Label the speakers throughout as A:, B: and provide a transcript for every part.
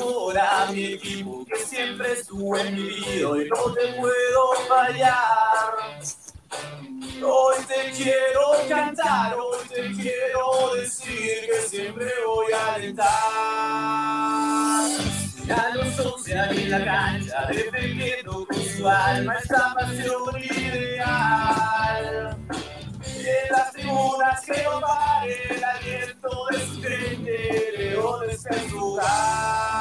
A: Por el amor a mi equipo que siempre estuvo en mi vida y no te puedo fallar. Hoy te quiero cantar, hoy te quiero decir que siempre voy a alentar. Ya los once en la cancha, defendiendo con su alma esta pasión ideal. Y en las tribunas que no el aliento de su gente, León está en lugar.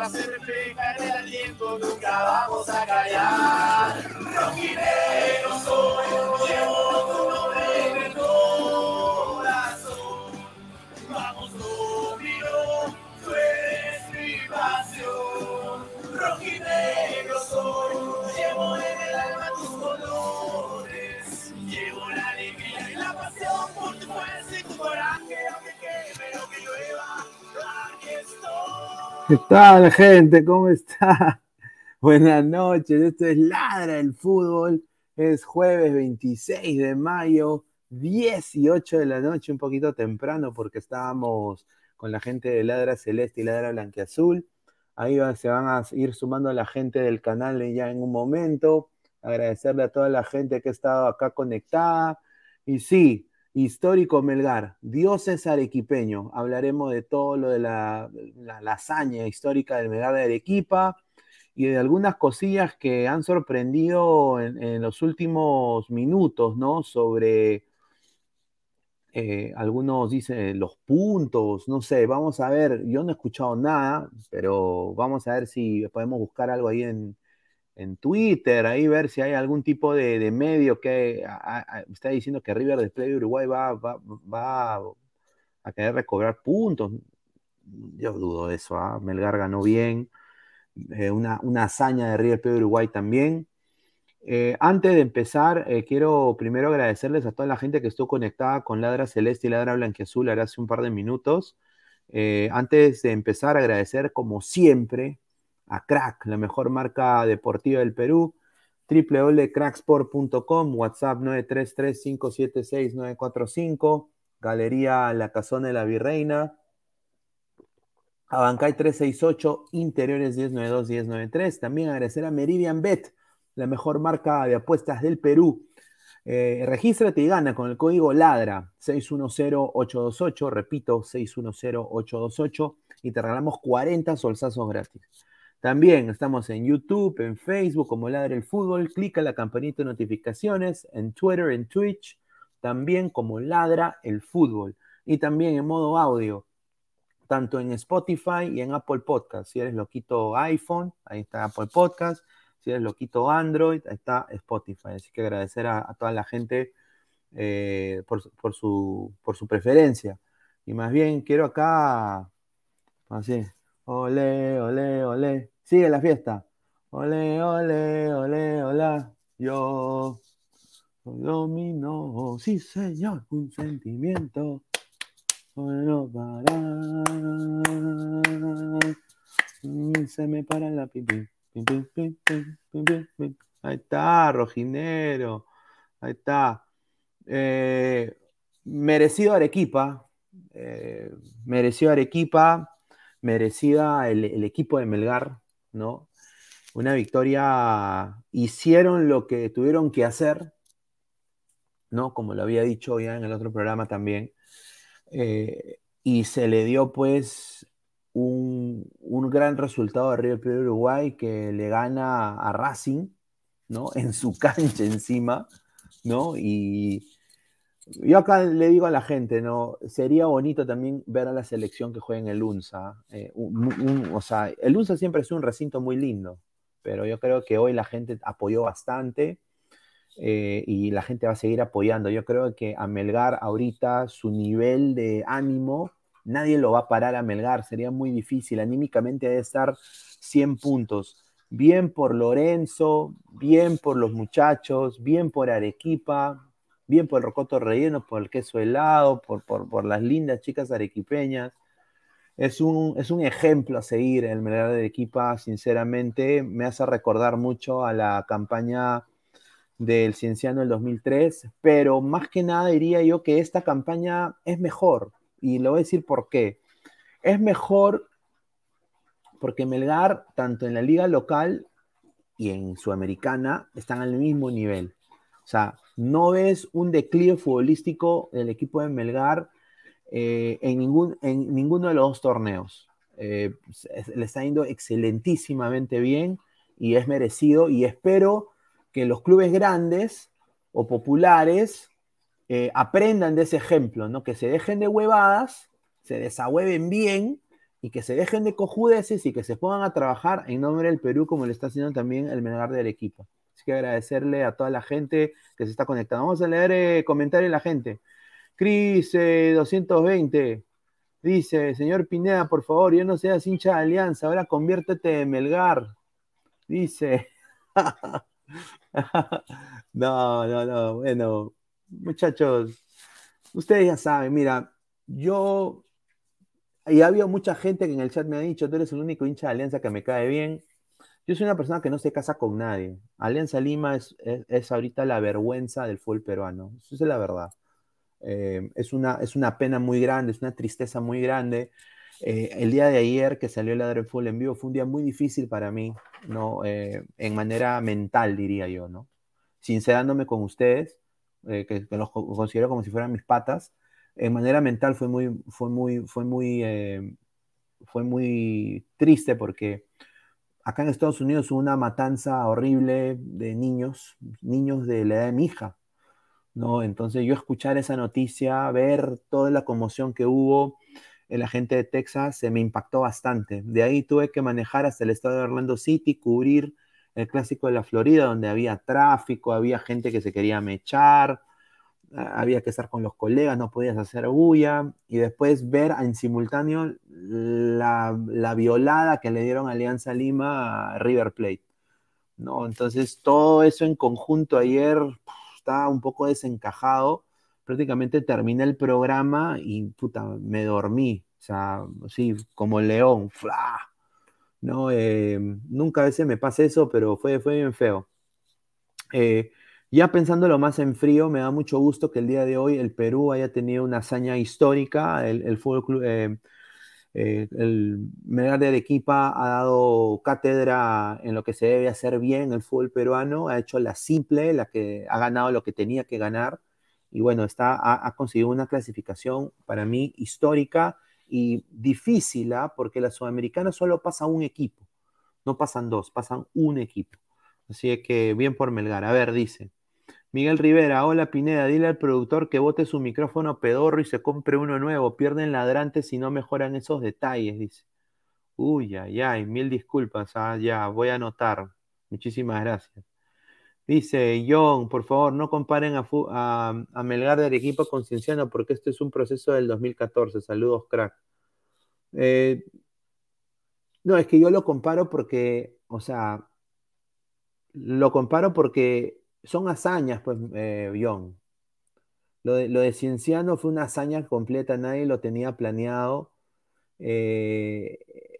A: Tierra se refleja en el aliento, nunca vamos a callar. Rojinegro soy, llevo
B: ¿Qué tal, gente? ¿Cómo está? Buenas noches, esto es Ladra el Fútbol. Es jueves 26 de mayo, 18 de la noche, un poquito temprano porque estábamos con la gente de Ladra Celeste y Ladra Blanquiazul. Ahí va- se van a ir sumando la gente del canal ya en un momento. Agradecerle a toda la gente que ha estado acá conectada. Y sí, histórico Melgar, dioses arequipeño. Hablaremos de todo lo de la, la, hazaña histórica del Melgar de Arequipa y de algunas cosillas que han sorprendido en, en los últimos minutos, ¿no? Sobre eh, algunos dicen los puntos, no sé, vamos a ver, yo no he escuchado nada, pero vamos a ver si podemos buscar algo ahí en, en Twitter, ahí ver si hay algún tipo de, de medio que está diciendo que River Plate de Uruguay va, va, va a querer recobrar puntos. Yo dudo de eso, ¿ah? Melgar ganó bien, eh, una, una hazaña de River Plate de Uruguay también. Eh, antes de empezar, eh, quiero primero agradecerles a toda la gente que estuvo conectada con Ladra Celeste y Ladra Blanquiazul ahora hace un par de minutos. Antes de empezar, agradecer como siempre a Crack, la mejor marca deportiva del Perú, www.cracksport.com, WhatsApp 933-576-945, Galería La Casona de la Virreina, Abancay 368, Interiores 1092-1093. También agradecer a Meridian Bet, la mejor marca de apuestas del Perú. Eh, regístrate y gana con el código LADRA 610828, repito, 610828, y te regalamos 40 solsazos gratis. También estamos en YouTube, en Facebook como Ladra el Fútbol, clica la campanita de notificaciones, en Twitter, en Twitch, también como Ladra el Fútbol. Y también en modo audio, tanto en Spotify y en Apple Podcast. Si eres loquito iPhone, ahí está Apple Podcast. Si eres loquito Android, ahí está Spotify. Así que agradecer a, toda la gente eh, por, su, por su preferencia. Y más bien quiero acá, así, ole, ole, ole. Sigue la fiesta. Ole, ole, ole, hola. Yo domino, sí señor, un sentimiento. Bueno, para. Se me para la pipí. Ahí está, Rojinero. Ahí está. Eh, merecido Arequipa. Eh, merecido Arequipa. Merecida el, equipo de Melgar, ¿no? Una victoria. Hicieron lo que tuvieron que hacer, ¿no? Como lo había dicho ya en el otro programa también. Eh, y se le dio, pues, un, gran resultado de River Plate Uruguay que le gana a Racing, ¿no? En su cancha encima, ¿no? Y yo acá le digo a la gente, ¿no? Sería bonito también ver a la selección que juega en el UNSA. Eh, o sea, el UNSA siempre es un recinto muy lindo, pero yo creo que hoy la gente apoyó bastante. Eh, y la gente va a seguir apoyando. Yo creo que a Melgar ahorita su nivel de ánimo nadie lo va a parar a Melgar, sería muy difícil, anímicamente debe estar 100 puntos. Bien por Lorenzo, bien por los muchachos, bien por Arequipa, bien por el rocoto relleno, por el queso helado, por, por, las lindas chicas arequipeñas. Es un, es un ejemplo a seguir el Melgar de Arequipa, sinceramente. Me hace recordar mucho a la campaña del Cienciano del 2003, pero más que nada diría yo que esta campaña es mejor y le voy a decir por qué. Es mejor porque Melgar, tanto en la liga local y en Sudamericana, están al mismo nivel. O sea, no ves un declive futbolístico del equipo de Melgar eh, en, ningún, en ninguno de los dos torneos. Eh, le está yendo excelentísimamente bien y es merecido y espero que los clubes grandes o populares eh, aprendan de ese ejemplo, ¿no? Que se dejen de huevadas, se desahueven bien y que se dejen de cojudeces y que se pongan a trabajar en nombre del Perú como le está haciendo también el Melgar del equipo. Así que agradecerle a toda la gente que se está conectando. Vamos a leer eh, comentarios de la gente. Cris 220 eh, dice, señor Pineda, por favor, yo no seas hincha de Alianza, ahora conviértete en Melgar. Dice. no, no, no, bueno, muchachos, ustedes ya saben, mira, yo, y había mucha gente que en el chat me ha dicho, tú eres el único hincha de Alianza que me cae bien. Yo soy una persona que no se casa con nadie. Alianza Lima es, es, ahorita la vergüenza del fútbol peruano. Eso es la verdad. Eh, es, una, es una pena muy grande, es una tristeza muy grande. Eh, el día de ayer que salió el del Fútbol en vivo fue un día muy difícil para mí, ¿no? Eh, en manera mental, diría yo, ¿no? Sincerándome con ustedes, eh, que, los considero como si fueran mis patas, en manera mental fue muy, fue muy, fue muy, eh, fue muy triste porque acá en Estados Unidos hubo una matanza horrible de niños, niños de la edad de mi hija, ¿no? Entonces yo escuchar esa noticia, ver toda la conmoción que hubo en la gente de Texas, se me impactó bastante. De ahí tuve que manejar hasta el estado de Orlando City, cubrir el clásico de la Florida, donde había tráfico, había gente que se quería mechar, había que estar con los colegas, no podías hacer bulla, y después ver en simultáneo la, violada que le dieron Alianza Lima a River Plate. ¿no? Entonces, todo eso en conjunto ayer estaba un poco desencajado. Prácticamente terminé el programa y puta, me dormí. O sea, sí, como león. ¿no? Eh, nunca a veces me pasa eso, pero fue, fue bien feo. Eh, ya pensándolo más en frío, me da mucho gusto que el día de hoy el Perú haya tenido una hazaña histórica. El, el Fútbol Club, eh, eh, el Melgar de Arequipa ha dado cátedra en lo que se debe hacer bien el fútbol peruano, ha hecho la simple, la que ha ganado lo que tenía que ganar. Y bueno, está, ha, ha conseguido una clasificación para mí histórica y difícil, ¿ah? porque la Sudamericana solo pasa un equipo, no pasan dos, pasan un equipo. Así que bien por Melgar. A ver, dice. Miguel Rivera, hola Pineda, dile al productor que bote su micrófono pedorro y se compre uno nuevo. Pierden ladrantes si no mejoran esos detalles, dice. Uy, ay, ay, mil disculpas. Ah, ya, voy a anotar. Muchísimas gracias. Dice John, por favor, no comparen a, Melgar de Arequipa con Cienciano porque este es un proceso del 2014. Saludos, crack. Eh, no, es que yo lo comparo porque, o sea, lo comparo porque son hazañas, pues, eh, John. Lo de, lo de, Cienciano fue una hazaña completa, nadie lo tenía planeado. Eh,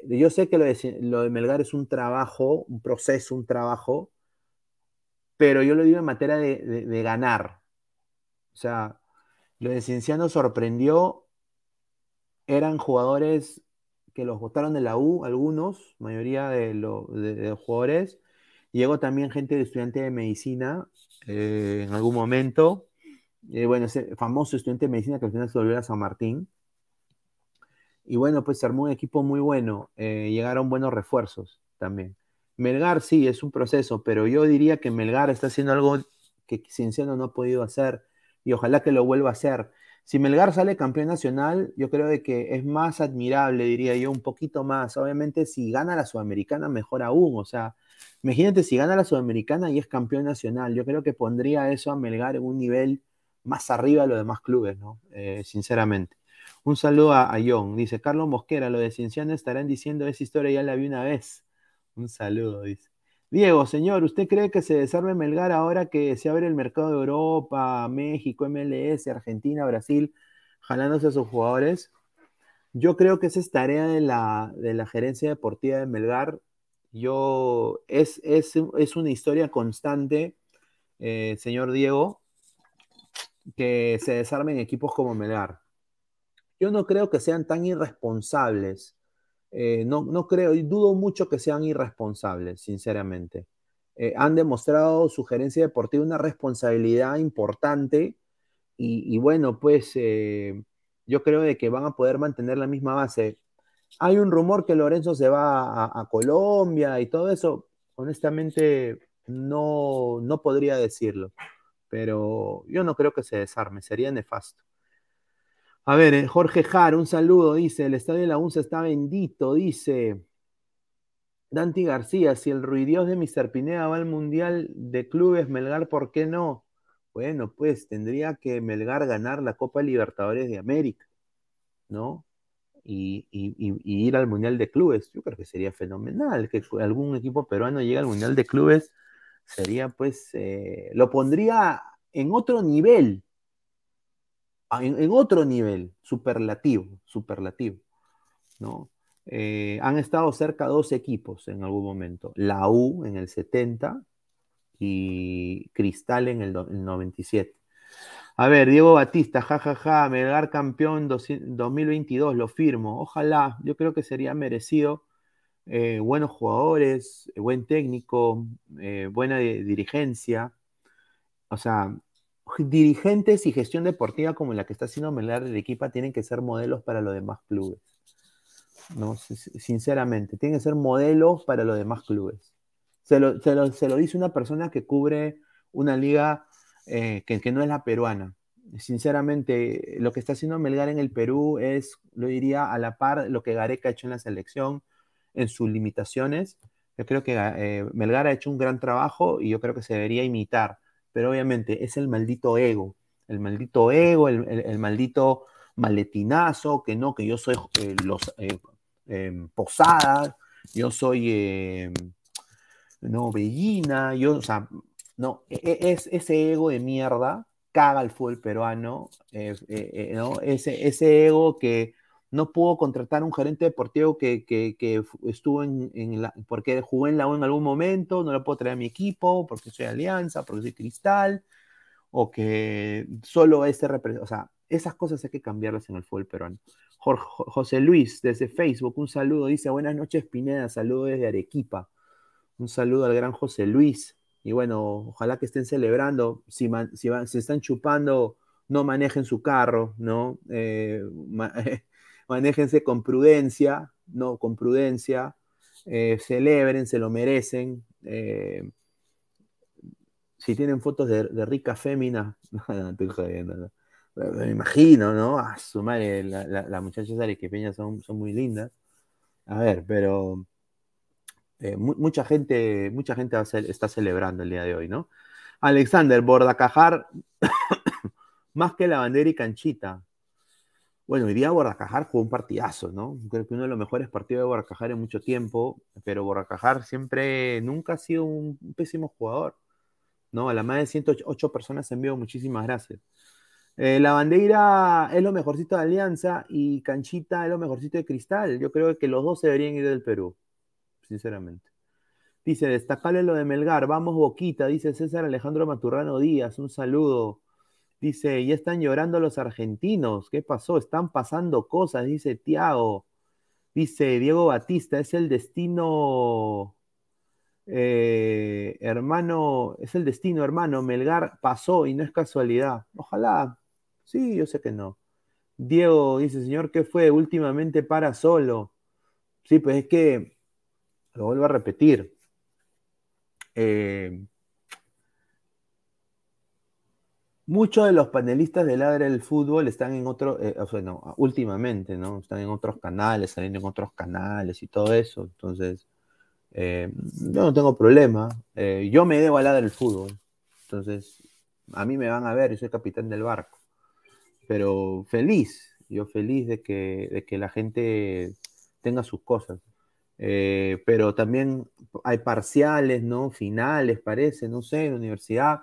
B: yo sé que lo de, lo de, Melgar es un trabajo, un proceso, un trabajo, pero yo lo digo en materia de, de, ganar. O sea, lo de Cienciano sorprendió. Eran jugadores que los votaron de la U, algunos, mayoría de los jugadores Llegó también gente de estudiante de medicina eh, en algún momento. Eh, bueno, ese famoso estudiante de medicina que al final se volvió a San Martín. Y bueno, pues se armó un equipo muy bueno. Eh, llegaron buenos refuerzos también. Melgar sí, es un proceso, pero yo diría que Melgar está haciendo algo que Cienciano no ha podido hacer y ojalá que lo vuelva a hacer. Si Melgar sale campeón nacional, yo creo de que es más admirable, diría yo, un poquito más. Obviamente, si gana la Sudamericana, mejor aún. O sea, Imagínate si gana la Sudamericana y es campeón nacional. Yo creo que pondría eso a Melgar en un nivel más arriba de los demás clubes, ¿no? Eh, sinceramente. Un saludo a, a, John. Dice Carlos Mosquera, lo de Cienciano estarán diciendo esa historia ya la vi una vez. Un saludo, dice. Diego, señor, ¿usted cree que se desarme Melgar ahora que se abre el mercado de Europa, México, MLS, Argentina, Brasil, jalándose a sus jugadores? Yo creo que esa es tarea de la, de la gerencia deportiva de Melgar yo, es, es, es una historia constante, eh, señor Diego, que se desarmen equipos como Melgar. Yo no creo que sean tan irresponsables. Eh, no, no creo, y dudo mucho que sean irresponsables, sinceramente. Eh, han demostrado su gerencia deportiva una responsabilidad importante y, bueno, pues yo creo de que van a poder mantener la misma base. Hay un rumor que Lorenzo se va a, Colombia y todo eso. Honestamente, no, no podría decirlo. Pero yo no creo que se desarme, sería nefasto. A ver, eh, Jorge Jar, un saludo, dice, el estadio de la UNSA está bendito, dice Dante García, si el ruidios de Mr. Pineda va al Mundial de Clubes, Melgar, ¿por qué no? Bueno, pues tendría que Melgar ganar la Copa Libertadores de América, ¿no? Y, ir al Mundial de Clubes. Yo creo que sería fenomenal que algún equipo peruano llegue al Mundial de Clubes. Sería pues, eh, lo pondría en otro nivel, en, en, otro nivel, superlativo, superlativo, ¿no? Eh, han estado cerca dos equipos en algún momento, la U en el 70 y Cristal en el, el 97. A ver, Diego Batista, jajaja, ja, ja, Melgar campeón 2022, lo firmo. Ojalá, yo creo que sería merecido. Eh, buenos jugadores, buen técnico, eh, buena dirigencia. O sea, dirigentes y gestión deportiva como la que está haciendo Melgar de equipa tienen que ser modelos para los demás clubes. ¿no? Sinceramente, tienen que ser modelos para los demás clubes. Se lo, se lo, se lo dice una persona que cubre una liga eh, que, no es la peruana. Sinceramente, lo que está haciendo Melgar en el Perú es, lo diría, a la par lo que Gareca ha hecho en la selección en sus limitaciones. Yo creo que eh, Melgar ha hecho un gran trabajo y yo creo que se debería imitar, pero obviamente es el maldito ego, el maldito ego, el, maldito maletinazo, que no, que yo soy eh, los em, Posadas, yo soy em, no, Bellina, yo, o sea, no, e, e, es ese ego de mierda caga el fútbol peruano, eh, ¿no? Ese, ese ego que no pudo contratar un gerente deportivo que, que, estuvo en, la, porque jugó en la U en algún momento, no lo puedo traer a mi equipo, porque soy Alianza, porque soy Cristal, o que solo ese representa, o sea, esas cosas hay que cambiarlas en el fútbol peruano. José Luis, desde Facebook, un saludo, dice, buenas noches Pineda, saludo desde Arequipa. Un saludo al gran José Luis. Y bueno, ojalá que estén celebrando. Si, man, si van, se están chupando, no manejen su carro, ¿no? Eh, ma, manéjense con prudencia, ¿no? Con prudencia. Eh, celebren, se lo merecen. Eh, si tienen fotos de, de rica fémina, no, no. Me imagino, ¿no? A su madre, las la, la muchachas arequipeñas son, son muy lindas. A ver, pero eh, mucha gente, mucha gente está celebrando el día de hoy, ¿no? Alexander, Bordacajar, más que la bandera y canchita. Bueno, hoy día Bordacajar jugó un partidazo, ¿no? Creo que uno de los mejores partidos de Bordacajar en mucho tiempo, pero Bordacajar siempre, nunca ha sido un pésimo jugador, ¿no? A la más de 108 personas en muchísimas gracias. Eh, la bandera es lo mejorcito de Alianza y Canchita es lo mejorcito de Cristal. Yo creo que los dos se deberían ir del Perú sinceramente. Dice, destacarle lo de Melgar, vamos Boquita, dice César Alejandro Maturrano Díaz, un saludo. Dice, ya están llorando los argentinos, ¿qué pasó? Están pasando cosas, dice Tiago. Dice Diego Batista, es el destino, eh, hermano, es el destino, hermano. Melgar pasó y no es casualidad. Ojalá, sí, yo sé que no. Diego dice, señor, ¿qué fue? Últimamente para solo. Sí, pues es que lo vuelvo a repetir. Eh, muchos de los panelistas de Ladra del Fútbol están en otro, eh, o sea, no, últimamente, ¿no? Están en otros canales, saliendo en otros canales y todo eso. Entonces, eh, yo no tengo problema. Eh, yo me debo a Ladra del Fútbol. Entonces, a mí me van a ver, yo soy capitán del barco. Pero feliz, yo feliz de que, de que la gente tenga sus cosas. Eh, pero también hay parciales, ¿no? Finales, parece, no sé, en la universidad.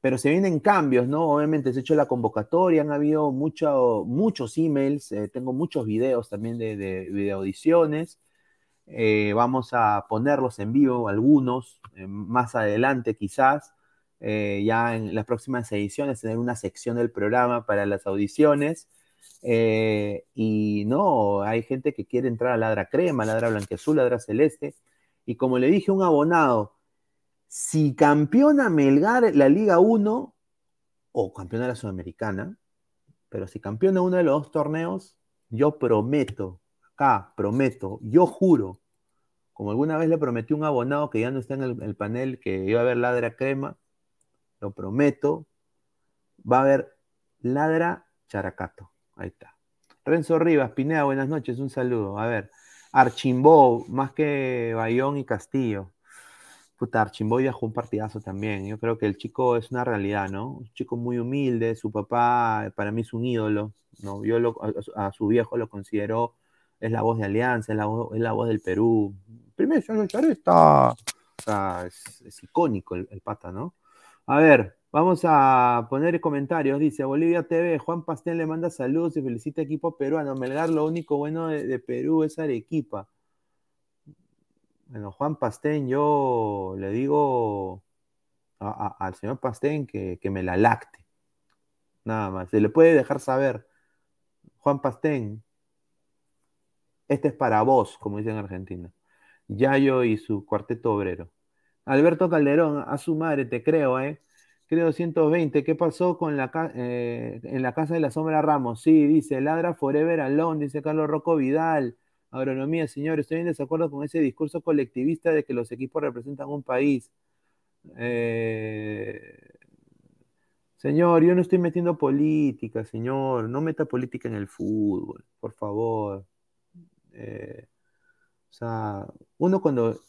B: Pero se vienen cambios, ¿no? Obviamente se ha hecho la convocatoria, han habido mucho, muchos emails, eh, tengo muchos videos también de, de audiciones. Eh, vamos a ponerlos en vivo, algunos, eh, más adelante quizás, ya en las próximas ediciones, tener una sección del programa para las audiciones. Eh, y no, hay gente que quiere entrar a Ladra Crema, Ladra Blanqueazul, Ladra Celeste. Y como le dije a un abonado, si campeona Melgar la Liga 1 o campeona la Sudamericana, pero si campeona uno de los dos torneos, yo prometo, acá prometo, yo juro, como alguna vez le prometí un abonado que ya no está en el, el panel, que iba a haber Ladra Crema, lo prometo, va a haber Ladra Characato. Ahí está. Renzo Rivas, Pineda, buenas noches, un saludo. A ver, Archimbó, más que Bayón y Castillo. Puta, Archimbó ya jugó un partidazo también. Yo creo que el chico es una realidad, ¿no? Un chico muy humilde, su papá para mí es un ídolo, ¿no? Yo a, su viejo lo considero, es la voz de Alianza, es la voz, del Perú. Primero, está, o sea, es, es icónico el pata, ¿no? A ver, Vamos a poner comentarios. Dice Bolivia TV, Juan Pastel le manda saludos y felicita equipo peruano. Melgar, lo único bueno de, Perú es Arequipa. Bueno, Juan Pastén, yo le digo al señor Pastén que, que, me la lacte. Nada más. Se le puede dejar saber. Juan Pastén, este es para vos, como dicen en Argentina. Yayo y su cuarteto obrero. Alberto Calderón, a su madre, te creo, ¿eh? Creo 120. ¿Qué pasó con la eh, en la casa de la sombra Ramos? Sí, dice Ladra Forever Alone, dice Carlos Rocco Vidal. Agronomía, señor, estoy en desacuerdo con ese discurso colectivista de que los equipos representan un país. Eh, señor, yo no estoy metiendo política, señor. No meta política en el fútbol, por favor. Eh, o sea, uno cuando.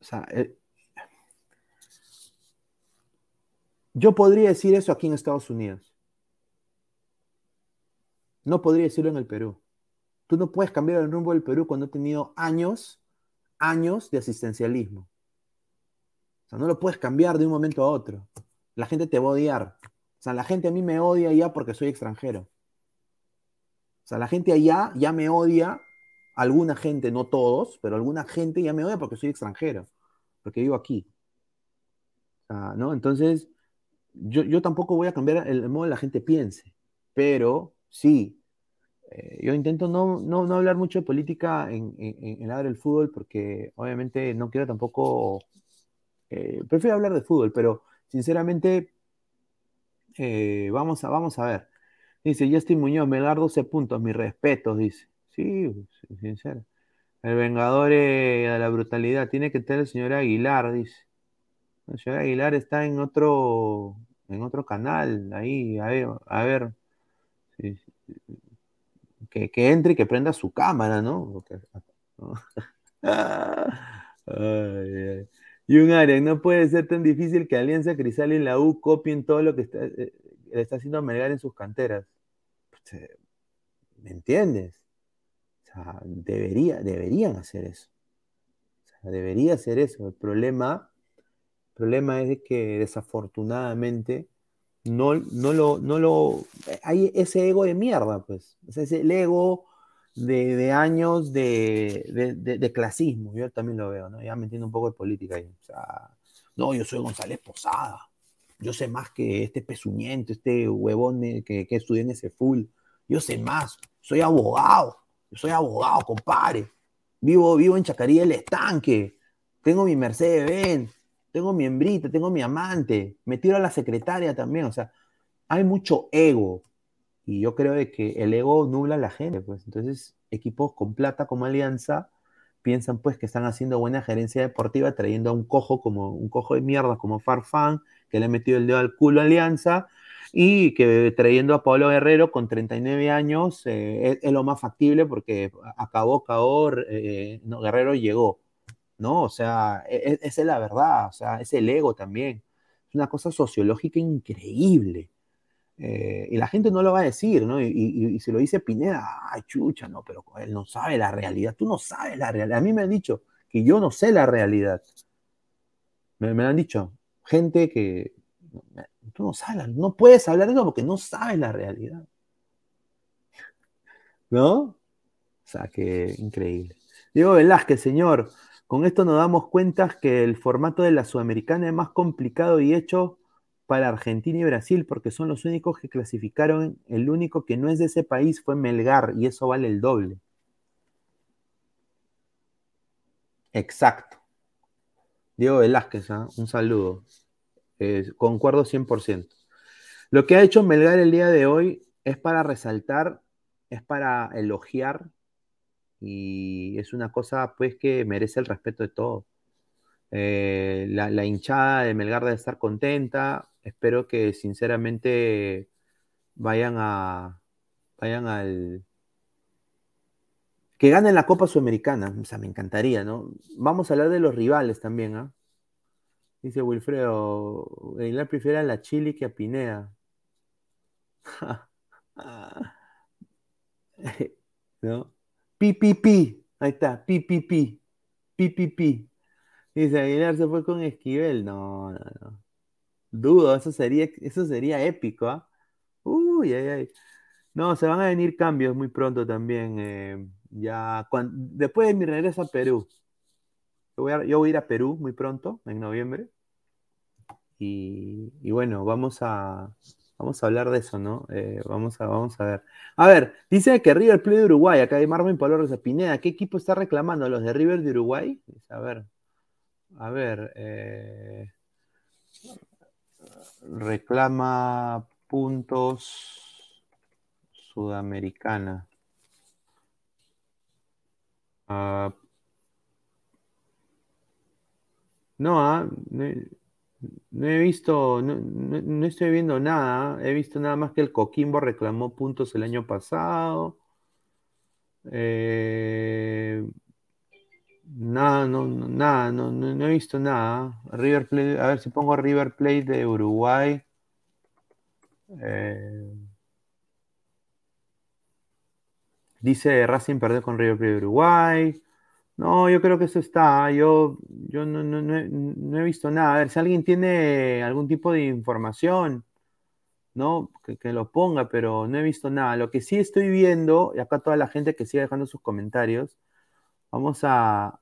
B: O sea, Yo podría decir eso aquí en Estados Unidos. No podría decirlo en el Perú. Tú no puedes cambiar el rumbo del Perú cuando he tenido años años de asistencialismo. O sea, no lo puedes cambiar de un momento a otro. La gente te va a odiar. O sea, la gente a mí me odia ya porque soy extranjero. O sea, la gente allá ya me odia, alguna gente, no todos, pero alguna gente ya me odia porque soy extranjero, porque vivo aquí. O sea, ¿no? Entonces, yo, yo tampoco voy a cambiar el, modo de la gente piense, pero sí, eh, yo intento no, no, no, hablar mucho de política en, en, en del fútbol porque obviamente no quiero tampoco, eh, prefiero hablar de fútbol, pero sinceramente eh, vamos, a, vamos a ver. Dice Justin Muñoz, Melgar 12 puntos, mis respetos, dice. Sí, sincero. El Vengador de la brutalidad tiene que tener el señor Aguilar, dice. El señor Aguilar está en otro, en otro canal, ahí, a ver, a ver. Que, entre y que prenda su cámara, ¿no? Y un área, no puede ser tan difícil que Alianza Crisal y la U copien todo lo que está, eh, le está haciendo Melgar en sus canteras. Pues, ¿Me entiendes? O sea, debería, deberían hacer eso. O sea, debería hacer eso. El problema, el problema es que desafortunadamente no, no, lo, no lo. Hay ese ego de mierda, pues. Sea, ese el ego de, años de, de, clasismo. Yo también lo veo, ¿no? Ya me entiendo un poco de política ahí. No, yo soy González Posada. Yo sé más que este pezuñento, este huevón que, que estudié en ese full. Yo sé más. Soy abogado. Yo soy abogado, compadre. Vivo, vivo en Chacarí del Estanque. Tengo mi Mercedes Benz. Tengo mi hembrita, tengo mi amante. Me tiro a la secretaria también. O sea, hay mucho ego. Y yo creo que el ego nubla a la gente. Pues. Entonces, equipos con plata como Alianza piensan pues que están haciendo buena gerencia deportiva trayendo a un cojo como un cojo de mierda como Farfán que le ha metido el dedo al culo a Alianza, y que trayendo a Pablo Guerrero con 39 años eh, es, lo más factible porque acabó, acabó, eh, no, Guerrero llegó, ¿no? O sea, e, e, esa es la verdad, o sea, es el ego también. Es una cosa sociológica increíble. Eh, y la gente no lo va a decir, ¿no? Y, y, se lo dice Pineda, ay, chucha, no, pero él no sabe la realidad. Tú no sabes la realidad. A mí me han dicho que yo no sé la realidad. Me, me han dicho, gente que tú no sabes, no puedes hablar de eso porque no sabes la realidad. ¿No? O sea, que increíble. Diego Velázquez, señor, con esto nos damos cuenta que el formato de la Sudamericana es más complicado y hecho para Argentina y Brasil porque son los únicos que clasificaron. El único que no es de ese país fue Melgar y eso vale el doble. Exacto. Diego Velázquez, ¿ah? un saludo. Eh, concuerdo 100%. Lo que ha hecho Melgar el día de hoy es para resaltar, es para elogiar y es una cosa pues que merece el respeto de todos. Eh, la, hinchada de Melgar debe estar contenta. Espero que sinceramente vayan a vayan al que ganen la Copa Sudamericana. O sea, me encantaría, ¿no? Vamos a hablar de los rivales también, ¿ah? Dice Wilfredo, Aguilar prefiere a la Chile que a Pineda. ¿No? Pi. Ahí está, pi, pi. Dice, Aguilar se fue con Esquivel. No, no, no. Dudo, eso sería, eso sería épico, ¿ah? Uy, ay, ay. No, se van a venir cambios muy pronto también. Eh, ya, después de mi regreso a Perú. Yo voy, a, yo voy a ir a Perú muy pronto, en noviembre. Y bueno, vamos a, vamos a hablar de eso, ¿no? Eh, vamos, a, vamos a ver. A ver, dice que River Plate de Uruguay, acá hay Marvin Pablo Rosa Pineda, ¿qué equipo está reclamando? ¿Los de River de Uruguay? A ver, a ver, eh, reclama puntos Sudamericana. Uh, no, ah, no he visto, no, estoy viendo nada. He visto nada más que el Coquimbo reclamó puntos el año pasado. Eh, nada, no, nada, no, no, he visto nada. River Plate, a ver si pongo River Plate de Uruguay. Eh, dice Racing perdió con River Plate de Uruguay. No, yo creo que eso está. Yo, yo no, no, no he, no he visto nada. A ver, si alguien tiene algún tipo de información, ¿no? Que, que lo ponga, pero no he visto nada. Lo que sí estoy viendo, y acá toda la gente que sigue dejando sus comentarios, vamos a.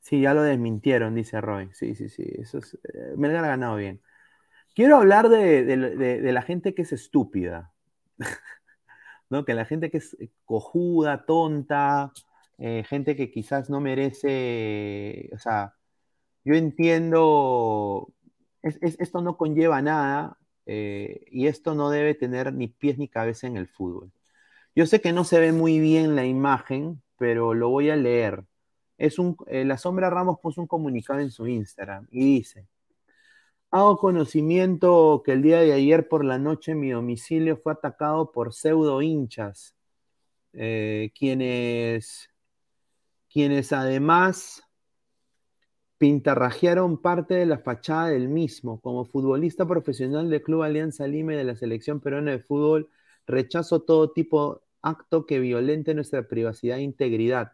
B: Sí, ya lo desmintieron, dice Roy. Sí, sí, sí. Eso es, eh, Melgar ha ganado bien. Quiero hablar de, de- de- de la gente que es estúpida. ¿no? Que la gente que es eh, cojuda, tonta, eh, gente que quizás no merece, o sea, yo entiendo, es- es- esto no conlleva nada eh, y esto no debe tener ni pies ni cabeza en el fútbol. Yo sé que no se ve muy bien la imagen, pero lo voy a leer. Es un, la Sombra Ramos puso un comunicado en su Instagram y dice, Hago conocimiento que el día de ayer por la noche mi domicilio fue atacado por pseudo hinchas, eh, quienes, quienes además pintarrajearon parte de la fachada del mismo. Como futbolista profesional del Club Alianza Lima y de la Selección Peruana de Fútbol, rechazo todo tipo acto que violente nuestra privacidad e integridad.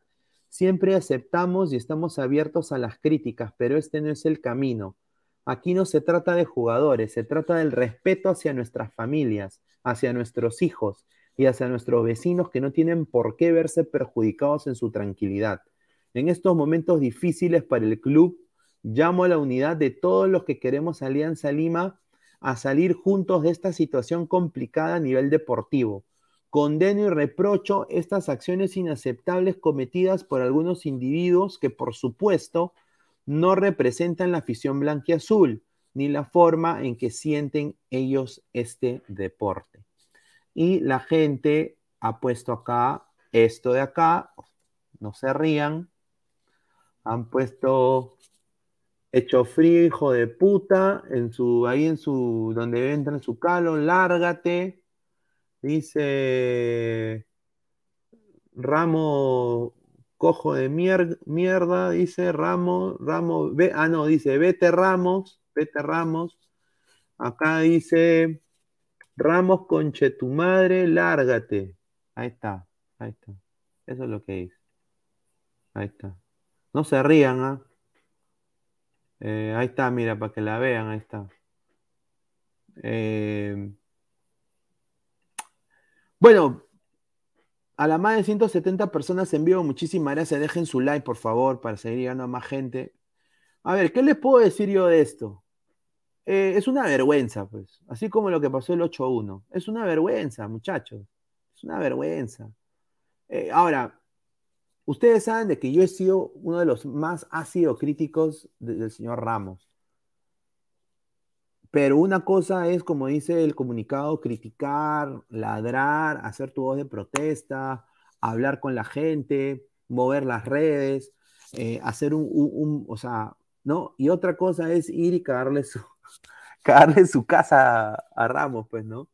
B: Siempre aceptamos y estamos abiertos a las críticas, pero este no es el camino. Aquí no se trata de jugadores, se trata del respeto hacia nuestras familias, hacia nuestros hijos y hacia nuestros vecinos que no tienen por qué verse perjudicados en su tranquilidad. En estos momentos difíciles para el club, llamo a la unidad de todos los que queremos Alianza Lima a salir juntos de esta situación complicada a nivel deportivo. Condeno y reprocho estas acciones inaceptables cometidas por algunos individuos que, por supuesto, no representan la afición blanquiazul ni la forma en que sienten ellos este deporte. Y la gente ha puesto acá esto de acá, no se rían, han puesto hecho frío, hijo de puta, en su, ahí en su, donde entra en su calo, lárgate, dice Ramo cojo de mier- mierda, dice Ramos, Ramos, ve, ah no, dice vete Ramos, vete Ramos, acá dice Ramos conche tu madre, lárgate, ahí está, ahí está, eso es lo que dice, ahí está, no se rían, ¿ah? Eh, ahí está, mira, para que la vean, ahí está. Eh, bueno, a la más de 170 personas en vivo, muchísimas gracias. Dejen su like, por favor, para seguir llegando a más gente. A ver, ¿qué les puedo decir yo de esto? Eh, es una vergüenza, pues. Así como lo que pasó el 8-1. Es una vergüenza, muchachos. Es una vergüenza. Eh, ahora, ustedes saben de que yo he sido uno de los más ácidos críticos de- del señor Ramos. Pero una cosa es, como dice el comunicado, criticar, ladrar, hacer tu voz de protesta, hablar con la gente, mover las redes, eh, hacer un, o sea, ¿no? Y otra cosa es ir y cagarle su, cagarle su casa a, a Ramos, pues, ¿no?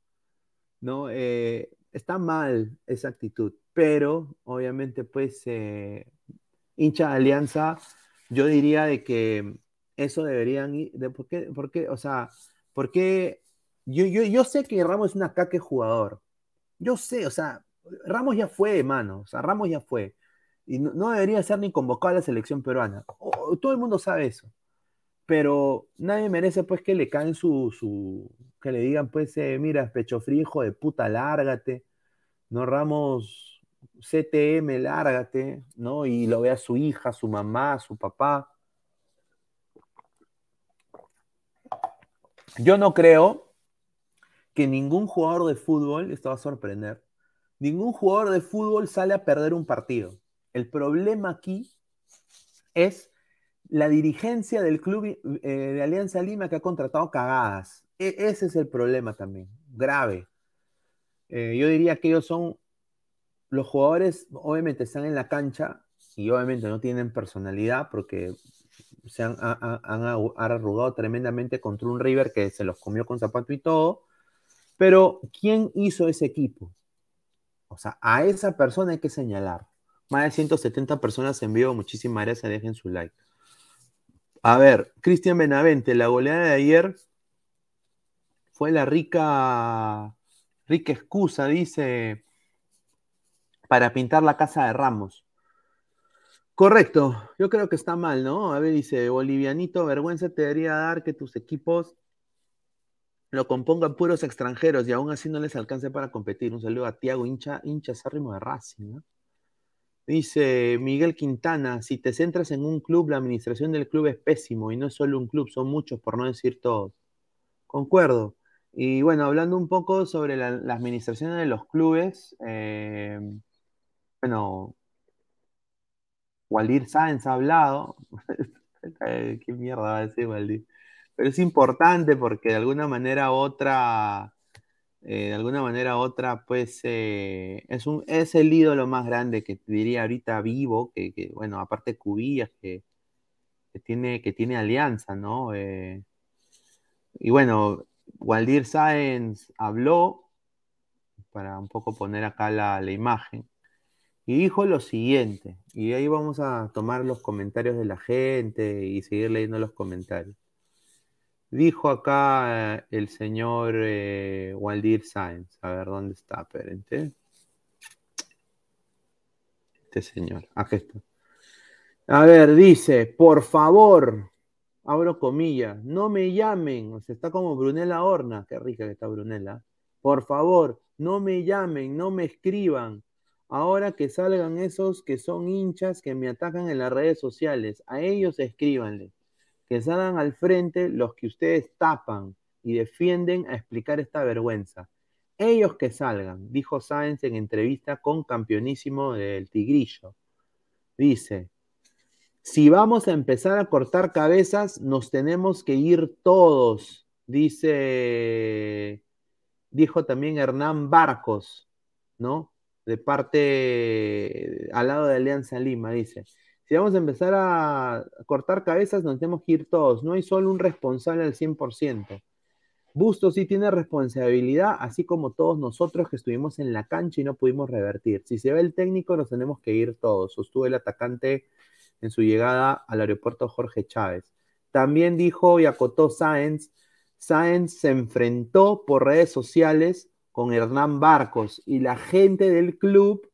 B: ¿No? Eh, está mal esa actitud, pero obviamente, pues, eh, hincha de Alianza, yo diría de que eso deberían ir, de por qué, por qué, o sea, porque yo, yo, yo sé que Ramos es un caque jugador, yo sé, o sea, Ramos ya fue, mano, o sea, Ramos ya fue, y no, debería ser ni convocado a la selección peruana, todo el mundo sabe eso, pero nadie merece pues que le caen su, su que le digan pues, eh, mira, pecho frío, hijo de puta, lárgate, no Ramos, CTM, lárgate, ¿no? Y lo vea su hija, su mamá, su papá. Yo no creo que ningún jugador de fútbol, esto va a sorprender, ningún jugador de fútbol sale a perder un partido. El problema aquí es la dirigencia del club eh, de Alianza Lima que ha contratado cagadas. E- ese es el problema también, grave. Eh, yo diría que ellos son los jugadores, obviamente están en la cancha y obviamente no tienen personalidad porque se han, arrugado tremendamente contra un River que se los comió con zapato y todo. Pero, ¿quién hizo ese equipo? O sea, a esa persona hay que señalar. Más de 170 personas en vivo, muchísimas gracias, dejen su like. A ver, Cristian Benavente, la goleada de ayer fue la rica, rica excusa, dice, para pintar la casa de Ramos. Correcto, yo creo que está mal, ¿no? A ver, dice, Bolivianito, vergüenza te debería dar que tus equipos lo compongan puros extranjeros y aún así no les alcance para competir. Un saludo a Tiago, hincha, hincha sárrimo de Racing, ¿no? Dice Miguel Quintana, si te centras en un club, la administración del club es pésimo y no es solo un club, son muchos, por no decir todos. Concuerdo. Y bueno, hablando un poco sobre la, administración de los clubes, eh, bueno, Waldir Sáenz ha hablado. ¿Qué mierda va a decir Waldir? Pero es importante porque de alguna manera otra, eh, de alguna manera otra, pues eh, es, un, es el ídolo más grande que diría ahorita vivo, que, que, bueno, aparte Cubillas, que, que tiene, que tiene alianza, ¿no? Eh, y bueno, Waldir Sáenz habló, para un poco poner acá la, la imagen, y dijo lo siguiente, y ahí vamos a tomar los comentarios de la gente y seguir leyendo los comentarios. Dijo acá eh, el señor eh, Waldir Sáenz, a ver dónde está, espérense. Este señor, está. A ver, dice, por favor, abro comillas, no me llamen, o sea, está como Brunella Horna, qué rica que está Brunella. Por favor, no me llamen, no me escriban. Ahora que salgan esos que son hinchas que me atacan en las redes sociales, a ellos escríbanle. Que salgan al frente los que ustedes tapan y defienden a explicar esta vergüenza. Ellos que salgan, dijo Sáenz en entrevista con campeonísimo del Tigrillo. Dice, si vamos a empezar a cortar cabezas, nos tenemos que ir todos, dice, dijo también Hernán Barcos, ¿no? De parte, al lado de Alianza Lima, dice, si vamos a empezar a cortar cabezas, nos tenemos que ir todos, no hay solo un responsable al 100%. Busto sí tiene responsabilidad, así como todos nosotros que estuvimos en la cancha y no pudimos revertir. Si se ve el técnico, nos tenemos que ir todos, sostuvo el atacante en su llegada al aeropuerto Jorge Chávez. También dijo y acotó Sáenz, Sáenz se enfrentó por redes sociales con Hernán Barcos y la gente del club,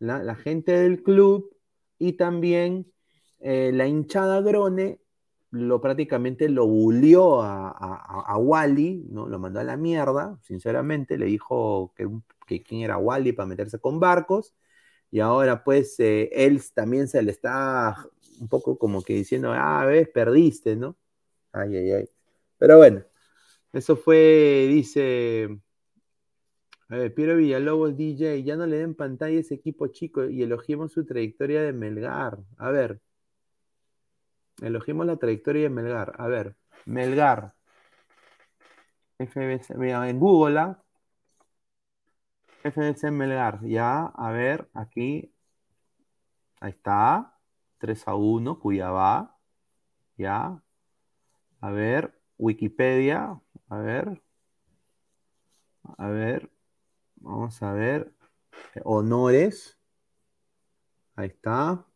B: la, gente del club y también eh, la hinchada Grone lo prácticamente lo bulió a, a, a, Wally, ¿no? Lo mandó a la mierda, sinceramente, le dijo que, que quién era Wally para meterse con barcos, y ahora pues eh, él también se le está un poco como que diciendo, ah, ves, perdiste, ¿no? Ay, ay, ay. Pero bueno, eso fue, dice, ver, Piero Villalobos, DJ, ya no le den pantalla a ese equipo chico y elogiemos su trayectoria de Melgar. A ver, elogiemos la trayectoria de Melgar. A ver, Melgar. FBC, mira, en Google, ¿ah? FBC Melgar, ya, a ver, aquí, ahí está, 3 a 1, Cuyabá, ya, a ver, Wikipedia, a ver, a ver, vamos a ver, honores, ahí está,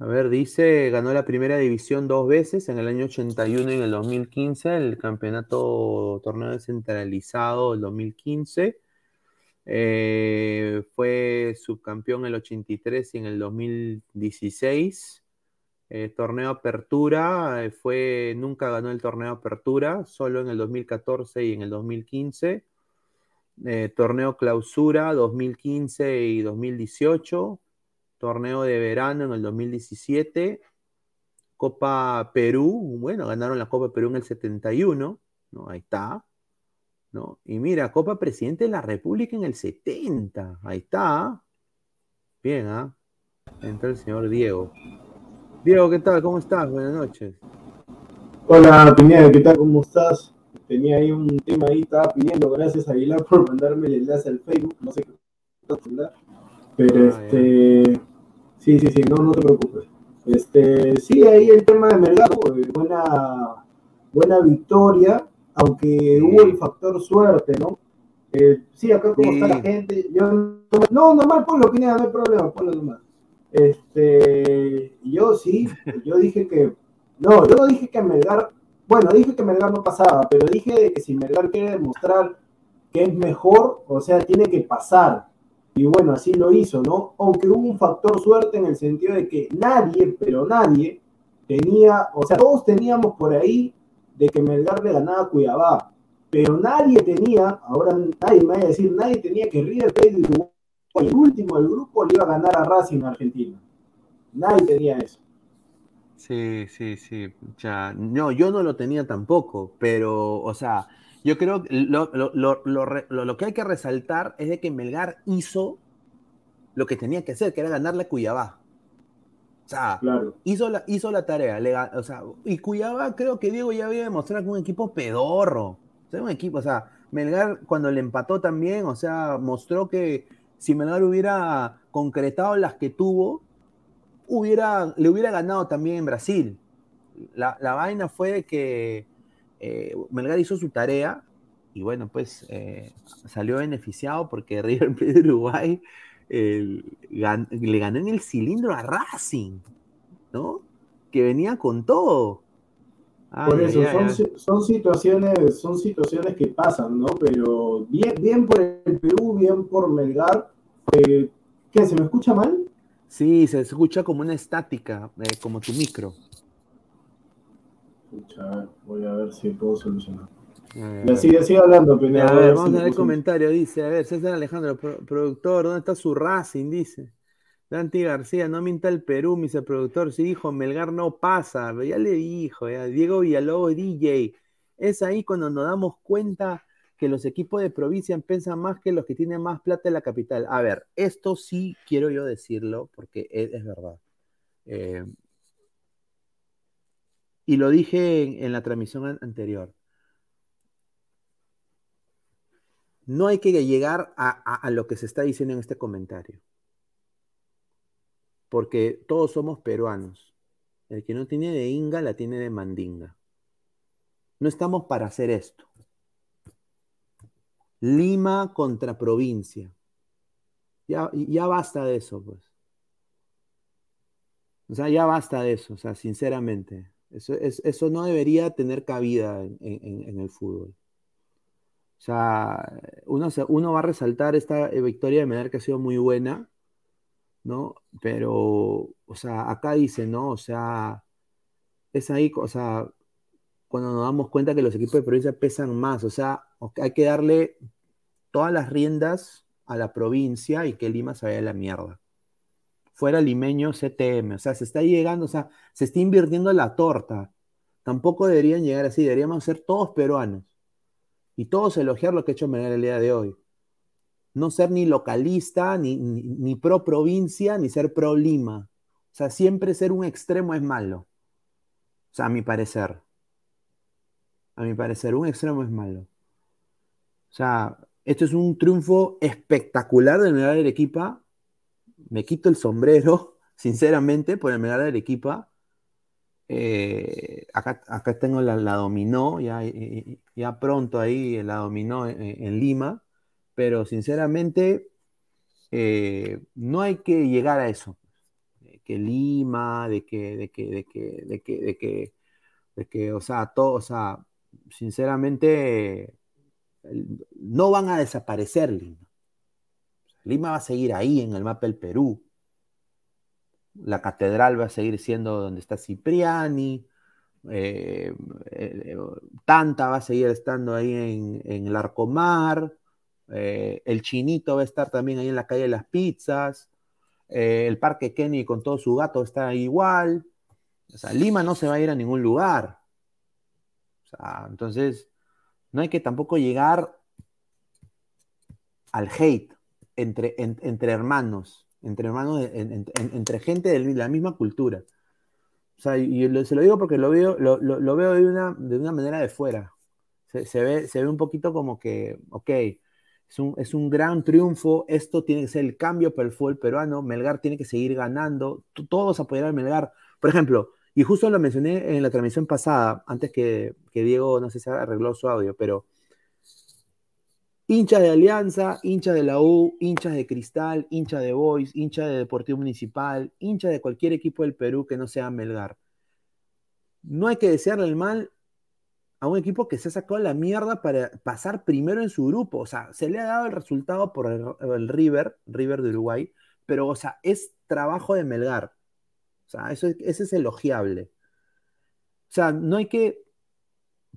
B: a ver, dice, ganó la primera división dos veces, en el año 81 y en el 2015, el campeonato torneo descentralizado del 2015. Eh, fue subcampeón en el 83 y en el 2016. Eh, torneo Apertura, eh, fue, nunca ganó el torneo Apertura, solo en el 2014 y en el 2015. Eh, torneo Clausura 2015 y 2018. Torneo de verano en el 2017. Copa Perú, bueno, ganaron la Copa Perú en el 71, ¿no? Ahí está. ¿no? Y mira, Copa Presidente de la República en el 70. Ahí está. Bien, ¿ah? Entró el señor Diego. Diego, ¿qué tal? ¿Cómo estás? Buenas noches.
C: Hola, Pineda, ¿qué tal? ¿Cómo estás? Tenía ahí un tema ahí, estaba pidiendo, gracias a Aguilar por mandarme el enlace al Facebook, no sé qué pero
B: Ah,
C: este, sí, sí, sí, no, no te preocupes. Este, sí, ahí el tema de Melgar, pues, buena, buena victoria, aunque hubo el factor suerte, ¿no? Eh, sí, acá como
B: Sí.
C: está la gente, yo no, normal, ponlo, Pineda, no hay problema, ponlo nomás. Este, yo sí, yo dije que, no, yo no dije que Melgar, bueno, dije que Melgar no pasaba, pero dije que si Melgar quiere demostrar que es mejor, o sea, tiene que pasar. Y bueno, así lo hizo, ¿no? Aunque hubo un factor suerte en el sentido de que nadie, pero nadie, tenía, o sea, todos teníamos por ahí de que Melgar le ganaba a Cuiabá, pero nadie tenía, ahora nadie me va a decir, nadie tenía que River Plate el último del grupo le iba a ganar a Racing Argentina. Nadie tenía eso.
B: Sí, sí, sí. Ya, no, yo no lo tenía tampoco, pero, o sea, yo creo que lo, lo, lo, lo, que hay que resaltar es de que Melgar hizo lo que tenía que hacer, que era ganarle a Cuyabá. O sea, hizo, la, hizo la tarea. o sea, y Cuyabá creo que Diego ya había demostrado que un equipo pedorro. O sea, un equipo, o sea, Melgar cuando le empató también, o sea, mostró que si Melgar hubiera concretado las que tuvo, hubiera, le hubiera ganado también en Brasil. La, vaina fue que eh, Melgar hizo su tarea y bueno, pues eh, salió beneficiado porque River Plate de Uruguay le ganó en el cilindro a Racing, ¿no? Que venía con todo.
C: por eso, son, situaciones, son situaciones que pasan, ¿no? Pero bien, bien por el Perú, bien por Melgar. Eh, ¿Qué? ¿Se me escucha mal?
B: Sí, se escucha como una estática, eh, como tu micro.
C: Escucha, voy a ver si puedo solucionar. Ya sigue, sigue hablando,
B: Pineda. A ver, vamos a ver el comentario. Dice, a ver, César Alejandro, productor, ¿dónde está su Racing? Dice. Dante García, no minta el Perú, mi productor. Sí, dijo, Melgar no pasa. ya le dijo, ya. Diego Villalobos, DJ. Es ahí cuando nos damos cuenta que los equipos de provincia piensan más que los que tienen más plata en la capital. A ver, esto sí quiero yo decirlo porque es, verdad. Eh, y lo dije en, la transmisión anterior. No hay que llegar a, lo que se está diciendo en este comentario. Porque todos somos peruanos. El que no tiene de Inga la tiene de Mandinga. No estamos para hacer esto. Lima contra provincia. Ya, ya basta de eso, pues. O sea, ya basta de eso, o sea, sinceramente. Eso, eso no debería tener cabida en, el fútbol. O sea, uno, uno, va a resaltar esta victoria de Medar que ha sido muy buena, ¿no? Pero, o sea, acá dice, ¿no? O sea, es ahí, o sea, cuando nos damos cuenta que los equipos de provincia pesan más. O sea, hay que darle todas las riendas a la provincia y que Lima se vaya la mierda. Fuera limeño CTM. O sea, se está llegando, o sea, se está invirtiendo la torta. Tampoco deberían llegar así, deberíamos ser todos peruanos. Y todos elogiar lo que ha hecho Melgar el día de hoy. No ser ni localista, ni, ni pro provincia, ni ser pro Lima. O sea, siempre ser un extremo es malo. O sea, a mi parecer a mi parecer. Un extremo es malo. O sea, esto es un triunfo espectacular del Melgar de Arequipa. Me quito el sombrero, sinceramente, por el Melgar de Arequipa. Eh, acá, acá, tengo la, dominó, ya, ya, pronto ahí la dominó en, Lima, pero sinceramente eh, no hay que llegar a eso. que Lima, de que, de que, de que, de que, de que, de que, o sea, todo, o sea, sinceramente, no van a desaparecer Lima. Lima va a seguir ahí en el mapa del Perú. La catedral va a seguir siendo donde está Cipriani. Eh, eh, Tanta va a seguir estando ahí en, el Arcomar. Eh, el Chinito va a estar también ahí en la calle de las pizzas. el Parque Kenny con todo su gato está igual. O sea, Lima no se va a ir a ningún lugar entonces, no hay que tampoco llegar al hate entre, entre hermanos, entre hermanos, entre gente de la misma cultura. O sea, y se lo digo porque lo veo, lo, veo de una, de una manera de fuera. Se, ve, se ve un poquito como que, ok, es un, es un gran triunfo, esto tiene que ser el cambio para el fútbol peruano, Melgar tiene que seguir ganando, todos apoyar a Melgar. Por ejemplo, y justo lo mencioné en la transmisión pasada, antes que, Diego, no sé si arregló su audio, pero hinchas de Alianza, hinchas de la U, hinchas de Cristal, hinchas de Boys, hinchas de Deportivo Municipal, hinchas de cualquier equipo del Perú que no sea Melgar. No hay que desearle el mal a un equipo que se ha sacado la mierda para pasar primero en su grupo. O sea, se le ha dado el resultado por el, el River, River de Uruguay, pero, o sea, es trabajo de Melgar. O sea, eso, es- ese es elogiable. O sea, no hay que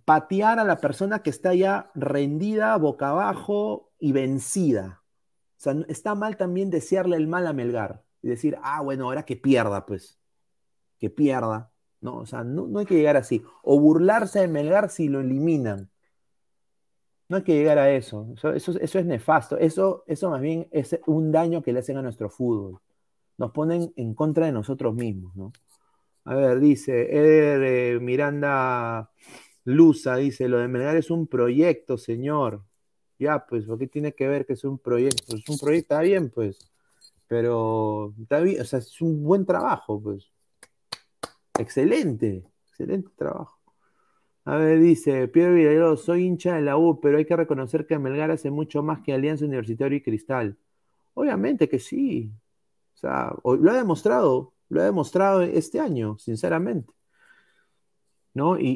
B: patear a la persona que está ya rendida, boca abajo y vencida. O sea, está mal también desearle el mal a Melgar y decir, ah, bueno, ahora que pierda, pues, que pierda. No, o sea, no, no hay que llegar así. O burlarse de Melgar si lo eliminan. No hay que llegar a eso. Eso, eso- eso es nefasto. Eso, eso más bien es un daño que le hacen a nuestro fútbol. Nos ponen en contra de nosotros mismos, ¿no? A ver, dice Eder eh, Miranda Luza, dice, lo de Melgar es un proyecto, señor. Ya, pues, ¿por qué tiene que ver que es un proyecto? Es un proyecto, está bien, pues. Pero, está bien, o sea, es un buen trabajo, pues. Excelente, excelente trabajo. A ver, dice Pedro Villalobos, soy hincha de la U, pero hay que reconocer que Melgar hace mucho más que Alianza Universitario y Cristal. Obviamente que sí. Sea, lo ha demostrado, lo ha demostrado este año, sinceramente. ¿No? Y,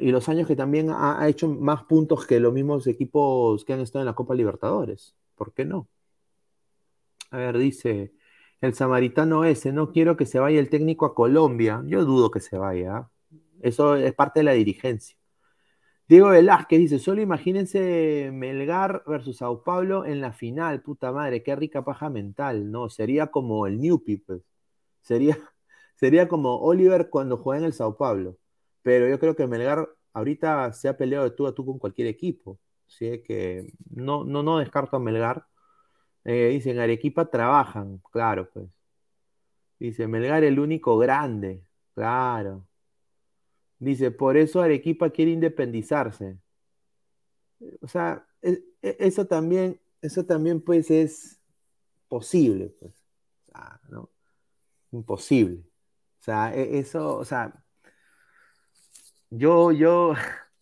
B: y- los años que también ha, ha hecho más puntos que los mismos equipos que han estado en la Copa Libertadores. ¿Por qué no? A ver, dice el samaritano ese, no quiero que se vaya el técnico a Colombia. Yo dudo que se vaya. Eso es parte de la dirigencia. Diego Velázquez dice, solo imagínense Melgar versus Sao Paulo en la final, puta madre, qué rica paja mental, ¿no? Sería como el Newpi, pues. Sería, sería como Oliver cuando juega en el Sao Paulo. Pero yo creo que Melgar ahorita se ha peleado de tú a tú con cualquier equipo. Así que no, no, no descarto a Melgar. Eh, dicen, Arequipa trabajan, claro, pues. Dice, Melgar el único grande, claro. Dice, por eso Arequipa quiere independizarse. O sea, e- e- eso también, eso también pues es posible, pues. O sea, ¿no? Imposible. O sea, e- eso, o sea, yo, yo,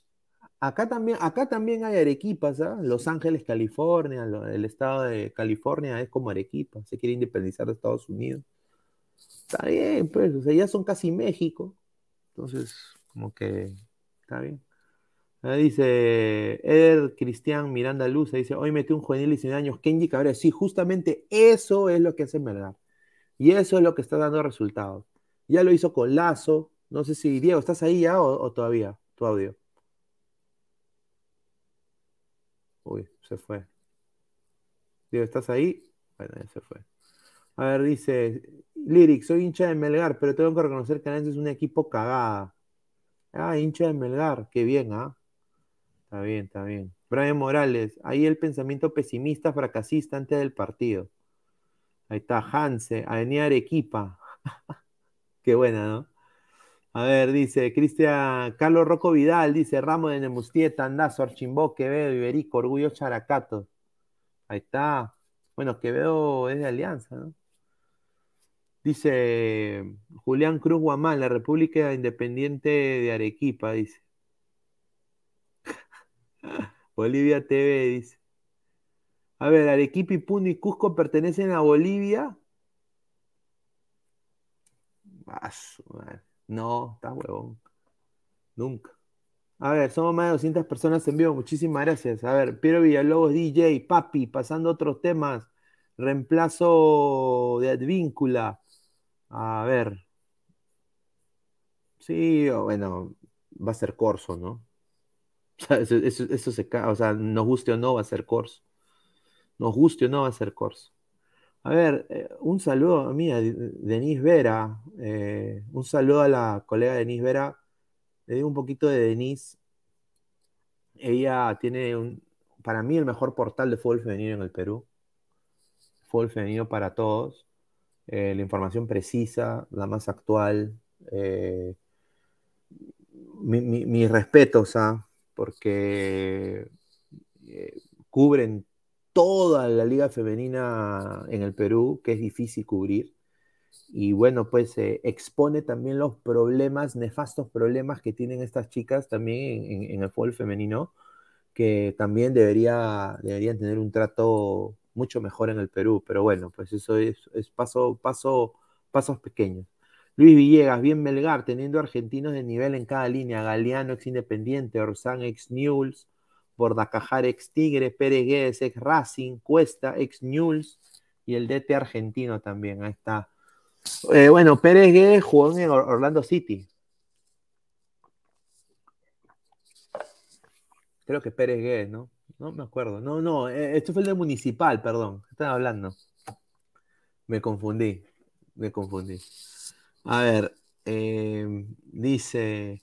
B: acá también, acá también hay Arequipas, ¿ah? Los Ángeles, California, el estado de California es como Arequipa, se quiere independizar de Estados Unidos. Está bien, pues, o sea, ya son casi México. Entonces, como que está bien. Ahí dice Eder Cristian Miranda Luz, dice, hoy metió un juvenil de 19 años, Kenji Cabrera. Sí, justamente eso es lo que hace Melgar. Y eso es lo que está dando resultados. Ya lo hizo con Lazo. No sé si, Diego, ¿estás ahí ya o, o todavía? Tu audio. Uy, se fue. Diego, ¿estás ahí? Bueno, ya se fue. A ver, dice Lyric, soy hincha de Melgar, pero tengo que reconocer que Alianza es un equipo cagada. Ah, hincha de Melgar, qué bien, ¿ah? Está bien, está bien. Brian Morales, ahí el pensamiento pesimista, fracasista antes del partido. Ahí está, Hanse, Avenida Arequipa. Qué buena, ¿no? A ver, dice Cristian Carlos Rocco Vidal, dice Ramos de Nemustieta, Tandazo, Archimbó, Quevedo, Iberico, Orgullo Characato. Ahí está. Bueno, Quevedo es de Alianza, ¿no? Dice Julián Cruz Guamán, la República Independiente de Arequipa, dice. Bolivia TV, dice. A ver, Arequipa y Puno y Cusco pertenecen a Bolivia. Ah. No, está huevón. Nunca. A ver, somos más de 200 personas en vivo. Muchísimas gracias. A ver, Piero Villalobos, DJ, Papi, pasando a otros temas. Reemplazo de Advíncula. A ver. Sí, bueno, va a ser Corso, ¿no? O sea, eso, eso- eso se o sea, nos guste o no, va a ser Corso. Nos guste o no, va a ser Corso. A ver, eh, un saludo a mí, a De- Denise Vera. eh, un saludo a la colega Denise Vera. Le digo un poquito de Denise. Ella tiene, un, para mí, el mejor portal de fútbol femenino en el Perú. Fútbol femenino para todos. Eh, la información precisa, la más actual. eh, mi- mi- mis respetos, ¿ah? porque eh, cubren toda la liga femenina en el Perú, que es difícil cubrir. Y bueno, pues expone también los problemas, nefastos problemas que tienen estas chicas también en- en el fútbol femenino, que también debería, deberían tener un trato mucho mejor en el Perú. Pero bueno, pues eso es, paso, paso, pasos pequeños. Luis Villegas, bien Melgar, teniendo argentinos de nivel en cada línea. Galeano, ex Independiente, Orsán, ex Newell's, Bordacajar, ex Tigre, Pérez Guedes, ex Racing, Cuesta, ex Newell's y el DT argentino también. Ahí está. Eh, bueno, Pérez Guedes jugó en Or- Orlando City. Creo que Pérez Guedes, ¿no? No me acuerdo. No, no, eh, este fue el de Municipal, perdón. ¿Qué están hablando? Me confundí. Me confundí. A ver, eh, dice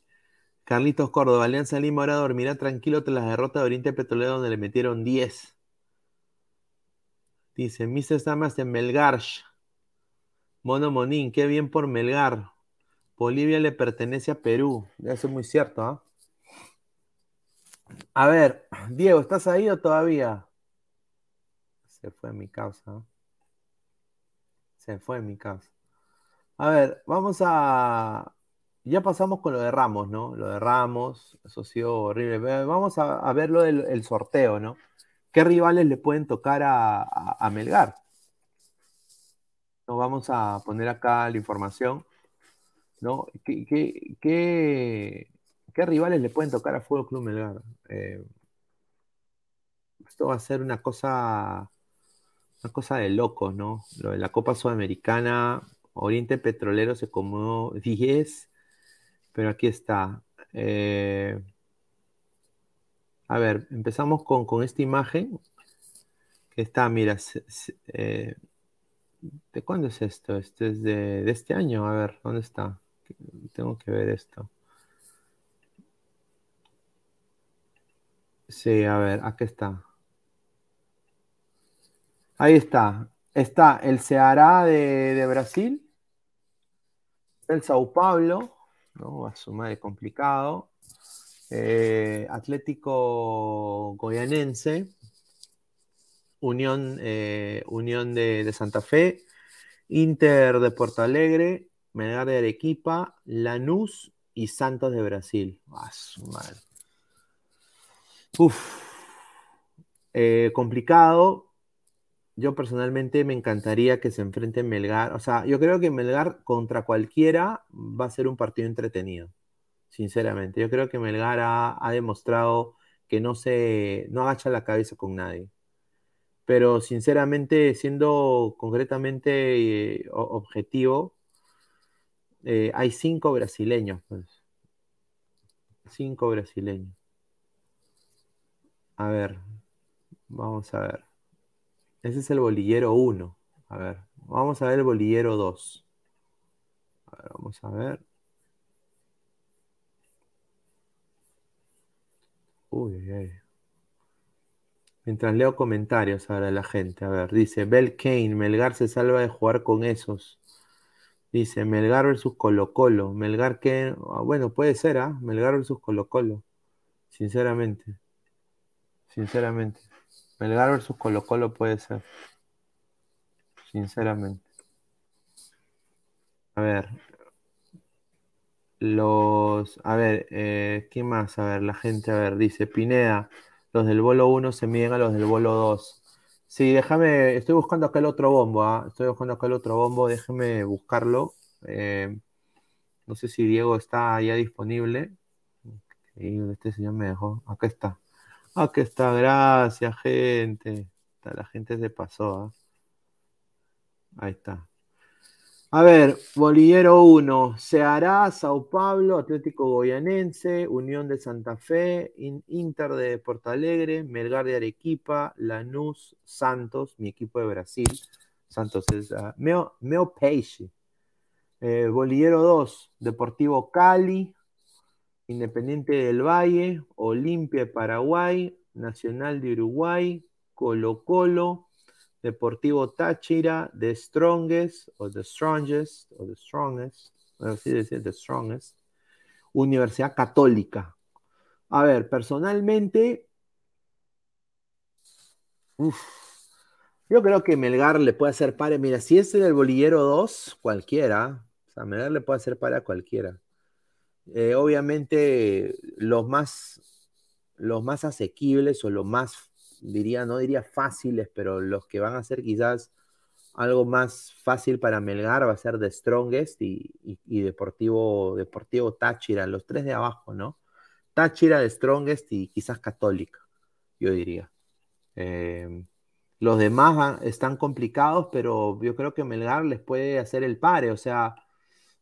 B: Carlitos Córdoba, Alianza Lima ahora dormirá tranquilo tras la derrota de Oriente Petrolero donde le metieron 10. Dice, Mr. Samas en Melgar. Mono Monín, qué bien por Melgar. Bolivia le pertenece a Perú. Eso es muy cierto, ¿ah? A ver, Diego, ¿estás ahí o todavía? Se fue mi causa. Se fue mi causa. A ver, vamos a. Ya pasamos con lo de Ramos, ¿no? Lo de Ramos, eso ha sido horrible. Vamos a, ver lo del el sorteo, ¿no? ¿Qué rivales le pueden tocar a, Melgar? Nos vamos a poner acá la información, ¿no? ¿Qué, qué, qué- qué rivales le pueden tocar a Fútbol Club Melgar? Eh, esto va a ser una cosa, una cosa de locos, ¿no? Lo de la Copa Sudamericana, Oriente Petrolero se comió 10, pero aquí está. Eh, a ver, empezamos con, con esta imagen que está, mira, eh, ¿de cuándo es esto? Este es de, de este año, a ver, ¿dónde está? Tengo que ver esto. Sí, a ver, aquí está. Ahí está. Está el Ceará de, Brasil, el Sao Paulo, ¿no? A su madre complicado. Eh, Atlético Goianense, Unión, eh, Unión de, Santa Fe, Inter de Porto Alegre, Melgar de Arequipa, Lanús y Santos de Brasil. A su madre. Uf. Eh, complicado. Yo personalmente me encantaría que se enfrenten Melgar. O sea, yo creo que Melgar contra cualquiera va a ser un partido entretenido. Sinceramente. Yo creo que Melgar ha, demostrado que no se no agacha la cabeza con nadie. Pero sinceramente, siendo concretamente eh, objetivo, eh, hay cinco brasileños, pues. Cinco brasileños. A ver, vamos a ver. Ese es el bolillero 1. A ver, vamos a ver el bolillero 2. A ver, vamos a ver. Uy, uy. Mientras leo comentarios ahora la gente. A ver, dice Bel Kane, Melgar se salva de jugar con esos. Dice Melgar versus Colo Colo. Melgar que. ah, Bueno, puede ser, ¿ah? Melgar versus Colo Colo. Sinceramente. Sinceramente. Melgar versus Colo Colo puede ser. Sinceramente. A ver. Los. A ver, eh, ¿qué más? A ver, la gente, a ver, dice Pineda. Los del bolo 1 se miden a los del bolo 2. Sí, déjame. Estoy buscando acá el otro bombo, ¿ah? Estoy buscando acá el otro bombo. Déjeme buscarlo. Eh, no sé si Diego está ya disponible. Este señor me dejó. Acá está. Acá está, gracias, gente. La gente se pasó, ¿ah? Ahí está. A ver, Bolillero 1, Ceará, Sao Paulo, Atlético Goianense, Unión de Santa Fe, In- Inter de Porto Alegre, Melgar de Arequipa, Lanús, Santos, mi equipo de Brasil. Santos es ah, Meo, Meo Peixe. Eh, Bolillero 2, Deportivo Cali, Independiente del Valle, Olimpia de Paraguay, Nacional de Uruguay, Colo Colo, Deportivo Táchira, The Strongest, o The Strongest, o The Strongest, así decir, The Strongest, Universidad Católica. A ver, personalmente, yo creo que Melgar le puede hacer pare. Mira, si es el bolillero 2, cualquiera. O sea, Melgar le puede hacer pare a cualquiera. Eh, obviamente, los más, los más asequibles o los más, diría, no diría fáciles, pero los que van a ser quizás algo más fácil para Melgar va a ser The Strongest y, Deportivo, Deportivo Táchira, los tres de abajo, ¿no? Táchira, The Strongest y quizás Católica, yo diría. Eh, los demás están complicados, pero yo creo que Melgar les puede hacer el pare, o sea,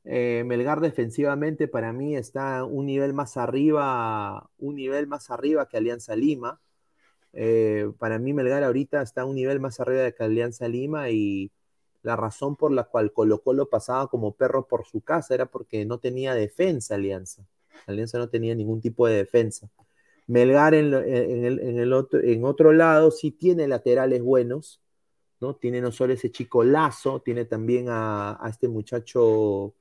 B: eh, Melgar defensivamente para mí está un nivel más arriba, un nivel más arriba que Alianza Lima. Eh, para mí Melgar ahorita está un nivel más arriba que Alianza Lima y la razón por la cual Colo Colo pasaba como perro por su casa era porque no tenía defensa Alianza. Alianza no tenía ningún tipo de defensa. Melgar en, el, otro, en otro lado sí tiene laterales buenos, ¿no? Tiene no solo ese chico Lazo, tiene también a, este muchacho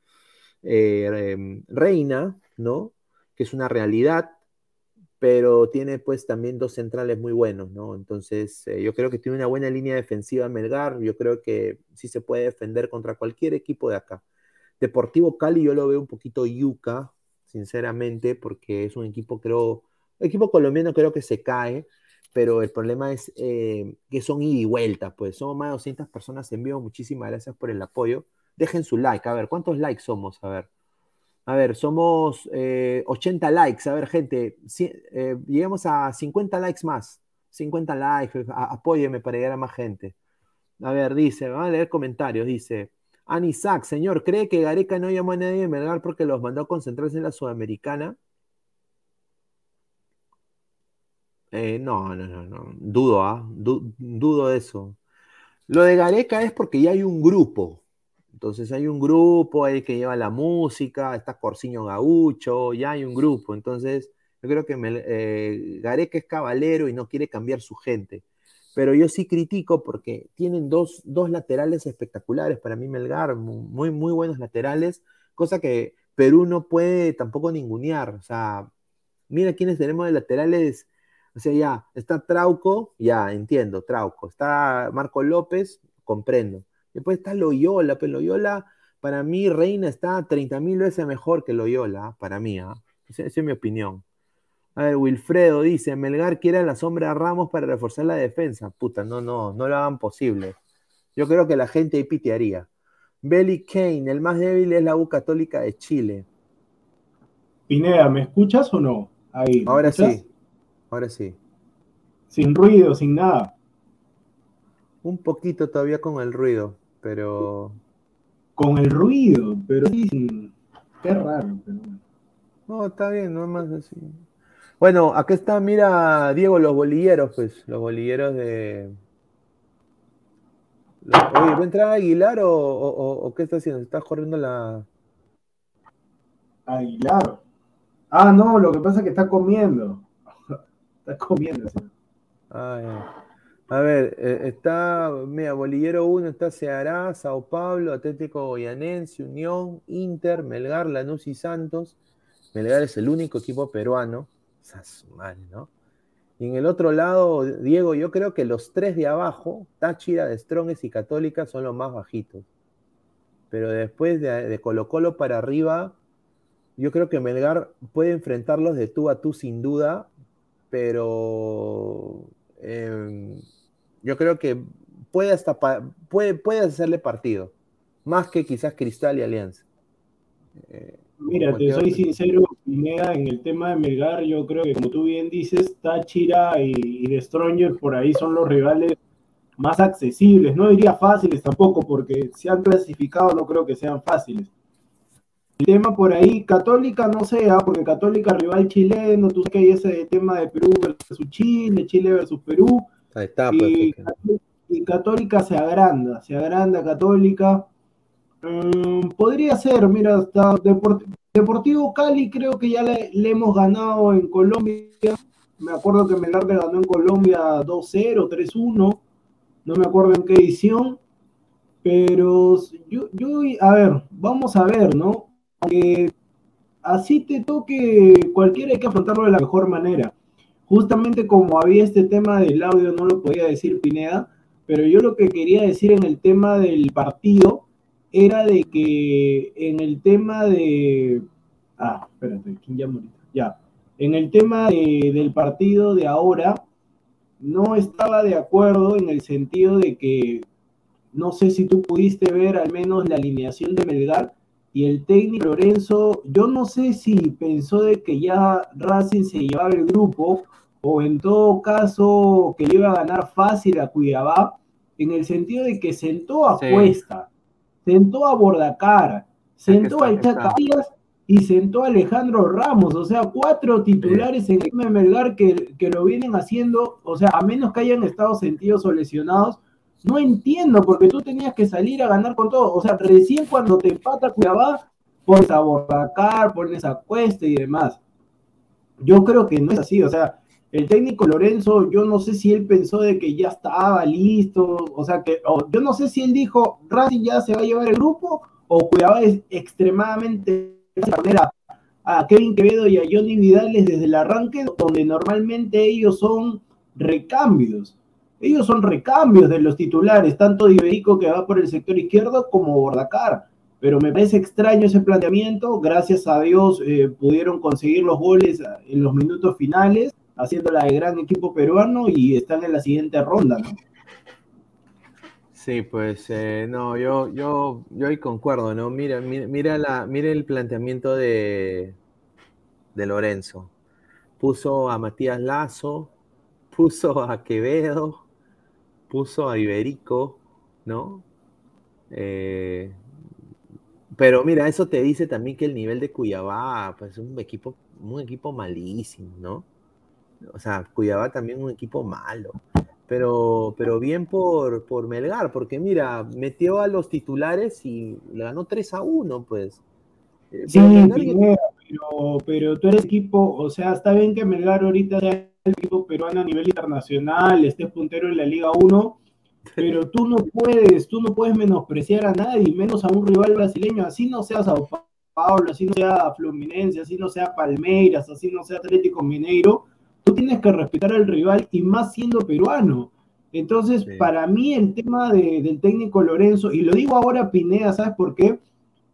B: eh, Reina, ¿no? Que es una realidad pero tiene pues también dos centrales muy buenos, ¿no? Entonces, eh, yo creo que tiene una buena línea defensiva Melgar, yo creo que sí se puede defender contra cualquier equipo de acá. Deportivo Cali yo lo veo un poquito yuca, sinceramente, porque es un equipo, creo, equipo colombiano creo que se cae, pero el problema es eh, que son ida y vuelta, pues somos más de 200 personas en vivo, muchísimas gracias por el apoyo. Dejen su like, a ver, ¿cuántos likes somos? A ver. A ver, somos 80 eh, likes. A ver, gente, eh, llegamos a 50 likes más. 50 likes, apóyeme para llegar a más gente. A ver, dice, vamos a leer comentarios. Dice, Anisac, señor, ¿cree que Gareca no llamó a nadie de Melgar porque los mandó a concentrarse en la Sudamericana? Eh, no, no, no, no. Dudo, ¿ah? dudo eso. Lo de Gareca es porque ya hay un grupo. Entonces hay un grupo ahí que lleva la música, está Corsiño Gaucho, ya hay un grupo. Entonces yo creo que eh, Gareca es caballero y no quiere cambiar su gente. Pero yo sí critico porque tienen dos, laterales espectaculares para mí Melgar, muy, muy buenos laterales, cosa que Perú no puede tampoco ningunear. O sea, mira quiénes tenemos de laterales. O sea, ya, está Trauco, ya, entiendo, Trauco. Está Marco López, comprendo Después está Loyola, pero Loyola, para mí, Reina está 30 mil veces mejor que Loyola, para mí. ¿ah? Esa, es mi opinión. A ver, Wilfredo dice, Melgar quiere a la sombra a Ramos para reforzar la defensa. Puta, no, no, no lo hagan posible. Yo creo que la gente ahí pitearía. Belly Kane, el más débil es la U Católica de Chile.
C: Pineda, ¿me escuchas o no?
B: Ahí, ahora sí, ahora sí.
C: Sin ruido, sin nada.
B: Un poquito todavía con el ruido pero...
C: Con el ruido, pero sí, qué raro, pero
B: No, está bien, no es más así. Bueno, acá está, mira, Diego, los bolilleros, pues, los bolilleros de... Oye, ¿va a entrar Aguilar o, qué está haciendo? ¿Está corriendo la...?
C: Aguilar. Ah, no, lo que pasa es que está comiendo. está comiendo.
B: Ah, ya. A ver, eh, está, mira, Bolillero 1 está Ceará, Sao Paulo, Atlético Goyanense, Unión, Inter, Melgar, Lanús y Santos. Melgar es el único equipo peruano. ¿no? Y en el otro lado, Diego, yo creo que los tres de abajo, Táchira, de Stronges y Católica, son los más bajitos. Pero después de, Colo Colo para arriba, yo creo que Melgar puede enfrentarlos de tú a tú sin duda, pero em, yo creo que puede, hasta puede, puede hacerle partido, más que quizás Cristal y Alianza.
C: Eh, Mira, te soy sincero, Pineda, en el tema de Melgar, yo creo que como tú bien dices, Táchira y, y The Stronger por ahí son los rivales más accesibles. No diría fáciles tampoco, porque se han clasificado, no creo que sean fáciles. Tema por ahí, Católica no sea, porque Católica rival chileno, tú sabes que hay ese tema de Perú versus Chile, Chile versus Perú, y, Católica se agranda, se agranda Católica. Mm, podría ser, mira, hasta Deportivo Cali creo que ya le, hemos ganado en Colombia. Me acuerdo que Melgar le ganó en Colombia 2-0, 3-1. No me acuerdo en qué edición. Pero yo, yo, a ver, vamos a ver, ¿no? Que así te toque, cualquiera hay que afrontarlo de la mejor manera justamente como había este tema del audio, no lo podía decir Pineda, pero yo lo que quería decir en el tema del partido era de que en el tema de... Ah, espérate, ¿quién ya? Ya. En el tema del partido de ahora, no estaba de acuerdo en el sentido de que no sé si tú pudiste ver al menos la alineación de Melgar y el técnico Lorenzo, yo no sé si pensó de que ya Racing se llevaba el grupo o en todo caso que iba a ganar fácil a Cuiabá, en el sentido de que sentó a
B: Sí.
C: Cuesta, sentó a Bordacar, sentó
B: está,
C: a
B: aquí está.
C: Chacarías y sentó a Alejandro Ramos, o sea, cuatro titulares en el Melgar que, que lo vienen haciendo, o sea, a menos que hayan estado sentidos o lesionados, no entiendo, porque tú tenías que salir a ganar con todo, o sea, recién cuando te empata Cuiabá, pones a Bordacar, pones a Cuesta y demás. Yo creo que no es así, o sea, el técnico Lorenzo, yo no sé si él pensó de que ya estaba listo, o sea, que yo no sé si él dijo, Racing ya se va a llevar el grupo, o Cuiabá es extremadamente a Kevin Quevedo y a Johnny Vidales desde el arranque, donde normalmente ellos son recambios. Ellos son recambios de los titulares, tanto de Iberico que va por el sector izquierdo como Bordacar. Pero me parece extraño ese planteamiento. Gracias a Dios eh, pudieron conseguir los goles en los minutos finales, haciéndola de gran equipo peruano y están en la siguiente ronda.
B: Sí, pues eh, no, yo, yo, yo ahí concuerdo, ¿no? Mira, mira, mira la, mira el planteamiento de, de Lorenzo. Puso a Matías Lazo, puso a Quevedo, puso a Iberico, ¿no? Eh, pero mira, eso te dice también que el nivel de Cuyabá, pues es un equipo, un equipo malísimo, ¿no? O sea, Cuyabá también un equipo malo. Pero, pero bien por, por Melgar, porque mira, metió a los titulares y le ganó 3 a 1, pues. Eh,
C: Sí,
B: pero
C: pero tú eres equipo, o sea, está bien que Melgar ahorita sea el equipo peruano a nivel internacional, estés puntero en la Liga 1, pero tú no puedes, tú no puedes menospreciar a nadie, menos a un rival brasileño, así no sea Sao Paulo, así no sea Fluminense, así no sea Palmeiras, así no sea Atlético Mineiro, tú tienes que respetar al rival y más siendo peruano. Entonces,
B: Sí.
C: para mí el tema de- del técnico Lorenzo, y lo digo ahora Pineda, ¿sabes por qué?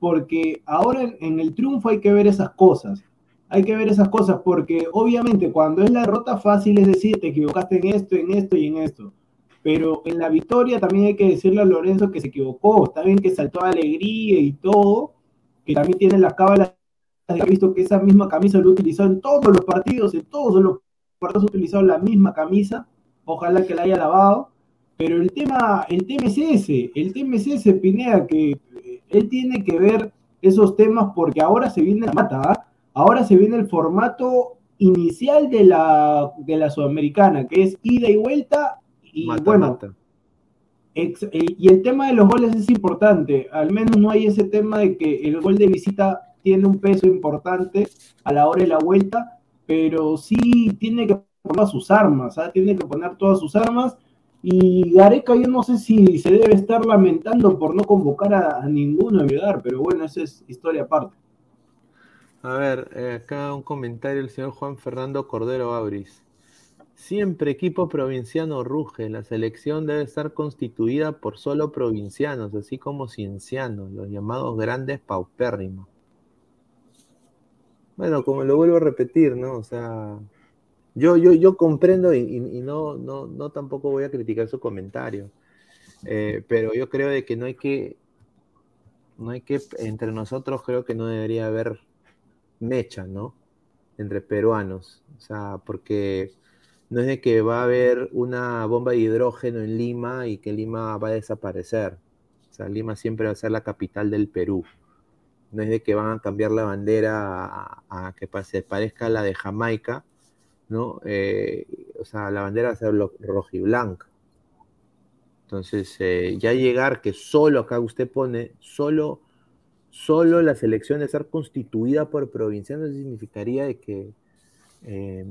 C: Porque ahora en, en el triunfo hay que ver esas cosas. Hay que ver esas cosas porque obviamente cuando es la derrota fácil es decir, te equivocaste en esto, en esto y en esto. Pero en la victoria también hay que decirle a Lorenzo que se equivocó. Está bien que saltó alegría y todo, que también tiene las cábalas haber visto que esa misma camisa lo utilizó en todos los partidos, en todos los partidos ha utilizado la misma camisa. Ojalá que la haya lavado. Pero el tema, el tema es ese, el tema es ese, Pineda, que eh, él tiene que ver esos temas porque ahora se viene la mata, ¿ah? Ahora se viene el formato inicial de la, de la Sudamericana, que es ida y vuelta, y
B: mata,
C: bueno,
B: mata.
C: Ex- eh, y el tema de los goles es importante, al menos no hay ese tema de que el gol de visita tiene un peso importante a la hora de la vuelta, pero sí tiene que poner sus armas, ¿ah? tiene que poner todas sus armas. Y Gareca yo no sé si se debe estar lamentando por no convocar a, a ninguno de Melgar, pero bueno, esa es historia aparte.
B: A ver, eh, acá un comentario del señor Juan Fernando Cordero Abris. Siempre equipo provinciano ruge. La selección debe estar constituida por solo provincianos, así como ciencianos, los llamados grandes paupérrimos. Bueno, como lo vuelvo a repetir, ¿no? O sea, yo, yo, yo comprendo y, no, no, no tampoco voy a criticar su comentario. Eh, pero yo creo de que no hay que, no hay que, entre nosotros creo que no debería haber mecha, ¿no? Entre peruanos. O sea, porque no es de que va a haber una bomba de hidrógeno en Lima y que Lima va a desaparecer. O sea, Lima siempre va a ser la capital del Perú. No es de que van a cambiar la bandera a, que se parezca a la de Jamaica, ¿no? Eh, o sea, la bandera va a ser lo- rojiblanca. Entonces, eh, ya llegar que solo acá usted pone, solo solo la selección de estar constituida por provincianos significaría de que eh,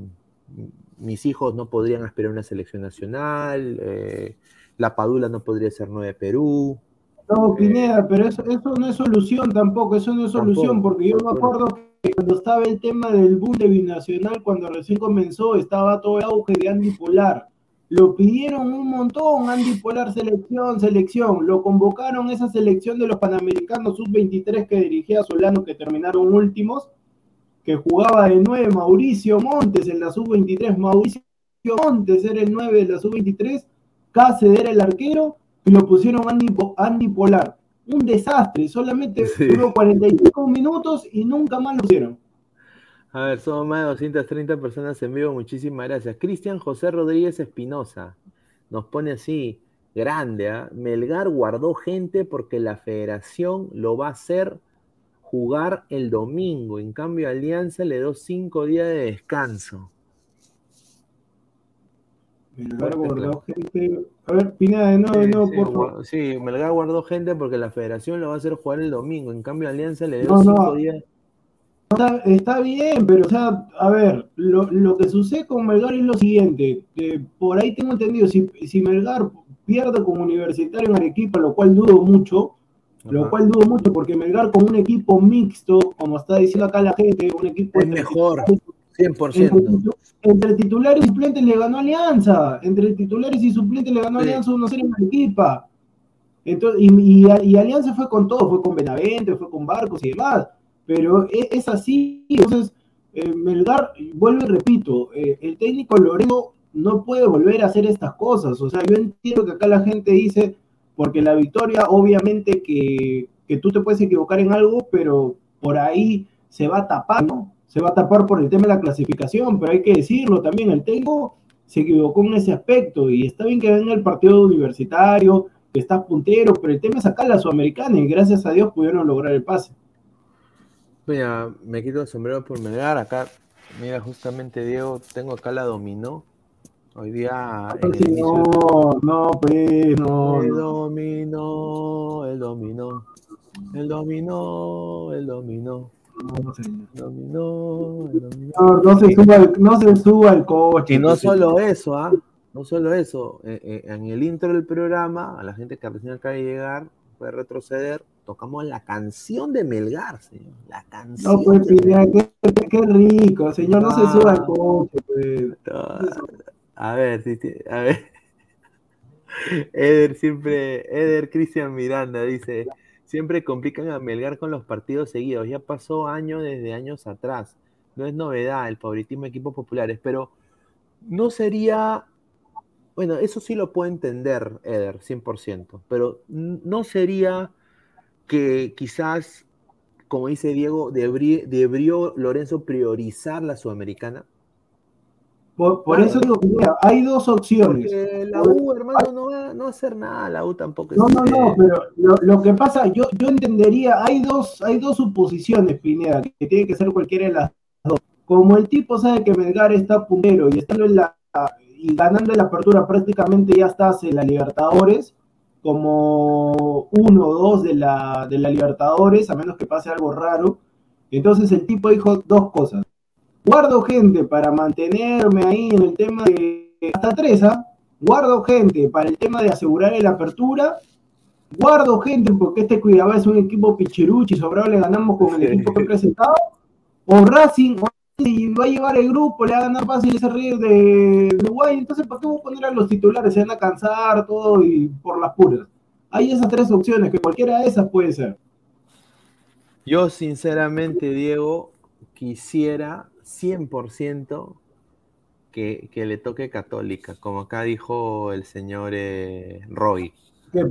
B: mis hijos no podrían aspirar a una selección nacional, eh, la Padula no podría ser nueve Perú.
C: No, Pineda, pero eso, eso no es solución tampoco, eso no es solución,
B: Tampoco,
C: porque yo me acuerdo que cuando estaba el tema del boom de binacional, cuando recién comenzó, estaba todo el auge de Andy Polar. Lo pidieron un montón, Andy Polar selección, selección. Lo convocaron esa selección de los Panamericanos Sub-23 que dirigía Solano, que terminaron últimos, que jugaba de 9 Mauricio Montes en la Sub-23. Mauricio Montes era el 9 de la Sub-23, Cáceres era el arquero, y lo pusieron Andy, Andy Polar. Un desastre, solamente duró 45 minutos y nunca más lo pusieron.
B: A ver, somos más de 230 personas en vivo, muchísimas gracias. Cristian José Rodríguez Espinosa nos pone así, grande, ¿ah? Melgar guardó gente porque la federación lo va a hacer jugar el domingo. En cambio, Alianza le dio cinco días de descanso.
C: Melgar guardó gente. A ver, Pina, de nuevo, de nuevo, por favor.
B: Sí, Melgar guardó gente porque la federación lo va a hacer jugar el domingo. En cambio, Alianza le dio cinco días.
C: Está, está, bien, pero o sea, a ver, lo, lo, que sucede con Melgar es lo siguiente. Por ahí tengo entendido, si, si Melgar pierde como universitario en Arequipa, lo cual dudo mucho, Ajá. lo cual dudo mucho porque Melgar con un equipo mixto, como está diciendo acá la gente, un equipo...
B: Es mejor, 100%.
C: Entre, entre, titulares y suplentes le ganó Alianza, entre titulares y suplentes le ganó sí. Alianza 1-0 en Arequipa. Entonces, y, y, y Alianza fue con todo, fue con Benavente, fue con Barcos y demás pero es, es así. Entonces, eh, Melgar, vuelvo y repito, eh, el técnico Lorenzo no puede volver a hacer estas cosas. O sea, yo entiendo que acá la gente dice, porque la victoria, obviamente que, que tú te puedes equivocar en algo, pero por ahí se va a tapar, ¿no? Se va a tapar por el tema de la clasificación, pero hay que decirlo también, el técnico se equivocó en ese aspecto y está bien que venga el partido universitario, que está puntero, pero el tema es acá la sudamericana y gracias a Dios pudieron lograr el pase.
B: Mira, me quito el sombrero por Melgar. Acá, mira, justamente Diego, tengo acá la dominó. Hoy día.
C: No, sí, no, no, pues, no.
B: El dominó, el dominó. El dominó, el dominó.
C: No,
B: dominó, el dominó.
C: No, no, se suba el, no se suba el coche.
B: Y no solo eso, ¿ah? No solo eso. Eh, eh, en el intro del programa, a la gente que recién acaba de llegar, puede retroceder, tocamos la canción de Melgar, señor. La canción.
C: No, pues, mira, qué, qué, rico, señor, no, no se suba al coche, pues.
B: No, a ver, a ver. Eder siempre, Eder Cristian Miranda dice, siempre complican a Melgar con los partidos seguidos. Ya pasó años desde años atrás. No es novedad el favoritismo de equipos populares, pero no sería bueno, eso sí lo puedo entender, Eder, 100%, pero no sería que quizás, como dice Diego, debería, debió Lorenzo priorizar la sudamericana.
C: Por, por eso digo, mira, hay dos opciones.
B: La U, hermano, no va, no va a hacer nada, la U tampoco.
C: No, no, no, pero lo, lo, que pasa, yo, yo entendería, hay dos, hay dos suposiciones, Pineda, que tiene que ser cualquiera de las dos. Como el tipo sabe que Melgar está puntero y estando en la y ganando la apertura prácticamente ya estás en la Libertadores, como uno o dos de la, de la Libertadores, a menos que pase algo raro. Entonces el tipo dijo dos cosas. Guardo gente para mantenerme ahí en el tema de hasta tres, ¿ah? Guardo gente para el tema de asegurar la apertura. Guardo gente porque este Cuidado es un equipo pichiruchi, sobrado le ganamos con el equipo que he presentado. O Racing, y va a llevar el grupo, le va a ganar fácil ese río de Uruguay, entonces ¿para qué voy a poner a los titulares? Se van a cansar todo y por las puras. Hay esas tres opciones, que cualquiera de esas puede ser.
B: Yo sinceramente, Diego, quisiera 100% que, que le toque católica, como acá dijo el señor eh, Roy.
C: ¿Qué,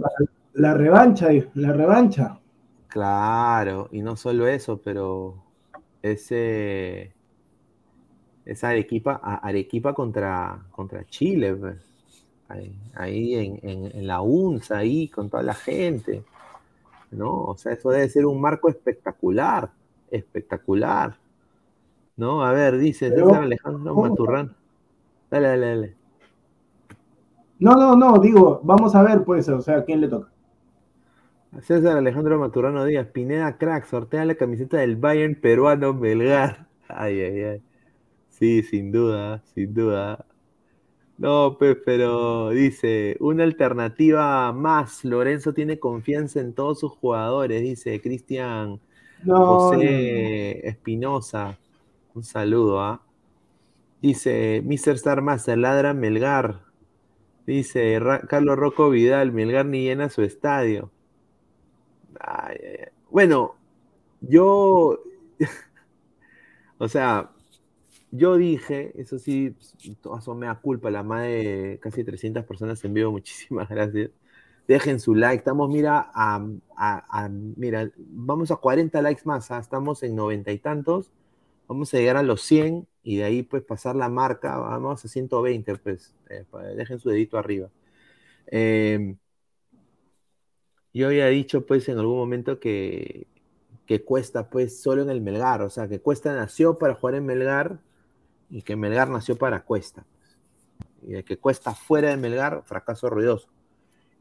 C: la revancha, la revancha.
B: Claro, y no solo eso, pero ese esa Arequipa, Arequipa contra, contra Chile, pues. ahí, ahí en, en, en, la UNSA, ahí con toda la gente, ¿no? O sea, eso debe ser un marco espectacular, espectacular, ¿no? A ver, dice Pero, César Alejandro Maturrán. Dale, dale, dale.
C: No, no, no, digo, vamos a ver, pues, o sea, ¿quién le toca?
B: César Alejandro Maturano Díaz, Pineda Crack, sortea la camiseta del Bayern peruano Melgar. Ay, ay, ay. Sí, sin duda, sin duda. No, pues, pero dice, una alternativa más. Lorenzo tiene confianza en todos sus jugadores, dice Cristian no, José Espinosa. Un saludo, ¿ah? ¿eh? Dice, Mr. Star Master, ladra Melgar. Dice Ra Carlos Rocco Vidal, Melgar ni llena su estadio. Ay, ay, ay. Bueno, yo, o sea, yo dije, eso sí, asomé a culpa, la más de casi 300 personas en vivo, muchísimas gracias. Dejen su like. Estamos, mira, mira, vamos a 40 likes más. ¿ah? Estamos en noventa y tantos. Vamos a llegar a los 100 y de ahí pues pasar la marca. Vamos a 120, pues. eh, dejen su dedito arriba. Eh, yo había dicho pues en algún momento que, que Cuesta pues solo en el Melgar. O sea, que Cuesta nació para jugar en Melgar y que Melgar nació para Cuesta. Y de que Cuesta fuera de Melgar, fracaso ruidoso.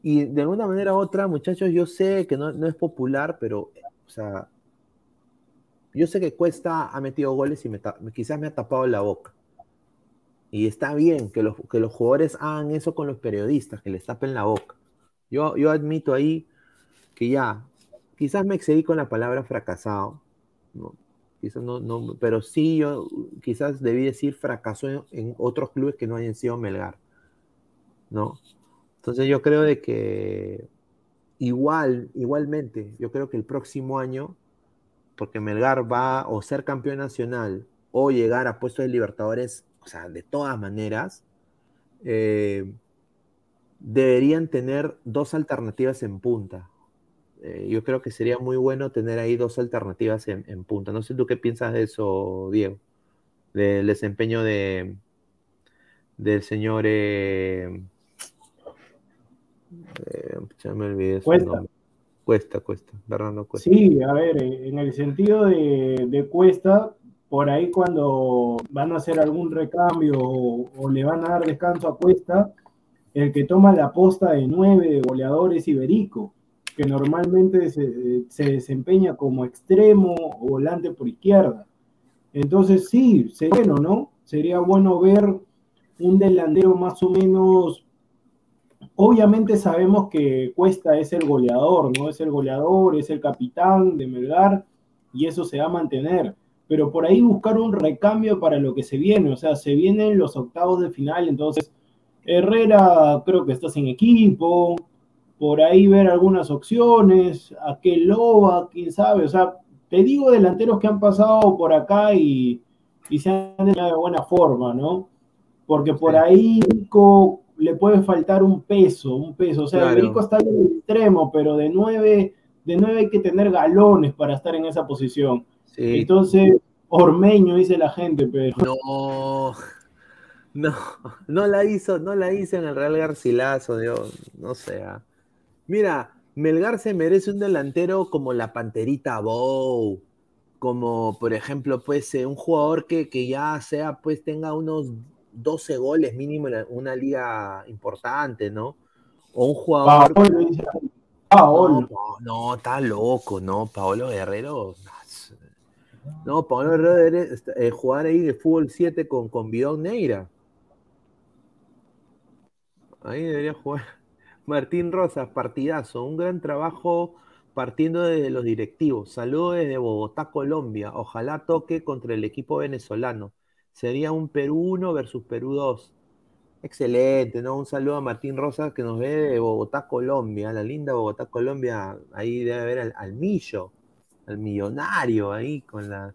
B: Y de alguna manera u otra, muchachos, yo sé que no, no es popular, pero, o sea, yo sé que Cuesta ha metido goles y me quizás me ha tapado la boca. Y está bien que los, que los jugadores hagan eso con los periodistas, que les tapen la boca. Yo, yo admito ahí que ya, quizás me excedí con la palabra fracasado, ¿no? Quizás no, no, pero sí yo quizás debí decir fracasó en, en otros clubes que no hayan sido Melgar, ¿no? Entonces yo creo de que igual, igualmente, yo creo que el próximo año, porque Melgar va o ser campeón nacional o llegar a puestos de Libertadores, o sea, de todas maneras, eh, deberían tener dos alternativas en punta. Eh, yo creo que sería muy bueno tener ahí dos alternativas en, en punta. No sé tú qué piensas de eso, Diego, del desempeño de del señor eh, eh, ya me olvidé su
C: Cuesta.
B: nombre. Cuesta, Cuesta, Bernardo Cuesta.
C: Sí, a ver, eh, en el sentido de, de Cuesta, por ahí cuando van a hacer algún recambio o, o le van a dar descanso a Cuesta, el que toma la posta de nueve de goleador es Iberico, que normalmente se, se desempeña como extremo o volante por izquierda. Entonces sí, sería bueno, ¿no? Sería bueno ver un delantero más o menos Obviamente sabemos que Cuesta es el goleador, ¿no? Es el goleador, es el capitán de Melgar y eso se va a mantener. Pero por ahí buscar un recambio para lo que se viene, o sea, se vienen los octavos de final, entonces Herrera creo que está sin equipo, por ahí ver algunas opciones, aquel Loba, quién sabe, o sea, te digo delanteros que han pasado por acá y, y se han de buena forma, ¿no? Porque por
B: Sí.
C: ahí Nico le puede faltar un peso, un peso. O sea,
B: Claro.
C: Iberico está en el extremo, pero de nueve, de nueve hay que tener galones para estar en esa posición.
B: Sí.
C: Entonces, Ormeño, dice la gente, pero
B: No, no, no la hizo, no la hizo en el Real Garcilaso, Dios, no sea. Mira, Melgar se merece un delantero como la Panterita Bow, como por ejemplo, pues eh, un jugador que, que ya sea, pues tenga unos 12 goles mínimo en una liga importante, ¿no? O un jugador.
C: Paolo.
B: No, no, está loco, no, Paolo Guerrero. No, Paolo Guerrero debe est- eh, jugar ahí de fútbol 7 con, con Bidón Neira. Ahí debería jugar. Martín Rosas, partidazo, un gran trabajo partiendo desde los directivos. Saludos desde Bogotá, Colombia. Ojalá toque contra el equipo venezolano. Sería un Perú 1 versus Perú 2. Excelente, ¿no? Un saludo a Martín Rosas que nos ve de Bogotá, Colombia. La linda Bogotá, Colombia. Ahí debe al, al Millo, al millonario ahí con las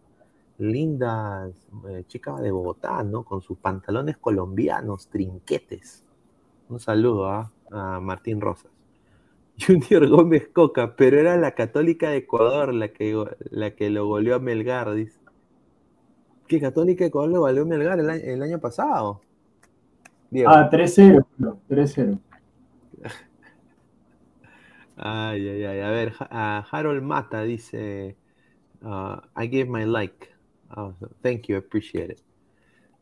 B: lindas eh, chicas de Bogotá, ¿no? Con sus pantalones colombianos, trinquetes. Un saludo ¿ah? A Martín Rosas. Junior Gómez Coca, pero era la Católica de Ecuador la que, la que lo goleó a Melgar, dice. ¿Qué Católica de Ecuador lo goleó a Melgar el, el año pasado? Diego.
C: Ah, 3-0, no, 3-0.
B: Ay, ay, ay. A ver, a Harold Mata dice: uh, I gave my like. Oh, thank you, appreciate it.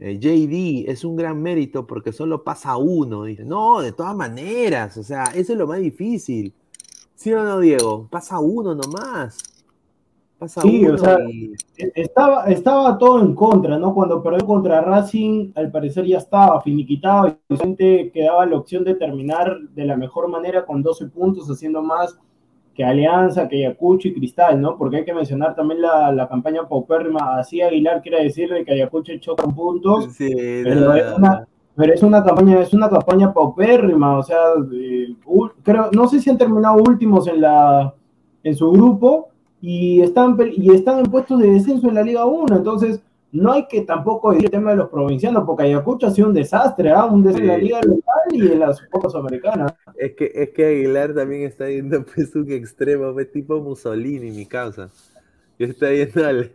B: Eh, JD es un gran mérito porque solo pasa uno. Dice: No, de todas maneras. O sea, eso es lo más difícil. ¿Sí o no, Diego? Pasa uno nomás. Pasa
C: Sí,
B: uno
C: o sea,
B: y.
C: Estaba, estaba todo en contra, ¿no? Cuando perdió contra Racing, al parecer ya estaba finiquitado y solamente quedaba la opción de terminar de la mejor manera con 12 puntos, haciendo más que Alianza, que Ayacucho y Cristal, ¿no? Porque hay que mencionar también la, la campaña paupérrima. Así Aguilar quiere decirle que Ayacucho chocan puntos,
B: Sí,
C: pero es una, pero es una campaña, es una campaña paupérrima, o sea, eh, creo, no sé si han terminado últimos en la en su grupo y están y están en puestos de descenso en la Liga 1, entonces no hay que tampoco decir el tema de los provincianos, porque Ayacucho ha sido un desastre, ¿ah? un desastre en la
B: Sí.
C: liga local y en las Copas Americanas.
B: Es que, es que Aguilar también está yendo pues un extremo, pues, tipo Mussolini, mi causa. Yo está yendo al,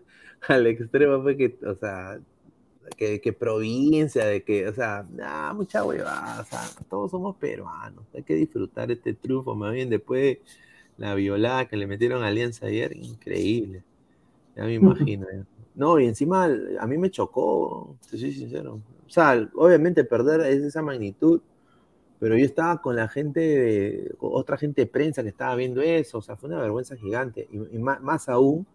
B: al extremo, pues, que, o sea, que, que provincia, de que, o sea, nah, mucha huevada, o sea, todos somos peruanos, hay que disfrutar este triunfo, más bien después de la violada que le metieron a Alianza ayer, increíble, ya me imagino. ya. No, y encima a mí me chocó, te soy sincero. O sea, obviamente perder es esa magnitud, pero yo estaba con la gente, de, otra gente de prensa que estaba viendo eso, o sea, fue una vergüenza gigante. Y, y más, más aún,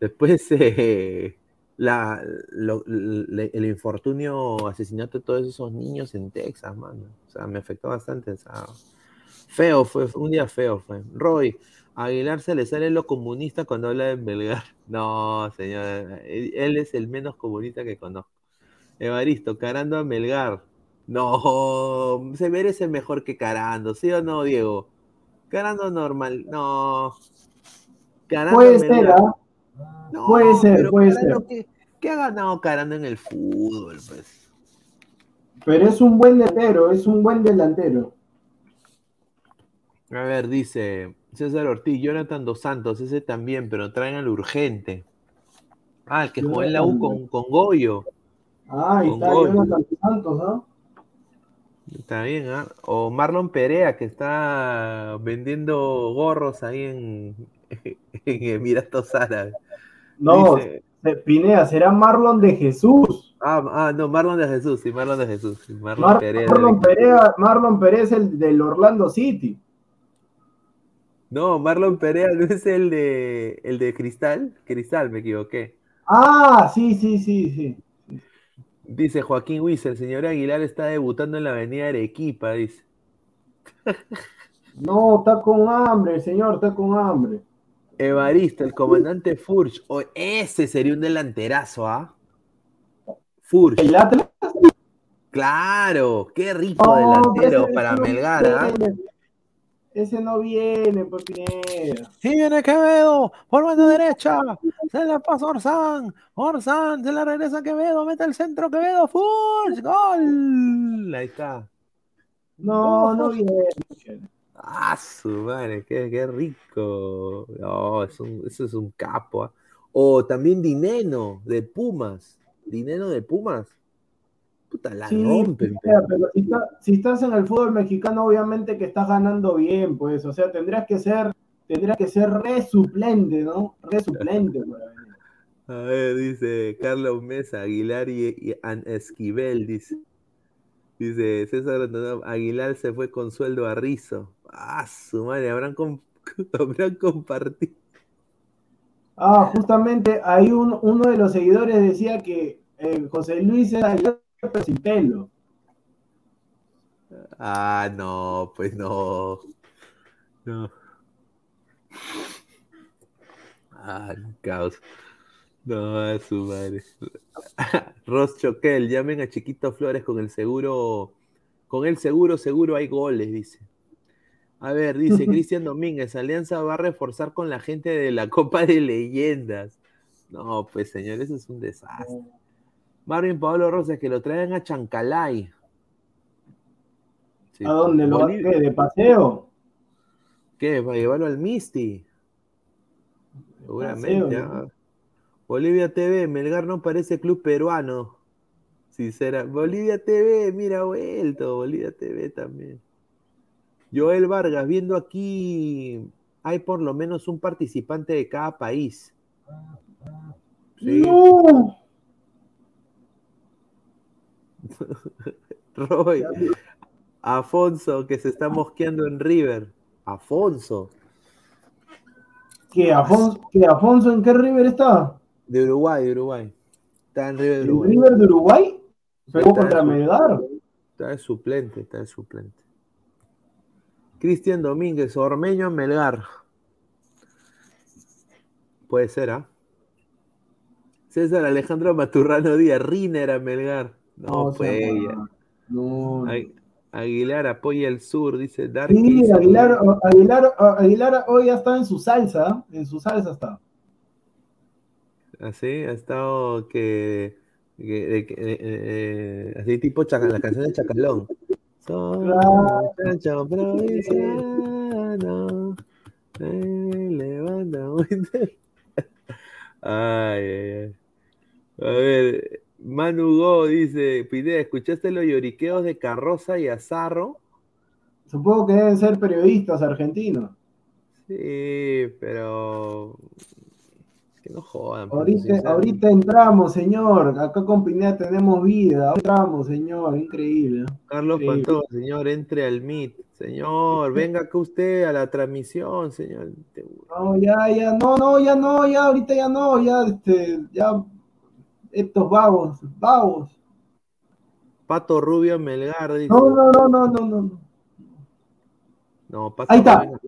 B: después eh, el infortunio, asesinato de todos esos niños en Texas, mano. O sea, me afectó bastante. feo, fue un día feo. Fue. Roy, a Aguilar se le sale lo comunista cuando habla de Belgar. No, señor, él, es el menos comunista que conozco. Evaristo, Carando a Melgar. No, se merece mejor que Carando, ¿sí o no, Diego? Carando normal, no. Carando
C: Puede
B: Melgar.
C: ser, ¿ah?
B: No,
C: Puede ser, puede
B: Carando,
C: ser.
B: ¿qué, qué ha ganado Carando en el fútbol, pues?
C: Pero es un buen delantero, es un buen delantero.
B: A ver, dice César Ortiz, Jonathan Dos Santos, ese también, pero traen al urgente. Ah, el que jugó en la U con, con Goyo.
C: Ah, ahí
B: Con
C: está. Jonathan Santos, ¿no?
B: Está bien, ¿ah? O Marlon Perea, que está vendiendo gorros ahí en, en Emiratos Árabes.
C: No,
B: Dice-
C: Pineda, será Marlon de Jesús.
B: ah, ah, no, Marlon de Jesús, sí, Marlon de Jesús. sí, Marlon
C: Mar-
B: Perea.
C: Marlon, Perea, Marlon Perea es el del Orlando City.
B: No, Marlon Perea no es el de el de Cristal. Cristal, me equivoqué.
C: Ah, sí, sí, sí, sí.
B: Dice Joaquín Wies, el señor Aguilar está debutando en la avenida Arequipa, dice.
C: No, está con hambre, el señor, está con hambre.
B: Evaristo, el comandante Furch. Oh, ese sería un delanterazo, ¿ah? Furch.
C: El Atlas.
B: Claro, qué rico
C: No,
B: delantero para Melgar, ¿ah?
C: Ese no viene, pues Pineda.
B: Sí viene Quevedo, por banda derecha, se la pasa Orsán, Orsán, se la regresa Quevedo, mete el centro Quevedo, Furch, gol. Ahí está.
C: No, no viene.
B: Ah, su madre, qué, qué rico. No, eso es un capo. ¿ah? O también Dineno, de Pumas. Dineno de Pumas. Puta, la
C: Sí,
B: rompen.
C: Pero si, está- si estás en el fútbol mexicano, obviamente que estás ganando bien, pues. O sea, tendrías que ser, tendrías que ser re suplente, ¿no? Re suplente, para venir.
B: A ver, dice Carlos Mesa, Aguilar y, y An Esquivel, dice. Dice César Antonio, Aguilar se fue con sueldo a Rizo. Ah, su madre, habrán, habrán compartido.
C: Ah, justamente ahí un- uno de los seguidores decía que eh, José Luis era Aguilar, pero sin pelo.
B: Ah, no, pues no. No. Ah, caos. No, a su madre. Ross Choquel, llamen a Chiquito Flores con el seguro. Con el seguro, seguro hay goles, dice. A ver, dice Cristian Domínguez, Alianza va a reforzar con la gente de la Copa de Leyendas. No, pues señor, eso es un desastre. Marvin Pablo Rosas, que lo traigan a Chancalay. Sí,
C: ¿A dónde lo hace? ¿De paseo?
B: ¿Qué? ¿Para llevarlo al Misti? Seguramente.
C: Paseo,
B: ah. Bolivia TV, Melgar no parece club peruano. Sincera. Bolivia TV, mira, vuelto. Bolivia TV también. Joel Vargas, viendo aquí, hay por lo menos un participante de cada país. Sí.
C: ¡No!
B: Roy, Afonso, que se está mosqueando en River. Afonso,
C: ¿Que Afonso, que Afonso en qué River está?
B: de Uruguay, de Uruguay. Está en River de
C: ¿El
B: Uruguay.
C: River de Uruguay?
B: Está
C: contra
B: en
C: Melgar.
B: Está de suplente, está de suplente. Cristian Domínguez, Ormeño Melgar. Puede ser, ¿ah? César Alejandro Maturrano Díaz, Riner a Melgar. No, pues.
C: No.
B: Agu- Aguilar apoya el sur, dice Dark.
C: Sí, Aguilar, Aguilar, Aguilar hoy ya está en su salsa, ¿eh? en su salsa está.
B: Así, ha estado que. que- que- eh, eh, así tipo chaca- la canción de Chacalón.
C: Claro.
B: muchacho provinciano, levanta Ay, ay, ay. A ver, Manu Go dice: Pineda, ¿escuchaste los lloriqueos de Carroza y Azarro?
C: Supongo que deben ser periodistas argentinos.
B: Sí, pero. Que no jodan.
C: Ahorita, entramos, señor. Acá con Pineda tenemos vida. Ahorita entramos, señor. Increíble.
B: Carlos
C: Increíble.
B: Pantón, señor, entre al Meet. Señor, venga acá usted a la transmisión, señor.
C: No, ya, ya, no, no, ya no, ya, ahorita ya no, ya, este, ya, estos vagos, vagos.
B: Pato Rubio Melgar dice.
C: No, no, no, no, no, no.
B: No, Pato
C: Ahí está.
B: Rubio-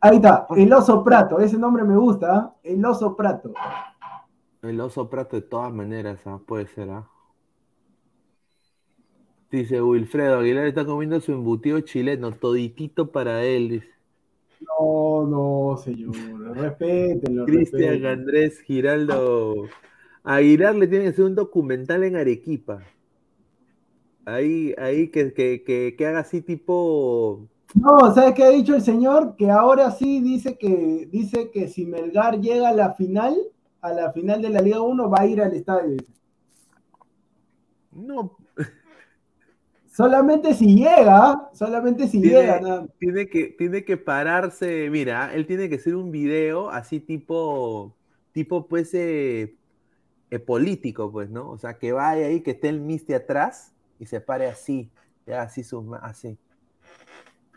C: Ahí está, el oso prato, ese nombre me gusta, ¿ah? el oso prato.
B: El oso prato de todas maneras, ah, puede ser, ¿ah? Dice Wilfredo Aguilar está comiendo su embutido chileno, toditito para él, dice.
C: No, no, señor, respétenlo.
B: Cristian. Andrés Giraldo. Aguilar le tiene que hacer un documental en Arequipa. Ahí, ahí que, que, que, que haga así tipo.
C: No, ¿sabes qué ha dicho el señor? Que ahora sí dice que, dice que si Melgar llega a la final, a la final de la Liga 1, va a ir al estadio.
B: No,
C: Solamente si llega, solamente si
B: Tiene-
C: llega. nada.
B: tiene que, tiene que pararse. Mira, él tiene que hacer un video así tipo, tipo pues eh, eh, político, pues, ¿no? O sea, que vaya ahí, que esté el Misti atrás y se pare así, ya así así.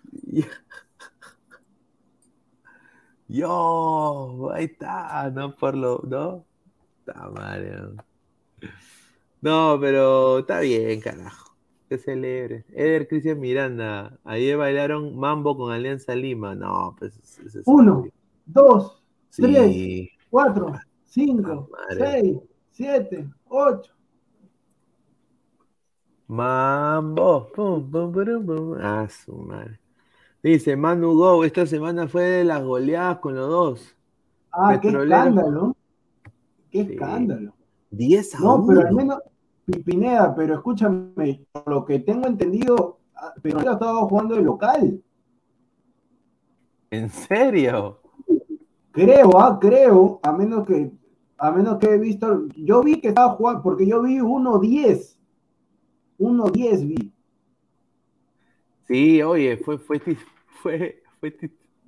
B: Yo, ahí está, no por lo, ¿no? Está mal, ¿no? No, pero está bien, carajo. Que celebre. Eder Cristian Miranda. Ayer bailaron mambo con Alianza Lima. No, pues. es-
C: Uno, dos,
B: Sí.
C: tres, cuatro, cinco,
B: Ah, madre.
C: seis, siete, ocho.
B: Mambo. Pum, pum, purum, pum. Ah, su madre. Dice Manu Go. Esta semana fue de las goleadas con los dos.
C: Ah, qué escándalo. Qué
B: Sí.
C: escándalo.
B: 10 a
C: No,
B: 1.
C: pero al menos, Pineda, pero escúchame, por lo que tengo entendido, ah, Petrolero estaba jugando de local.
B: ¿En serio?
C: Creo, ah, creo, a menos que, a menos que he visto, yo vi que estaba jugando, porque yo vi 1-10. 1-10 vi.
B: Sí, oye, fue, fue, fue, fue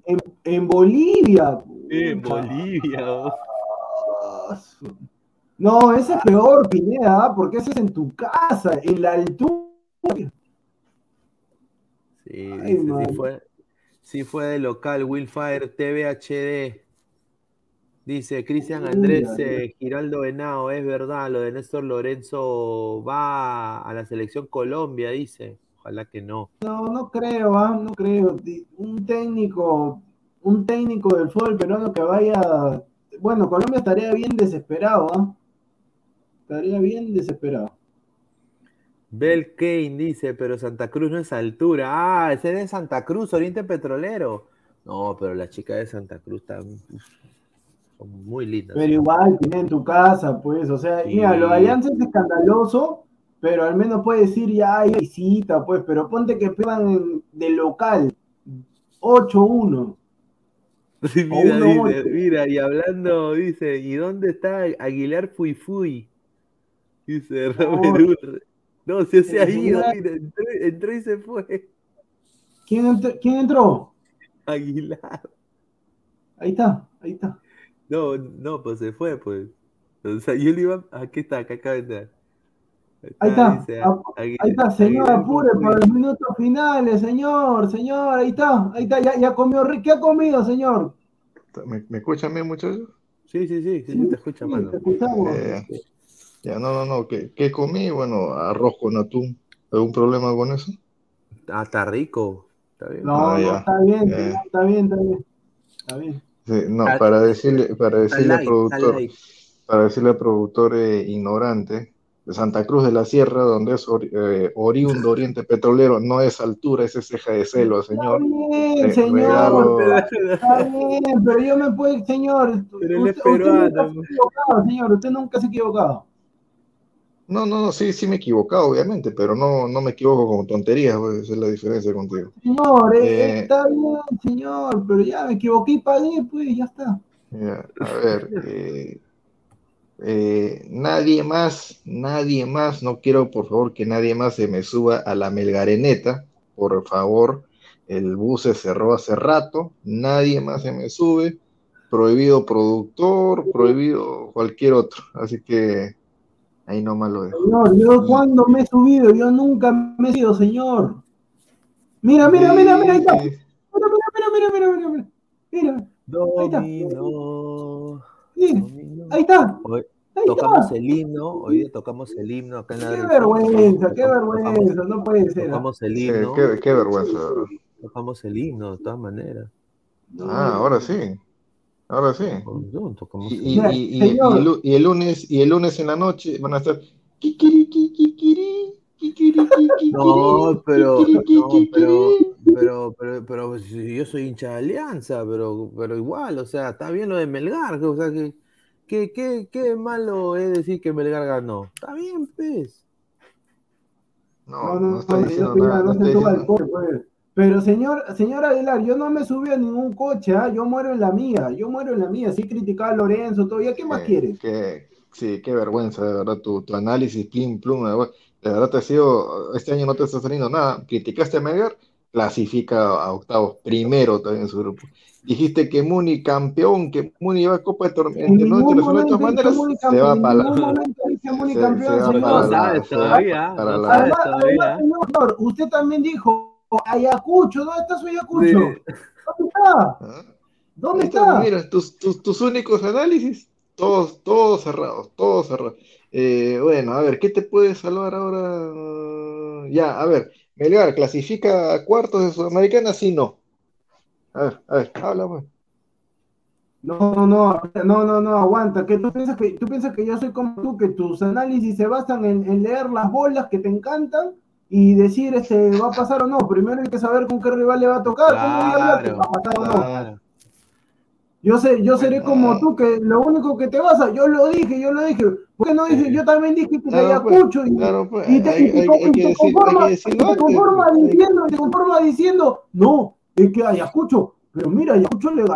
C: En, en Bolivia.
B: en
C: pucha.
B: Bolivia. oh.
C: No, ese es peor, Pineda, ¿ah? porque ese es en tu casa, en la altura.
B: Sí,
C: Ay,
B: dice, fue, sí fue de local, Willfire TV HD. Dice Cristian Andrés eh, Giraldo Venado, es verdad, lo de Néstor Lorenzo va a la selección Colombia, dice. Ojalá que no.
C: No, no creo, ¿ah? no creo. Un técnico, un técnico del fútbol peruano que vaya. Bueno, Colombia estaría bien desesperado, ¿ah? Estaría bien desesperado.
B: Bel Kane dice, pero Santa Cruz no es altura. Ah, ese es de Santa Cruz, Oriente Petrolero. No, pero las chicas de Santa Cruz uf, son muy lindas.
C: Pero igual, tiene en tu casa, pues, o sea,
B: Sí.
C: mira, lo de Alianza es escandaloso, pero al menos puede decir ya hay visita, pues, pero ponte que en- de local 8-1.
B: Sí, mira, dice, y hablando, dice, ¿y dónde está Aguilar Fui Fui? Dice Robert Ur- No, se se ha ido, mira, entró, entró y se fue.
C: ¿Quién, entró- ¿Quién entró?
B: Aguilar.
C: Ahí está, ahí está.
B: No, no, pues se fue, pues. O sea, yo le iba. Aquí está, acá acaba de entrar.
C: Ahí está,
B: dice,
C: Ahí está, señor,
B: Aguilar
C: apure para los minutos finales, señor, señor, ahí está, ahí está, ya, ya comió, ¿qué ha comido, señor?
D: ¿Me, me escuchan bien, muchachos?
B: Sí, sí, sí, sí, sí, te escucha,
C: sí,
B: mano.
C: te.
D: Eh, ya, no, no, no. ¿Qué, qué comí? Bueno, arroz con atún. ¿Algún problema con eso?
B: Ah, está rico. Está bien.
C: No,
D: Ah,
C: no,
D: ya.
C: está bien,
D: Eh.
C: está bien, está bien, está bien.
D: Sí, no,
B: Al-
D: para decirle, para decirle al productor, para decirle al productor eh, ignorante, de Santa Cruz de la Sierra, donde es ori- eh, oriundo Oriente Petrolero, no es altura, es ceja de celo, señor.
C: Está bien,
D: Re-
C: señor.
D: regalo-
C: Está bien, pero yo me puedo, señor.
B: Pero
C: usted, usted nunca se ha equivocado, señor. Usted nunca se ha equivocado.
D: No, no, no, sí, sí me he equivocado, obviamente, pero no, no me equivoco con tonterías, pues, esa es la diferencia contigo.
C: Señor, eh,
D: Eh.
C: está bien, señor, pero ya me equivoqué y pagué, pues ya está.
D: Ya, a ver, eh, eh, nadie más, nadie más, no quiero por favor que nadie más se me suba a la Melgareneta, por favor, el bus se cerró hace rato, nadie más se me sube, prohibido productor, prohibido cualquier otro, así que ahí nomás lo dejo.
C: Señor, yo cuando me he subido, yo nunca me he subido, señor. Mira, mira, mira, mira, ahí está. Mira, mira, mira, mira, mira, mira. Mira, ahí está.
B: Hoy
C: Ahí
B: tocamos
C: está.
B: el himno, hoy tocamos el himno acá en la
C: Qué vergüenza, qué
B: Tocamos-
C: vergüenza, no puede ser.
B: Tocamos el himno,
D: qué, qué vergüenza,
B: tocamos el himno de todas maneras.
D: Ah, ahora sí, ahora sí. Y,
B: el
D: y-
C: Mira,
D: y- y-
C: señor.
D: y el, lu- y el lunes y el lunes en la noche van a estar
B: No, pero, no, pero, pero, pero, pero si yo soy hincha de Alianza, pero, pero igual, o sea, está bien lo de Melgar, o sea, que, que, malo es decir que Melgar ganó. Está bien, pues.
D: No,
C: No,
D: no,
C: no,
D: está
C: no,
D: diciendo nada,
C: no
D: diciendo.
C: Pero señor, señor Aguilar, yo no me subí a ningún coche, ¿ah? yo muero en la mía, yo muero en la mía, sí criticaba a Lorenzo, todavía, ¿qué más
D: Sí,
C: quieres?
D: qué- sí, qué vergüenza, de verdad, tu, tu análisis, plim, plum, de verdad, de verdad te ha sido, este año no te está saliendo nada, criticaste a Melgar, clasifica a octavos, primero también en su grupo. Dijiste que Muni campeón, que Muni va a Copa de Torneo
C: ningún
D: Internacional de todas maneras, se va para la,
C: Muni campeón,
B: No sabes todavía, no sabes todavía.
C: además, señor, usted también dijo Ayacucho, ¿dónde está su Ayacucho? ¿Dónde está? ¿Dónde
D: está, mira, tus, tus, tus únicos análisis, todos, todos cerrados, todos cerrados. Eh, bueno, a ver, ¿qué te puede salvar ahora? Ya, a ver, Melgar, ¿clasifica a cuartos de Sudamericana? Sí, no. A ver, a ver, habla, pues.
C: No, no, no, no, no, no, aguanta, que tú piensas que tú piensas que yo soy como tú, que tus análisis se basan en, en leer las bolas que te encantan y decir este va a pasar o no. Primero hay que saber con qué rival le va a tocar, ¿cómo voy a va a pasar o no? Yo sé, yo seré como tú, que lo único que te basa, yo lo dije, yo lo dije. ¿Por qué no dije? Yo también dije que
D: Claro, pues,
C: Ayacucho y,
D: claro, pues,
C: y te,
D: hay,
C: y te-
D: hay-
C: te
D: hay
C: conforma-
D: pues.
C: diciendo, te conforma diciendo, no, es que Ayacucho, pero mira, Ayacucho le, lo,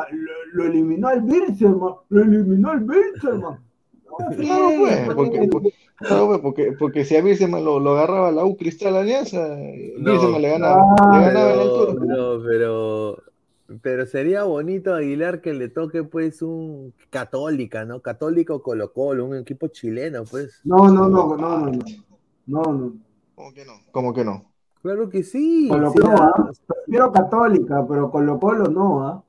C: lo eliminó al Bilzerman, lo eliminó al Bilzerman. No,
D: Claro, pues, porque,
C: porque-
D: claro, porque, porque si a Wilson lo, lo agarraba la U Cristal Alianza,
B: No,
D: Wilson le ganaba, le ganaba
B: Pero,
D: altura.
B: no, pero, pero sería bonito Aguilar que le toque pues un Católica, ¿no? Católico Colo Colo, un equipo chileno, pues.
C: No, no, no, no, no, no. No, no.
D: ¿Cómo que no? ¿Cómo que no?
B: Claro que sí.
C: Colo Colo, ¿ah? Prefiero Católica, pero Colo Colo no, ¿ah?
D: No,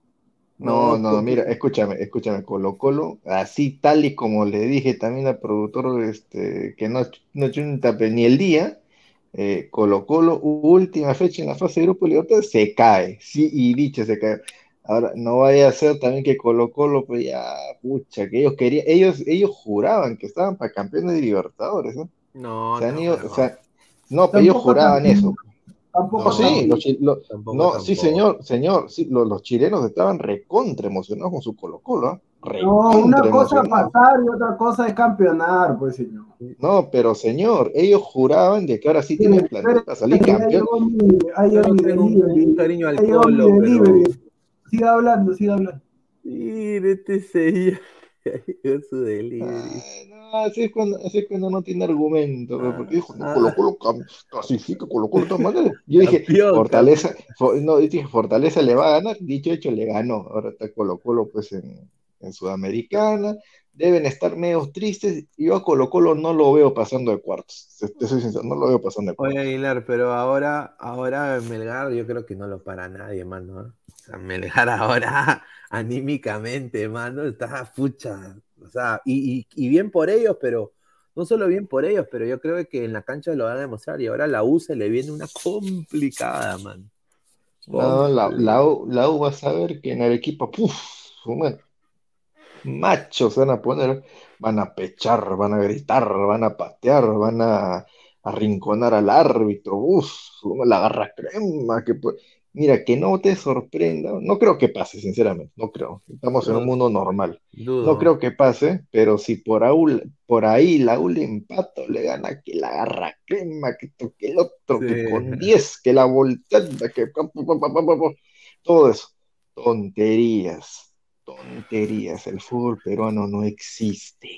B: No,
D: no, mira, escúchame, escúchame, Colo Colo, así tal y como le dije también al productor este, que no, no chunta pues, ni el día, eh, Colo Colo, última fecha en la fase de Grupo Libertadores, se cae, sí, y dicho se cae. Ahora, no vaya a ser también que Colo Colo, pues ya, pucha, que ellos querían, ellos, ellos juraban que estaban para campeones de Libertadores, ¿no?
B: No,
D: Se han
B: no,
D: ido,
B: no,
D: o sea, no, pero ellos
C: Tampoco
D: juraban eso.
C: Tampoco
D: No, sí, los, chi- lo-
B: tampoco,
D: no, sí, señor, señor, sí, lo- los, chilenos estaban recontra emocionados con su Colo Colo, ¿ah?
C: No, una cosa es pasar y otra cosa es campeonar, pues señor.
D: No, pero señor, ellos juraban de que ahora sí tienen plantel para salir campeón.
B: tengo un, cariño al Colo, pero...
C: Siga hablando, siga hablando.
B: Este señor. Su delivery.
D: Ay, no, así es cuando, así es cuando no tiene argumento, porque dijo, no,
B: Ah.
D: Colo Colo cam- clasifica, Colo Colo todas maneras. Yo dije, Fortaleza, fo- no, yo dije, Fortaleza le va a ganar, dicho hecho, le ganó. Ahora está Colo Colo pues en, en Sudamericana, deben estar medio tristes, y yo a Colo Colo no lo veo pasando de cuartos, te, soy sincero, no lo veo pasando de cuartos.
B: Oye, Aguilar, pero ahora, ahora Melgar yo creo que no lo para nadie, mano. ¿eh? O sea, Melgar ahora anímicamente, mano, está fucha. O sea, y, y- y bien por ellos, pero no solo bien por ellos, pero yo creo que en la cancha lo van a demostrar. Y ahora la U se le viene una complicada, man.
D: No, la, la, U, la U va a saber que en Arequipa, puf, bueno, machos van a poner, van a pechar, van a gritar, van a patear, van a arrinconar al árbitro, uff, la garra crema, que Mira, que no te sorprenda, no creo que pase, sinceramente, no creo, estamos en un mundo normal,
B: Dudo.
D: no creo que pase, pero si por ahí, por ahí la U le empata o le gana, que la garra crema, que toque el otro, que con 10, que la volteada, que todo eso, tonterías, tonterías, el fútbol peruano no existe,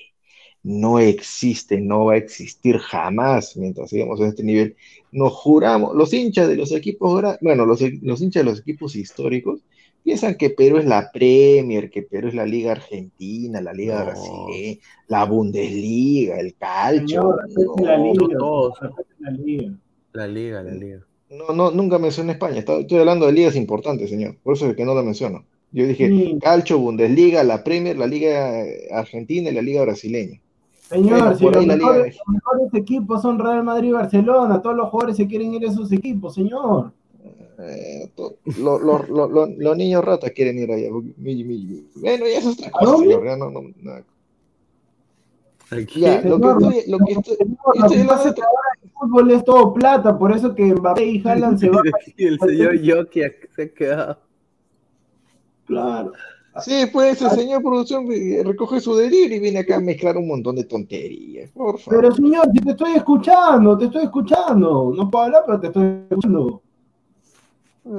D: no existe, no va a existir jamás mientras sigamos en este nivel. Nos juramos, los hinchas de los equipos, bueno, los, los hinchas de los equipos históricos piensan que Perú es la Premier, que Perú es la Liga Argentina, la Liga
B: No.
D: Brasileña, la Bundesliga, el calcio.
C: Señor, respete la
D: No,
C: liga.
B: todos.
C: la liga.
B: La liga, la liga.
D: no, no, nunca mencioné España, estoy hablando de ligas importantes, señor, por eso es que no la menciono. Yo dije
C: Sí.
D: calcio, Bundesliga, la Premier, la Liga Argentina y la Liga Brasileña.
C: Señor,
D: Bueno,
C: si los
D: la liga
C: los mejores equipos son Real Madrid y Barcelona, todos los jugadores se quieren ir a esos equipos, señor.
D: Eh, to- lo- lo- lo- lo- los niños ratas quieren ir allá. Mi- mi- Bueno, ya eso es otra cosa, señor. ya no- no- no.
B: Aquí.
D: Ya, lo que
C: Señor,
D: estoy, lo que estoy,
C: Señor, lo
D: estoy
C: que
D: hablando
C: es que ahora el fútbol es todo plata, por eso que Mbappé y Haaland se van.
B: el señor Yoki se ha quedado.
C: Claro.
D: Sí, pues el señor producción eh, recoge su delirio y viene acá a mezclar un montón de tonterías. Por favor.
C: Pero señor, si te estoy escuchando, te estoy escuchando. No puedo hablar, pero te estoy escuchando.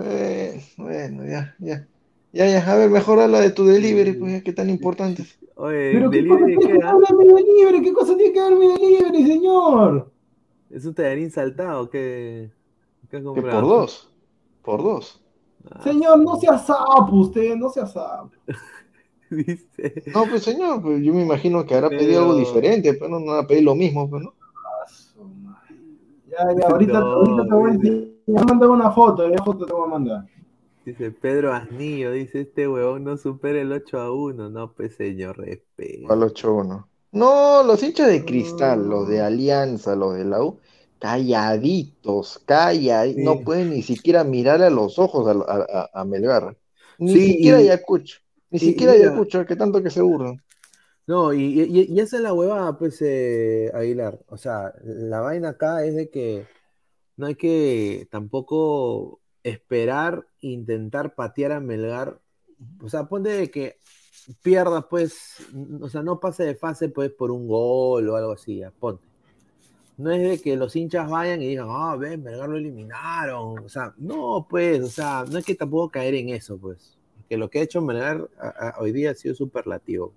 D: Eh, bueno, ya, ya. Ya, ya, a ver, mejor habla de tu delivery, pues, ya que tan importante.
B: Oye,
C: Pero ¿qué
B: delivery
C: cosa
B: de
C: tiene
B: qué,
C: que
B: ah?
C: ver mi delivery? ¿Qué cosa tiene que ver mi delivery, señor?
B: ¿Es un tallarín saltado que, Que comprado?
D: por dos, por dos.
B: Ah,
C: Señor, no sea sapo usted, no sea sapo.
B: dice.
D: No, pues señor, pues, yo me imagino que habrá pedido algo
B: Pero-
D: diferente, pero no, no va a pedir lo mismo, pues, ¿no?
C: Ya, ya, ahorita,
B: No,
C: ahorita te voy a enseñar. Mandar una foto, ya foto te voy a mandar.
B: Dice Pedro Asnillo, dice este huevón no supera el 8 a 1. No, pues señor, respeto.
D: Al 8-1. No, los hinchas de Cristal, los de Alianza, los de la U, calladitos, calladitos,
B: Sí.
D: no pueden ni siquiera mirar a los ojos a, a- a- a Melgar. Ni
B: Sí,
D: siquiera Ayacucho, ni
B: y-
D: siquiera
B: y
D: Ayacucho, que tanto que se burlan.
B: No, y, esa es la huevada, pues, eh, Aguilar. O sea, la vaina acá es de que no hay que tampoco esperar, intentar patear a Melgar. O sea, ponte de que pierda, pues, o sea, no pase de fase, pues, por un gol o algo así, ya, ponte. No es de que los hinchas vayan y digan, ah, ven, Melgar lo eliminaron. O sea, no, pues, o sea, no hay que tampoco caer en eso, pues. Que lo que ha hecho Melgar a- a- hoy día ha sido superlativo.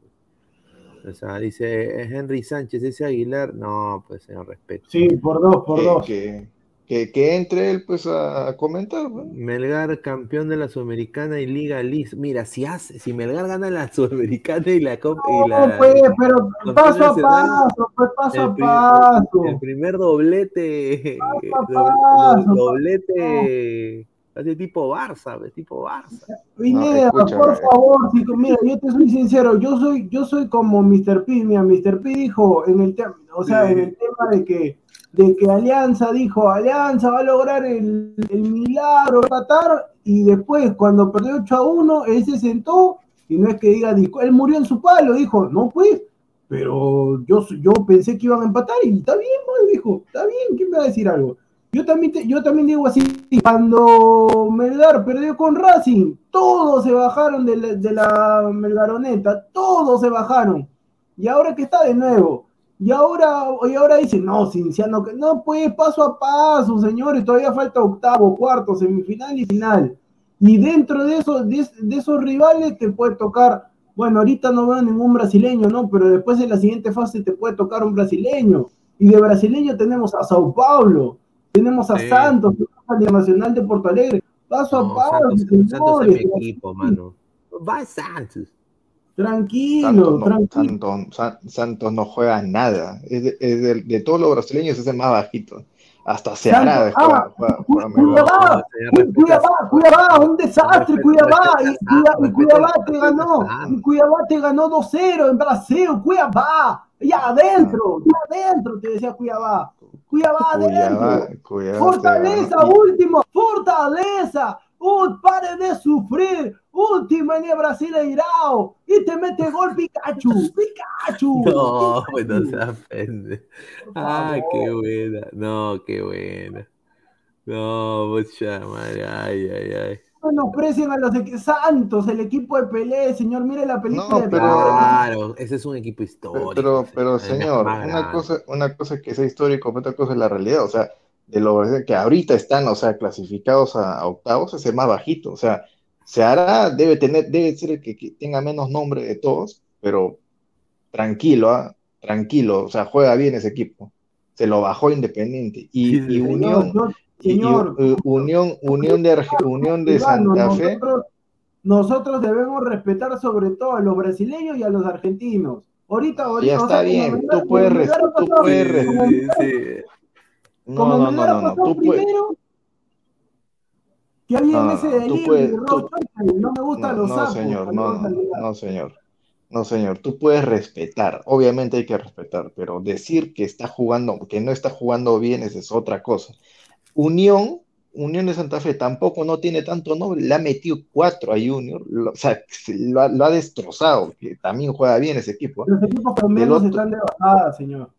B: pues. O sea, dice Henry Sánchez, ese Aguilar, no, pues señor respeto.
C: Sí, por dos, por
D: Que,
C: dos.
D: que, que, que entre él pues a, a comentar, ¿no?
B: Melgar campeón de la Sudamericana y Liga Liz. Mira, si hace, si Melgar gana la Sudamericana y la Copa y
C: No,
B: la
C: pues, pero paso a paso, pues paso
B: el
C: a paso.
B: el primer doblete,
C: Paso a
B: doble-
C: paso,
B: doblete, hace tipo Barça, pues, tipo Barça.
C: Pineda,
D: escucha,
C: por favor, si- mira, yo te soy sincero, yo soy, yo soy como Mr. P, mira, Mr. P dijo en el tema, o sea,
B: Sí.
C: en el tema de que, de que Alianza dijo, Alianza va a lograr el, el milagro, empatar, y después cuando perdió 8 a 1, él se sentó, y no es que diga, él murió en su palo, dijo, no pues, pero yo, yo pensé que iban a empatar, y está bien, pues, dijo, está bien, ¿quién me va a decir algo? Yo también, te- yo también digo así, cuando Melgar perdió con Racing, todos se bajaron de la, de la Melgaroneta, todos se bajaron. Y ahora que está de nuevo, y ahora, y ahora dicen, no, Cinciano, que no, pues paso a paso, señores, todavía falta octavo, cuarto, semifinal y final. Y dentro de esos, de, de esos rivales te puede tocar, bueno, ahorita no veo ningún brasileño, ¿no? Pero después en la siguiente fase te puede tocar un brasileño. Y de brasileño tenemos a Sao Paulo, tenemos a
B: Sí.
C: Santos, tenemos al Nacional de Porto Alegre. Paso
B: No,
C: a paso,
B: Santos, Santos es mi equipo, mano. Va Santos.
C: Tranquilo,
D: Santos no,
C: tranquilo.
D: Santos, San- Santos no juega nada. Es de, es de- de todos los brasileños es el más bajito. Hasta Ceará juega mejor.
C: Cuiabá, un desastre, Cuiabá, y, Cuiabá, te ganó, y Cuiabá te ganó 2-0 en Brasil, Cuiabá, ya adentro, ya adentro, te decía Cuiabá, Cuiabá adentro,
D: Cuiabá, Cuiabá
C: Fortaleza, último, Fortaleza, ¡Uh, pare de sufrir! ¡Última en Brasileirao! Y te mete gol Pikachu. ¡Pikachu!
B: No,
C: Pikachu.
B: pues no se ofende. Ah, qué buena. No, qué buena. No, mucha madre. Ay, ay, ay.
C: Menosprecien a los equi- Santos, el equipo de Pelé, señor. Mire la película
D: No,
C: de
D: pero-
C: Pelé.
B: Claro, ese es un equipo histórico.
D: Pero, pero señor, una cosa, una cosa que sea histórico, otra cosa es la realidad. O sea, de lo que ahorita están, o sea, clasificados a, a octavos, es el más bajito. O sea, se hará, debe tener, debe ser el que, que tenga menos nombre de todos, pero tranquilo, ¿ah? Tranquilo. O sea, juega bien ese equipo. Se lo bajó Independiente. Y,
B: Sí,
D: y
B: señor,
D: Unión,
C: Señor,
D: y- Unión, Unión de, Arge- Unión de Santa Fe.
C: nosotros, nosotros debemos respetar sobre todo a los brasileños y a los argentinos. Ahorita, ahorita
D: Ya
C: o
D: está
C: sea,
D: bien, tú puedes
C: como
D: res-
C: Melgar ha
D: tú puedes
C: como-
B: Sí, sí.
D: No,
C: como
D: no, no, no, no. Tú puedes.
C: primero, que había
D: No,
C: ese
D: no,
C: de
D: tú
C: Lima
D: puedes- tú-
C: no me gustan
D: No,
C: los
D: no,
C: sapos.
D: señor, no,
C: Melgar.
D: no, señor. No, señor, tú puedes respetar, obviamente hay que respetar, pero decir que está jugando, que no está jugando bien, esa es otra cosa. Unión, Unión de Santa Fe tampoco no tiene tanto nombre, le ha metido cuatro a Junior, lo- o sea, se- lo ha, lo ha destrozado, que también juega bien ese equipo.
C: Los equipos colombianos
D: otro-
C: están de bajada, señor.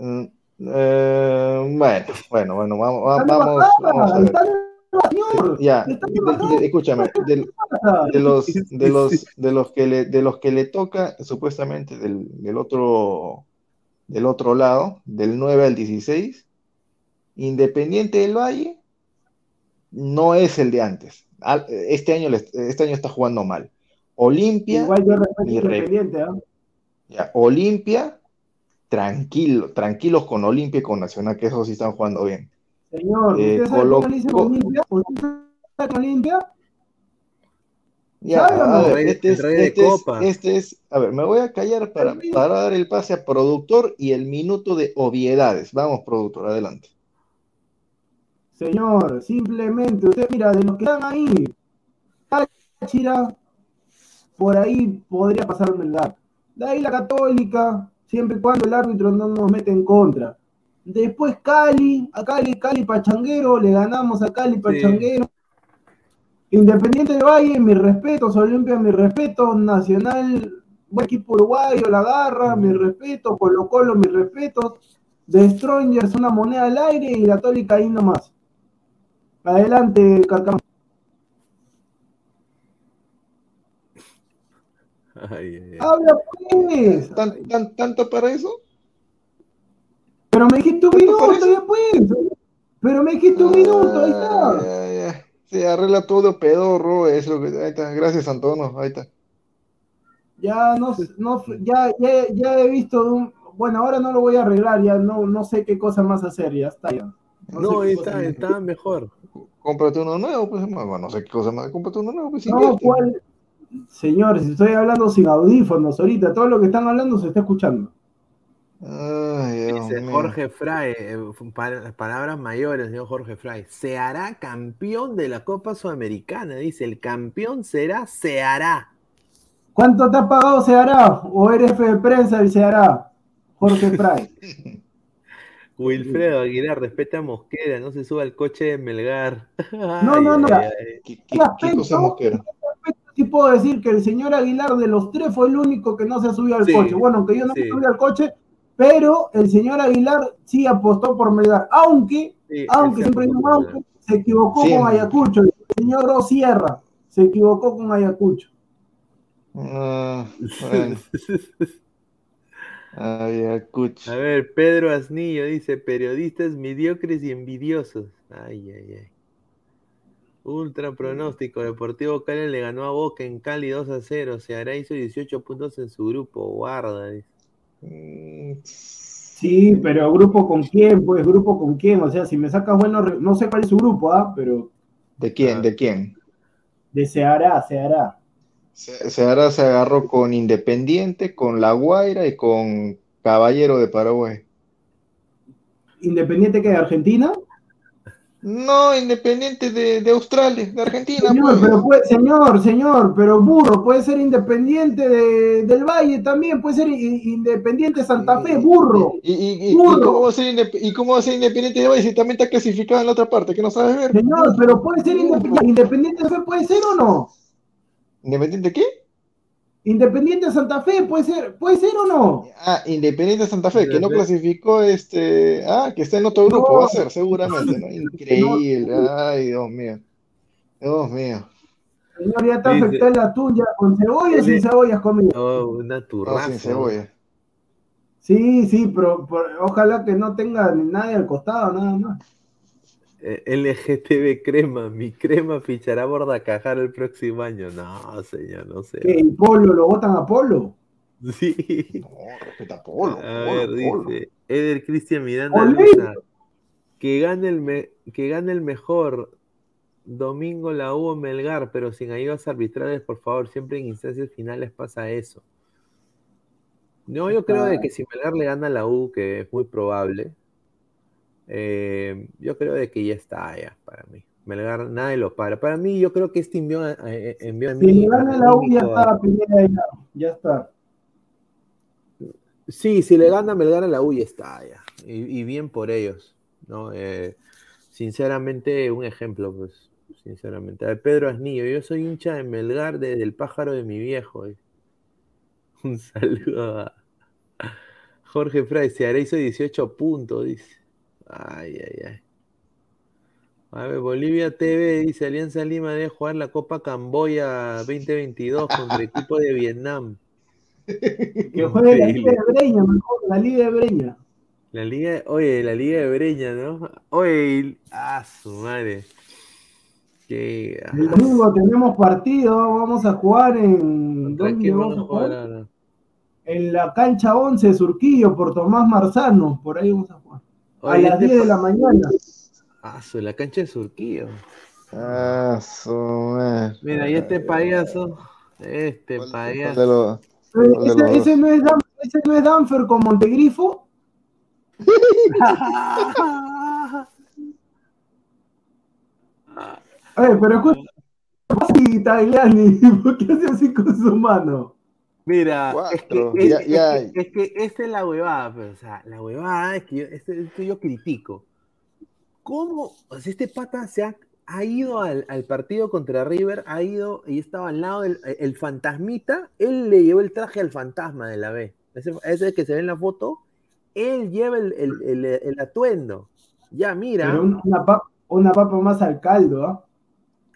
D: Mm, eh, bueno, bueno, bueno, vamos, vamos, vamos a ver. Ya,
C: Están de
D: de-
C: bajada.
D: de- escúchame, de los de los de los que le de los que le toca supuestamente del, del otro del otro lado del 9 al 16 Independiente del Valle no es el de antes este año este año está jugando mal Olimpia
C: Igual yo Independiente, ¿ah?
D: ya, Olimpia tranquilo tranquilos con Olimpia y con Nacional que esos sí están jugando bien
C: Señor,
D: Eh,
C: ¿usted sabe
D: Colo-
C: Olimpia? ¿Usted sabe con Olimpia?
D: Ya, a ver, este es, este es-
B: copa.
D: este es- a ver, me voy a callar para, para dar el pase a productor y el minuto de obviedades. Vamos, productor, adelante.
C: Señor, simplemente, usted mira, de los que están ahí, Táchira, por ahí podría pasar Melgar. De ahí la Católica, siempre y cuando el árbitro no nos mete en contra. Después Cali, a Cali, Cali Pachanguero, le ganamos a Cali Pachanguero. Independiente del Valle, mis respetos, Olimpia, mis respetos, Nacional, buen equipo uruguayo, la garra, mis respetos, Colo Colo, mis respetos, The Strongers, una moneda al aire y la Católica ahí nomás. Adelante, Carcamo. Habla pues.
D: ¿Tan, tan- tanto para eso?
C: Pero me dijiste un
D: ¿Tanto
C: minuto, ya pues. Pero me dijiste un minuto, ahí
D: Ah,
C: está.
D: ya, ya. Sí, arregla todo pedorro, es lo que, ahí está. Gracias, Antonio, ahí está.
C: Ya no, no ya, ya, ya he visto un, bueno, ahora no lo voy a arreglar, ya no, no sé qué cosa más hacer, ya está ya.
B: No,
C: sé qué
B: está, está mejor.
D: Cómprate uno nuevo, pues, hermano, no sé qué cosa más, cómprate uno nuevo, pues,
C: No,
D: invierte.
C: ¿cuál? Señores, estoy hablando sin audífonos ahorita, todo lo que están hablando se está escuchando.
D: Ay,
B: Dice. Jorge Fray, eh, pa- palabras mayores, señor Jorge Fray. Se hará campeón de la Copa Sudamericana. Dice, el campeón será, se hará.
C: ¿Cuánto te ha pagado Seará? ¿O eres de prensa del Seará? Jorge Fray.
B: Wilfredo Aguilar, respeta a Mosquera, no se suba al coche de Melgar.
C: No, no, no.
B: Ay, ay, ay.
D: ¿Qué, qué- qué cosa mosquera?
C: Sí puedo decir que el señor Aguilar de los tres fue el único que no se subió al
B: Sí,
C: coche. Bueno, aunque yo no
B: sí.
C: me subí al coche, pero el señor Aguilar sí apostó por Melgar. Aunque,
B: Sí,
C: aunque siempre
B: a
C: aunque, se equivocó con Ayacucho. El señor Rosierra se equivocó con Ayacucho.
D: Ah, bueno, ay.
B: A ver, Pedro Asnillo dice, periodistas mediocres y envidiosos. Ay, ay, ay. Ultra pronóstico, Deportivo Cali le ganó a Boca en Cali 2 a 0. Ceará hizo 18 puntos en su grupo, guarda. dice.
C: Sí, pero grupo con quién, pues grupo con quién. O sea, si me sacas bueno, no sé cuál es su grupo, ¿ah? Pero
D: ¿De quién? ¿De quién?
C: de Seará, Seará.
D: Se, Seara se agarró con Independiente, con La Guaira y con Caballero de Paraguay.
C: Independiente que de Argentina.
D: No, Independiente de, de Australia, de Argentina.
C: Señor,
D: pues.
C: pero puede- señor, señor, pero burro, puede ser independiente de- del Valle también, puede ser independiente de Santa Fe, burro.
D: ¿Y, y, y-
C: Burro.
D: y cómo va a ser ¿Y cómo va a ser Independiente de Valle si también está clasificado en la otra parte? que no sabes ver?
C: Señor, pero puede ser independiente, independiente Fe, puede ser o no?
D: ¿Independiente qué?
C: Independiente de Santa Fe, puede ser, puede ser o no?
D: Ah, Independiente de Santa Fe, que no clasificó este. Ah, que está en otro grupo,
C: No.
D: va a ser, seguramente, ¿no? Increíble. Ay, Dios mío. Dios mío.
C: Señor, ya está afectada el atún, ya con cebollas y cebollas comido.
B: Oh, una
D: No,
B: turraza.
D: sin cebolla.
C: Sí, sí, pero, pero ojalá que no tenga ni nadie al costado, nada más.
B: Eh, LGTB crema, mi crema fichará Bordacajar el próximo año. No, señor, no sé.
C: ¿Que el polo lo votan a polo?
B: Sí.
D: No, respeta a Polo.
B: A
D: Polo,
B: ver,
D: Polo.
B: dice Eder Cristian Miranda. Luza, que gane el me- que gane el mejor domingo la U o Melgar, pero sin ayudas arbitrales, por favor, siempre en instancias finales pasa eso. No, yo creo de que si Melgar le gana a la U, que es muy probable, eh, yo creo de que ya está ya para mí. Melgar nadie lo para. Para mí, yo creo que este envió, a- eh, envió a
C: Si
B: mí.
C: le gana la U, ya está, Pineda, ya, ya está.
B: Sí, si le gana Melgar a la U ya está ya. Y, y bien por ellos, ¿no? Eh, sinceramente, un ejemplo, pues, sinceramente. A ver, Pedro Asnillo, yo soy hincha de Melgar desde el pájaro de mi viejo. eh. Un saludo a Jorge Fray, se hizo 18 puntos, dice. Ay, ay, ay. A ver, Bolivia TV dice, Alianza Lima debe jugar la Copa Camboya 2022 contra el equipo de Vietnam.
C: Que juegue la Liga de Breña, mejor, la Liga de Breña.
B: La liga, oye, la liga de Breña, ¿no? Oye, ah, su madre. Qué, ah,
C: El domingo tenemos partido, vamos a jugar en.
B: ¿contra
C: ¿Dónde vamos a
B: a jugar
C: jugar?
B: ahora?
C: En la cancha 11 Surquillo por Tomás Marzano, por ahí vamos a jugar. A
B: Oye,
C: las
B: este
C: 10 de la mañana.
B: Ah, su, la cancha de Surquillo.
D: Ah, su.
B: Mira, y este payaso, este
D: ¿Cuál- cuál
B: payaso.
D: de los-
C: Eh,
D: ¿Cuál de los
C: ¿Ese, ese no es Dan- ese no es Danfer con Montegrifo? A ver, pero escucha. Sí, Tagliani, ¿por qué hace así con su mano?
B: Mira, es que, es,
D: ya-
B: es
D: ya.
B: que- es que esta es la huevada, pero, o sea, la huevada es que yo, este- esto yo critico. ¿Cómo? O sea, este pata se ha, ha ido al, al partido contra River, ha ido y estaba al lado del el fantasmita, él le llevó el traje al fantasma de la B. Ese, ese que se ve en la foto, él lleva el, el- el- el atuendo. Ya, mira.
C: Pero una, una papa, una papa más al caldo, ¿ah?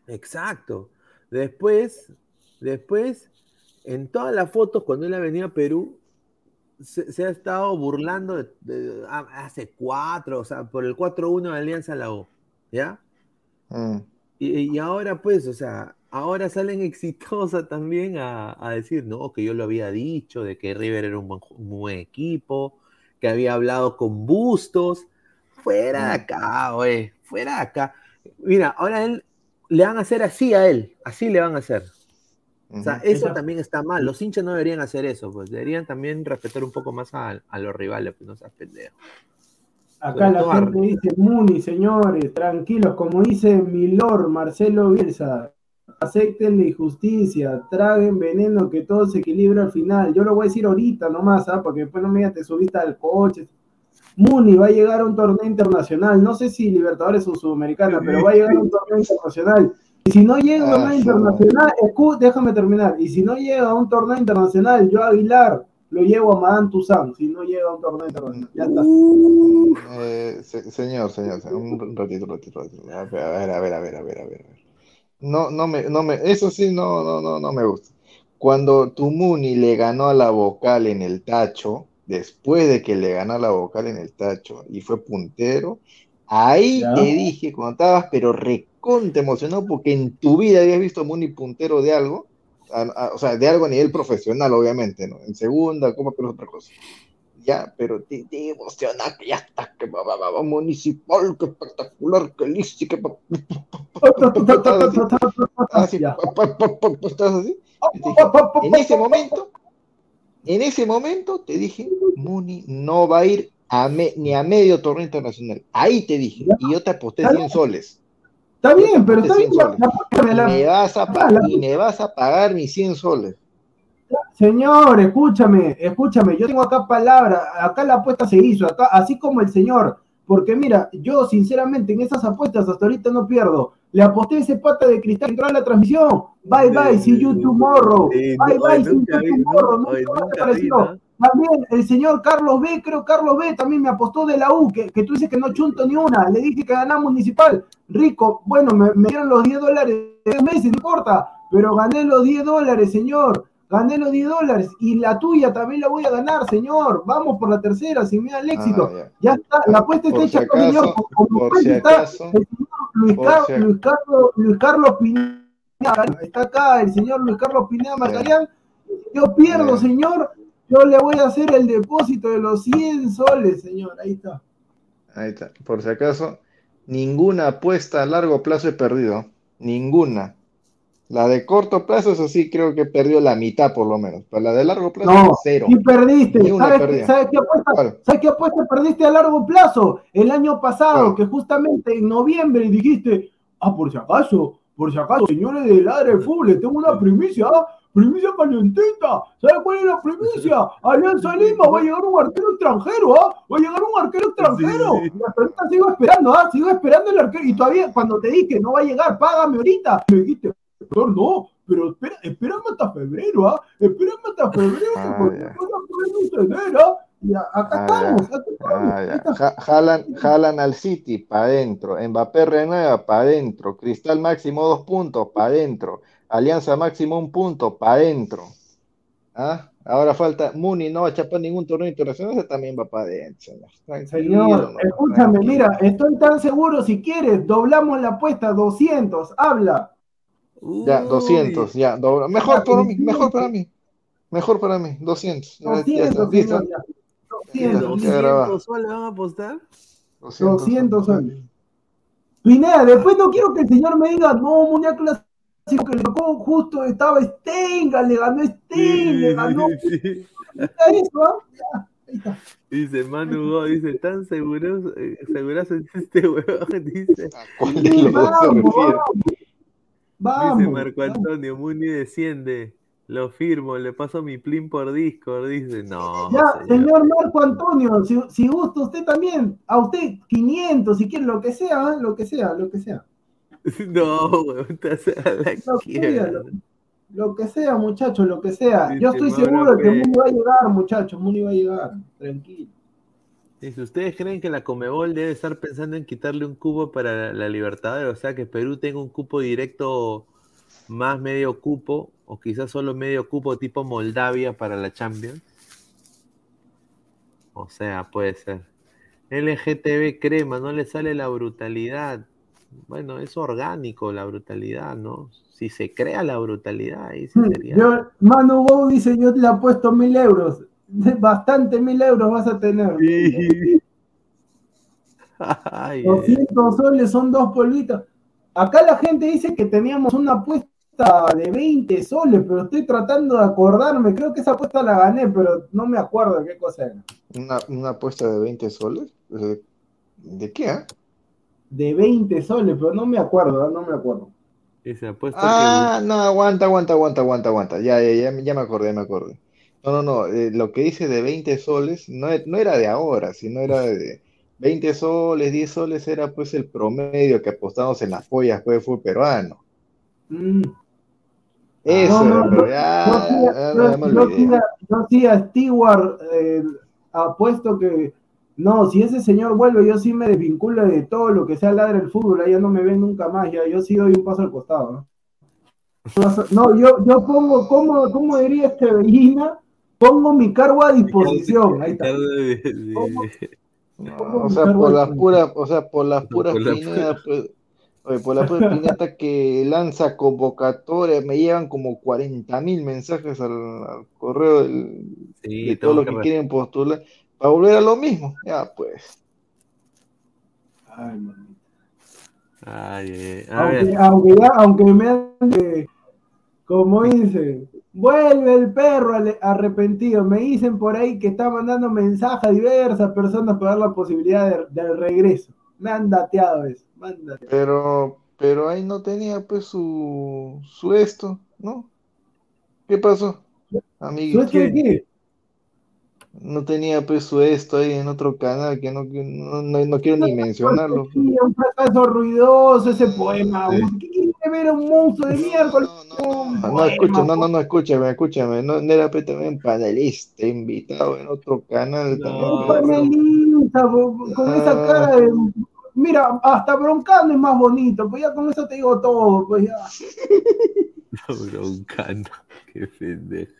B: Exacto. Después, después, en todas las fotos, cuando él ha venido a Perú, se, se ha estado burlando de, de- ah, hace cuatro, o sea, por el 4-1 de Alianza La U, ¿ya?
D: Mm.
B: Y, y ahora, pues, o sea, ahora salen exitosa también a, a decir, no, que yo lo había dicho, de que River era un buen, ju- un buen equipo, que había hablado con Bustos. Fuera de acá, güey, fuera de acá. Mira, ahora él le van a hacer así a él, así le van a hacer. O sea,
D: Ujú.
B: eso
C: Esa-
B: también está mal. Los hinchas no deberían hacer eso, pues deberían también respetar un poco más a, a los rivales, pues no seas pendejo.
C: Acá
B: Sobre
C: la gente
B: Ar-
C: dice, Muni, señores, tranquilos, como dice Milor, Marcelo Bielsa, acepten la injusticia, traguen veneno, que todo se equilibra al final. Yo lo voy a decir ahorita nomás, ¿ah? porque después no me digas, te subiste al coche. Muni va a llegar a un torneo internacional, no sé si Libertadores o Sudamericana, pero va a llegar a un torneo internacional. Y si no llega a un
D: Ah,
C: internacional, escu- déjame terminar, y si no llega a un torneo internacional, yo Aguilar lo llevo a Madame Toussaint, si no llega a un torneo internacional. Ya está.
D: Eh, se- señor, señor, señor, un ratito, un ratito, un ratito. A ver, a ver, a ver, a ver, a ver, a ver. No, no me, no me, eso sí, no, no, no, no me gusta. Cuando Tumuni le ganó a la vocal en el tacho, después de que le ganó a la vocal en el tacho y fue puntero, ahí
C: Ya.
D: te dije, cuando estabas, pero reconte emocionado, porque en tu vida habías visto a Muni puntero de algo, a- a- o sea, de algo a nivel profesional, obviamente, ¿no? En segunda, Copa, pero es otra cosa. Ya, pero te, te que ya está, que va, va, va, va, municipal, que espectacular, que listo, que así, estás así. En ese momento, en ese momento te dije, Muni no va a ir a me- ni a medio torneo internacional. Ahí te dije, y yo te aposté 100 soles.
C: Está bien, pero está bien.
D: 100
C: la- la me
D: Y
C: la-
D: me vas a, pa-
C: Ah, la-
D: y me vas a pagar mis 100 soles.
C: Señor, escúchame, escúchame, yo tengo acá palabra, acá la apuesta se hizo, acá, así como el señor, porque mira, yo sinceramente en esas apuestas hasta ahorita no pierdo. Le aposté ese pata de cristal que entró en la transmisión. Bye bye, see you tomorrow. Bye
E: no,
C: bye, see you tomorrow. También el señor Carlos B, creo Carlos B también me apostó de la U, que, que tú dices que no chunto ni una. Le dije que ganamos municipal. Rico, bueno, me, me dieron los 10 dólares de meses, no importa, pero gané los 10 dólares, señor. Gané los 10 dólares y la tuya también la voy a ganar, señor. Vamos por la tercera, sin miedo al éxito.
D: Ah, ya.
C: ya está, la apuesta está hecha, señor. Como
D: si
C: está
D: acaso,
C: el señor Luis,
D: por
C: Car-
D: si ac-
C: Luis Carlos, Luis Carlos Pineda. Está acá el señor Luis Carlos Pineda Marcarián. Yo pierdo,
D: Bien.
C: señor. Yo le voy a hacer el depósito de los 100 soles, señor. Ahí está.
D: Ahí está. Por si acaso, ninguna apuesta a largo plazo he perdido. Ninguna. La de corto plazo, eso sí, creo que perdió la mitad por lo menos. Pero la de largo plazo,
C: No,
D: cero.
C: y perdiste. ¿Sabes, qué-
D: perdida.
C: ¿sabes qué apuesta?
D: ¿Cuál?
C: ¿Sabes qué apuesta perdiste a largo plazo? El año pasado,
D: ¿Cuál?
C: que justamente en noviembre dijiste, ah, por si acaso, por si acaso, señores de Ladre Fútbol, tengo una primicia, ¿ah? Primicia calentita. ¿Sabes cuál es la primicia? Alianza Lima va a llegar un arquero extranjero, ¿ah? Va a llegar un arquero extranjero.
E: Sí, sí.
C: Y hasta ahorita sigo esperando, ¿ah? Sigo esperando el arquero. Y todavía, cuando te dije, no va a llegar, págame ahorita. Me dijiste, doctor, no, pero espera, espérame hasta febrero, ¿ah? Espérame hasta febrero,
D: Ah,
C: porque no podemos tener, ¿ah? Y a- acá
D: Ah,
C: estamos, acá estamos.
D: Ah. Ja- Jalan, jalan al City, para adentro. Mbappé renueva, para adentro. Cristal máximo dos puntos, para adentro. Alianza máximo un punto, para adentro. ¿Ah? Ahora falta Muni, no va a chapar ningún torneo internacional, ese también va para adentro, señor.
C: Señor,
D: nomás,
C: escúchame,
D: tranquilo.
C: mira, estoy tan seguro, si quieres, doblamos la apuesta, 200, habla.
D: Ya,
E: Uy,
D: 200, ya, dobra. Mejor para mí, mejor para mí. Mejor para mí, 200. Ya, ya está,
C: 200,
D: listo.
C: señor, ya.
E: ¿qué,
C: 200,
D: Ya grabado.
E: 200 soles van a apostar?
C: 200 soles. Pineda, después no quiero que el señor me diga, no, Mundial Clásico, que le tocó justo, estaba Stenga, le ganó Stenga, le ganó.
E: Sí, sí.
C: Está eso, ¿ah? Ahí está.
E: Dice Manu Go, dice, tan seguros, eh, segurazo es este huevón, dice.
D: ¿A cuál de los dos se
C: Vamos.
E: Dice. Marco Antonio, Muni desciende. Lo firmo, le paso mi plin por Discord. Dice, no.
C: Ya, señor Marco Antonio, si, si gusta usted también, a usted 500, si quiere, lo que sea, ¿eh? lo que sea, lo que sea.
E: No, huevón, te hace a la
C: Lo que sea,
E: quiebra.
C: lo, lo que sea, muchachos, lo que sea.
E: Sí,
C: Yo estoy seguro de que Muni va a llegar, muchachos, Muni va a llegar, tranquilo.
E: Dice, ¿ustedes creen que la Comebol debe estar pensando en quitarle un cupo para la, la Libertadores? O sea, que Perú tenga un cupo directo más medio cupo, o quizás solo medio cupo tipo Moldavia para la Champions. O sea, puede ser. LGTB crema, no le sale la brutalidad. Bueno, es orgánico la brutalidad, ¿no? Si se crea la brutalidad, ahí sí sería.
C: Hmm, Yo, Manu Gou dice, yo le apuesto mil euros. Bastante mil euros vas a tener.
E: Ay, eh.
C: 200 soles son dos polvitos. Acá la gente dice que teníamos una apuesta de 20 soles, pero estoy tratando de acordarme. Creo que esa apuesta la gané, pero no me acuerdo qué cosa era.
D: Una, una apuesta de 20 soles. Eh, ¿De qué? ah?
C: De 20 soles, pero no me acuerdo, ¿eh? no me acuerdo.
D: Ah, no, aguanta, aguanta, aguanta, aguanta, aguanta. Ya, ya, ya, ya me acordé, ya me acordé. No, no, no. eh, lo que dice de 20 soles no, e- no era de ahora, sino era de 20 soles, 10 soles era pues el promedio que apostamos en las pollas pues, de fútbol peruano.
C: Mm.
D: Eso
C: No, no,
D: pero ya,
C: sí-
D: ya ya me
C: yo
D: olvidé.
C: sí a- yo sí a Stewart eh, apuesto que no, si ese señor vuelve, yo sí me desvinculo de todo lo que sea ladra el fútbol, ahí ya no me ven nunca más, ya yo sí doy un paso al costado. ¿no? No, yo, yo pongo, como, como diría este Bellina, pongo mi cargo a disposición. Ahí está.
D: No, o sea, por las puras, o sea, por las puras
E: por la-
D: piñatas, pues, oye, por la pura piñata que lanza convocatoria, me llegan como 40 mil mensajes al, al correo del-
E: Sí,
D: de todo lo
E: que
D: que
E: re-
D: quieren postular, para volver a lo mismo. Ya, pues.
C: Ay, mamita.
E: Ay, ay, ay. A ver,
C: Aunque, aunque ya, aunque me han de- Como dicen, vuelve el perro arrepentido. Me dicen por ahí que está mandando mensajes a diversas personas para dar la posibilidad de- del regreso. Me han dateado eso.
D: Pero, pero ahí no tenía pues su, su esto, ¿no? ¿Qué pasó,
C: ¿Tú
D: amiguito?
C: esto de qué?
D: No tenía pues su esto ahí en otro canal que no, que no, no- no quiero ni mencionarlo.
C: Un fracaso ruidoso ese poema.
D: Sí.
C: ¿Qué quiere ver a un monstruo de miércoles?
D: Ah, No,
C: poema,
D: escucha, no, no, no, escúchame, escúchame. No, no era pues también panelista, invitado en otro canal también.
C: Un
D: pero-
C: panelista, con esa
D: Ah.
C: cara de. Mira, hasta broncando es más bonito, pues ya con eso te digo todo, pues ya.
E: Broncano, qué pendejo.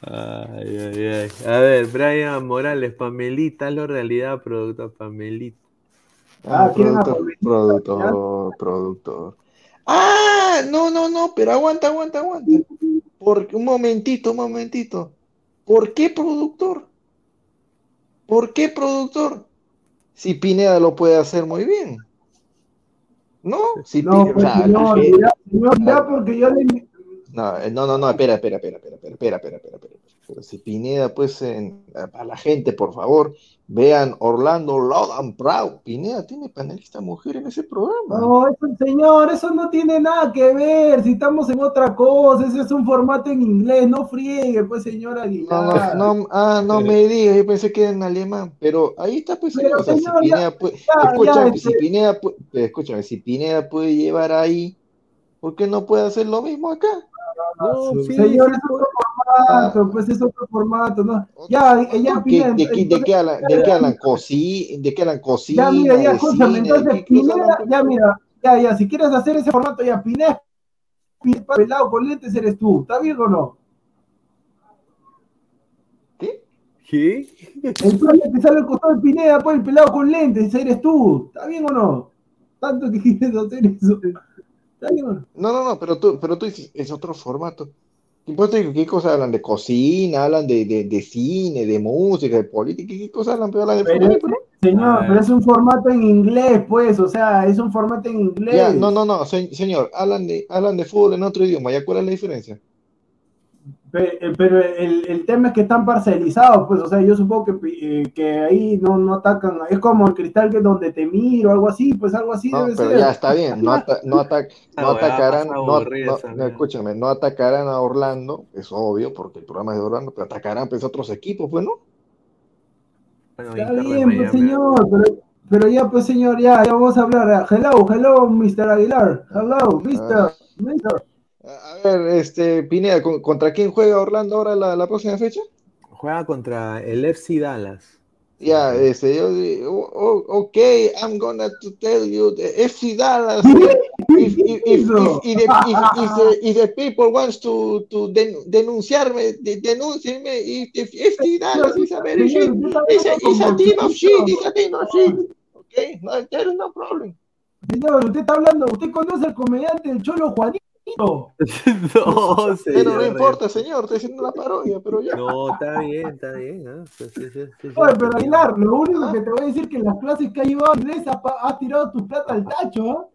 E: Ay, ay, ay. A ver, Brian Morales, Pamelita, hazlo realidad, productor Pamelita.
C: Ah, Pamelita,
D: productor, productor. Ah, no, no, no, pero aguanta, aguanta, aguanta. Porque, un momentito, un momentito. ¿Por qué productor? ¿Por qué productor? Si Pineda lo puede hacer muy bien. ¿No? Si
C: No,
D: Pi- o
C: pues señor, ya, señor, ya porque yo le.
D: No, eh, no, no, no, espera, espera, espera, espera, espera, espera, espera, espera, espera. Pero si Pineda, pues, en- a la gente, por favor, vean Orlando Logan Proud. Pineda tiene panelista mujer en ese programa.
C: No, eso, señor, eso no tiene nada que ver. Si estamos en otra cosa, ese es un formato en inglés, no friegue, pues, señor
D: No,
C: Aguilar.
D: no, no, ah, no me digas, yo pensé que era en alemán, pero ahí está, pues,
C: Pero,
D: señor, o sea, si
C: señor, ya-
D: Pineda puede,
C: ya,
D: escúchame,
C: ya,
D: si
C: este-
D: Pineda pu- pero escúchame, si Pineda puede llevar ahí, ¿por qué no puede hacer lo mismo acá?
E: No, sí,
C: señor, es otro formato, pues es otro formato, ¿no? Ya, ya,
D: ¿Qué-
C: Pineda,
D: de, qué- de
C: entonces-
D: qué hablan, de qué hablan cosí, de qué hablan cocina,
C: Ya, mira, ya,
D: de
C: escúchame, entonces,
D: de
C: Pineda, ya, mira, ya, ya, si quieres hacer ese formato, ya, Pineda, pelado con lentes eres tú, ¿está bien o no?
D: ¿Qué?
E: ¿Qué?
C: El plan que sale al costado de Pineda, pues el pelado con lentes, eres tú, ¿está bien o no? Tanto que quieres hacer eso, ¿está bien o no?
D: No, no, pero tú, pero tú dices, es otro formato. ¿Qué, pues, ¿qué qué cosas hablan? De cocina, hablan de, de, de cine, de música, de política, ¿qué, cosas hablan? Pero hablan de
C: Pero ese-
D: pero-
C: Señor,
E: Ah.
C: pero es un formato en inglés, pues, o sea, es un formato en inglés.
D: Ya, no, no, no, se- señor, hablan de, hablan de fútbol en otro idioma, ¿ya cuál es la diferencia?
C: Eh, Pero el, el tema es que están parcializados, pues, o sea, yo supongo que, eh, que ahí no, no atacan, es como el cristal que donde te miro, algo así, pues algo así
D: No,
C: debe
D: pero
C: ser.
D: ya está bien, no, ata- no, ata- no atacarán, no, escúchame, no atacarán a Orlando, es obvio, porque el programa es de Orlando, pero atacarán pues otros equipos, pues, ¿no?
E: Bueno,
C: Está bien, pues, señor, pero, pero ya, pues, señor, ya, ya vamos a hablar. Hello, hello, Mr. Aguilar. Hello, Mr.
D: Ah.
C: Mr.
D: A ver, este, Pineda, ¿con- ¿contra quién juega Orlando ahora la, la próxima fecha?
E: Juega contra el FC Dallas.
D: Ya, este, yo digo, oh, ok, I'm gonna to tell you, the FC Dallas, if, if, if, if,
C: Eso.
D: if the, if, if the, people wants to, to den- denunciarme, de, denúncienme, if the FC Dallas is a very shit, it's a, it's a team of shit, it's a team of shit, okay, no, there is no problem.
C: Señor, usted está hablando, usted conoce al comediante del Cholo Juanito.
E: no,
D: Pero no importa, señor, estoy haciendo una parodia, pero ya.
E: No, está bien, está bien. ¿ah? Sí, sí, sí.
C: Oye, pero Aguilar, lo único que te voy a decir que en las clases que has llevado inglés has, has tirado tu plata al tacho, ¿ah?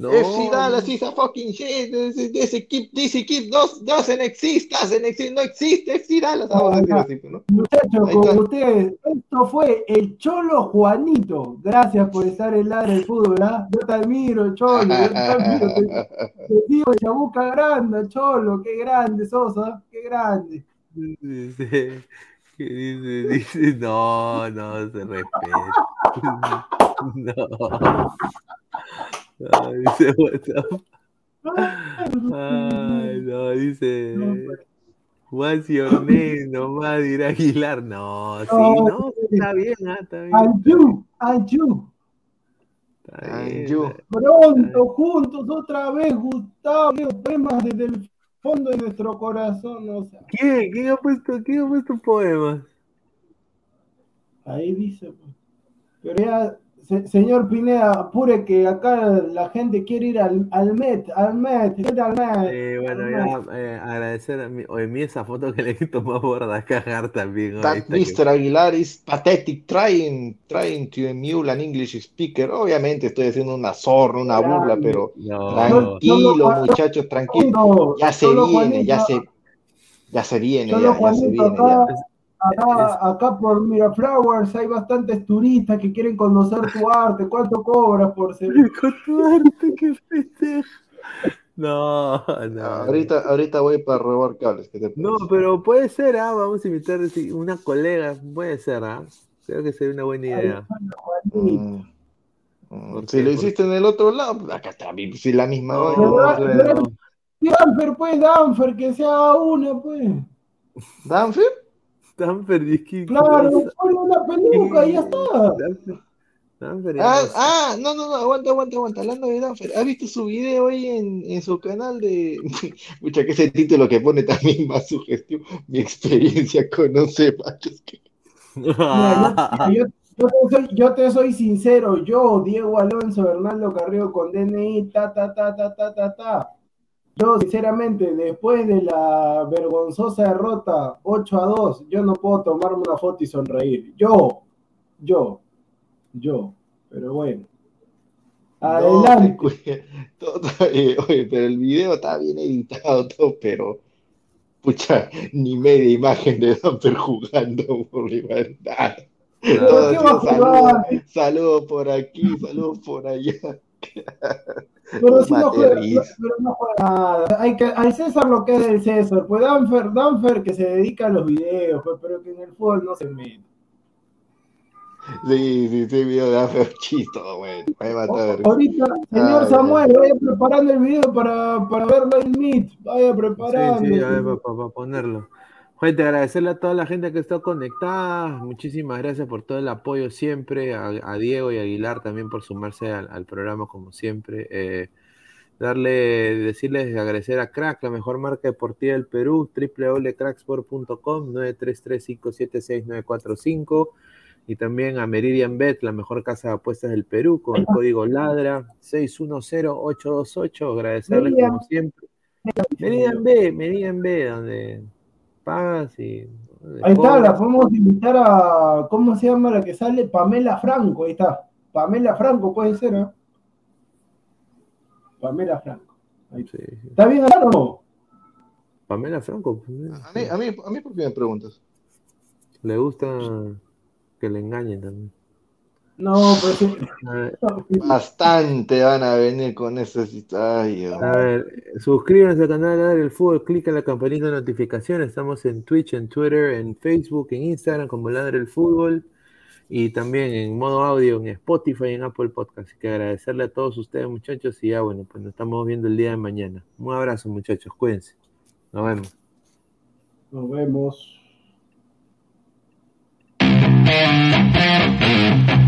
E: No,
D: FC Dallas is a fucking shit. This, equipo, this equipo does, doesn't exist, doesn't exist, no existe FC Dallas. Vamos a decir así, pues, ¿no?
C: Muchachos, con ustedes, esto fue el Cholo Juanito. Gracias por estar en la del fútbol, ¿ah? Yo te admiro, Cholo, yo te admiro. Te, te digo, Chabuca grande, Cholo, qué grande sos, ¿ah? Qué grande.
E: Dice, ¿qué dice? Dice, no, no se respeta. No. Ay, dice, what the f- Ay, no, dice. What's your name? Nomás dirá Aguilar. No, sí, no, está bien, ah, está bien.
C: And you, and you.
E: Está
D: And you.
C: Pronto, juntos, otra vez, Gustavo, poemas desde el fondo de nuestro corazón. O sea,
E: ¿Quién? ¿Quién ha puesto, quién ha puesto poemas?
C: ahí dice, pues. Pero ya, se- señor Pineda, apure que acá la gente quiere ir al, al Met, al Met, al Met.
E: Eh, bueno,
C: al
E: ya
C: Met.
E: eh, agradecer a mi, oye, mi esa foto que le he tomado por a cagar también.
D: That
E: que-
D: Mr. Aguilar is pathetic, trying, trying to emule an English speaker. Obviamente estoy haciendo una zorra, una burla, pero
E: No,
D: tranquilo, muchachos, tranquilo. Ya se viene, ya se, ya se viene, ya, ya se viene,
C: acá,
D: ya.
C: Acá, acá por Miraflowers hay bastantes turistas que quieren conocer tu arte. ¿Cuánto cobras por ser?
E: Con tu arte, qué pendejo. No, no.
D: Ahorita, ahorita voy para robar cables. ¿qué te
E: No, pero puede ser, ah, vamos a invitar sí, una colega, puede ser, ah. Creo que sería una buena idea.
D: Mm, mm,
E: ¿Por
D: Si lo
E: ¿Por
D: hiciste en el otro lado, pues acá también, si la misma
E: No,
C: Danfer, pues, Danfer, que sea una, pues.
D: ¿Danfer?
E: Danfer, es que-
C: Claro, ponle una peluca y ya está.
E: Danfer-
D: Ah,
E: no
D: ah, no, no, no, aguanta, aguanta, aguanta. Hablando de Danfer, ¿has visto su video ahí en, en su canal de. Mucha que ese título que pone también más sugestión. Mi experiencia con 11 machos. que-
C: Mira, yo, te soy, yo te soy sincero, yo, Diego Alonso, Bernardo Carrillo con DNI, ta, ta, ta, ta, ta, ta, ta. Yo, sinceramente, después de la vergonzosa derrota 8 a 2, yo no puedo tomarme una foto y sonreír. Yo, yo, yo. Pero bueno.
D: No,
C: Adelante.
D: todo- todo- eh, oye, pero el video está bien editado, todo, pero. Pucha, ni media imagen de Danfer jugando por libertad. Saludos por aquí, saludos por allá.
C: Pero si no juega,
D: risa.
C: pero no juega nada. Hay que, al César lo que es del César. Pues Danfer, Danfer que se dedica a los videos, pues, pero que en el fútbol no se mete.
D: Sí, sí, sí, video de Danfer chisto, güey. Risa.
C: Ahorita, señor
D: Ay,
C: Samuel, vaya preparando el video para, para verlo en Meet. Vaya preparando.
E: Sí, sí, a ver, para ponerlo. Gente, agradecerle a toda la gente que está conectada. Muchísimas gracias por todo el apoyo siempre. A, a Diego y a Aguilar también por sumarse al, al programa como siempre. Eh, darle, decirles, agradecer a Crack, la mejor marca deportiva del Perú, www.cracksport.com, 933-576-945. Y también a Meridian Bet, la mejor casa de apuestas del Perú, con el código LADRA 610828. Agradecerles
C: Meridian.
E: como siempre. Meridian B, Meridian B, donde pagas y.
C: Ahí está, la podemos invitar a. ¿Cómo se llama la que sale? Pamela Franco, ahí está. Pamela Franco puede ser, ¿no? Pamela Franco. Ahí está.
E: Sí, sí.
C: ¿Está bien acá o no?
E: Pamela Franco, pues,
D: A mí, a mí, a mí, ¿por qué me preguntas?
E: le gusta que le engañen también.
C: No, pues. sí.
D: Bastante van a venir con esas Ay,
E: a ver, suscríbanse al canal de Ladre el Fútbol, clic en la campanita de notificaciones. Estamos en Twitch, en Twitter, en Facebook, en Instagram como Ladre el Fútbol y también en modo audio en Spotify y en Apple Podcast. Así que agradecerle a todos ustedes, muchachos. Y ya, bueno, pues nos estamos viendo el día de mañana. Un abrazo, muchachos. Cuídense. Nos vemos.
C: Nos vemos.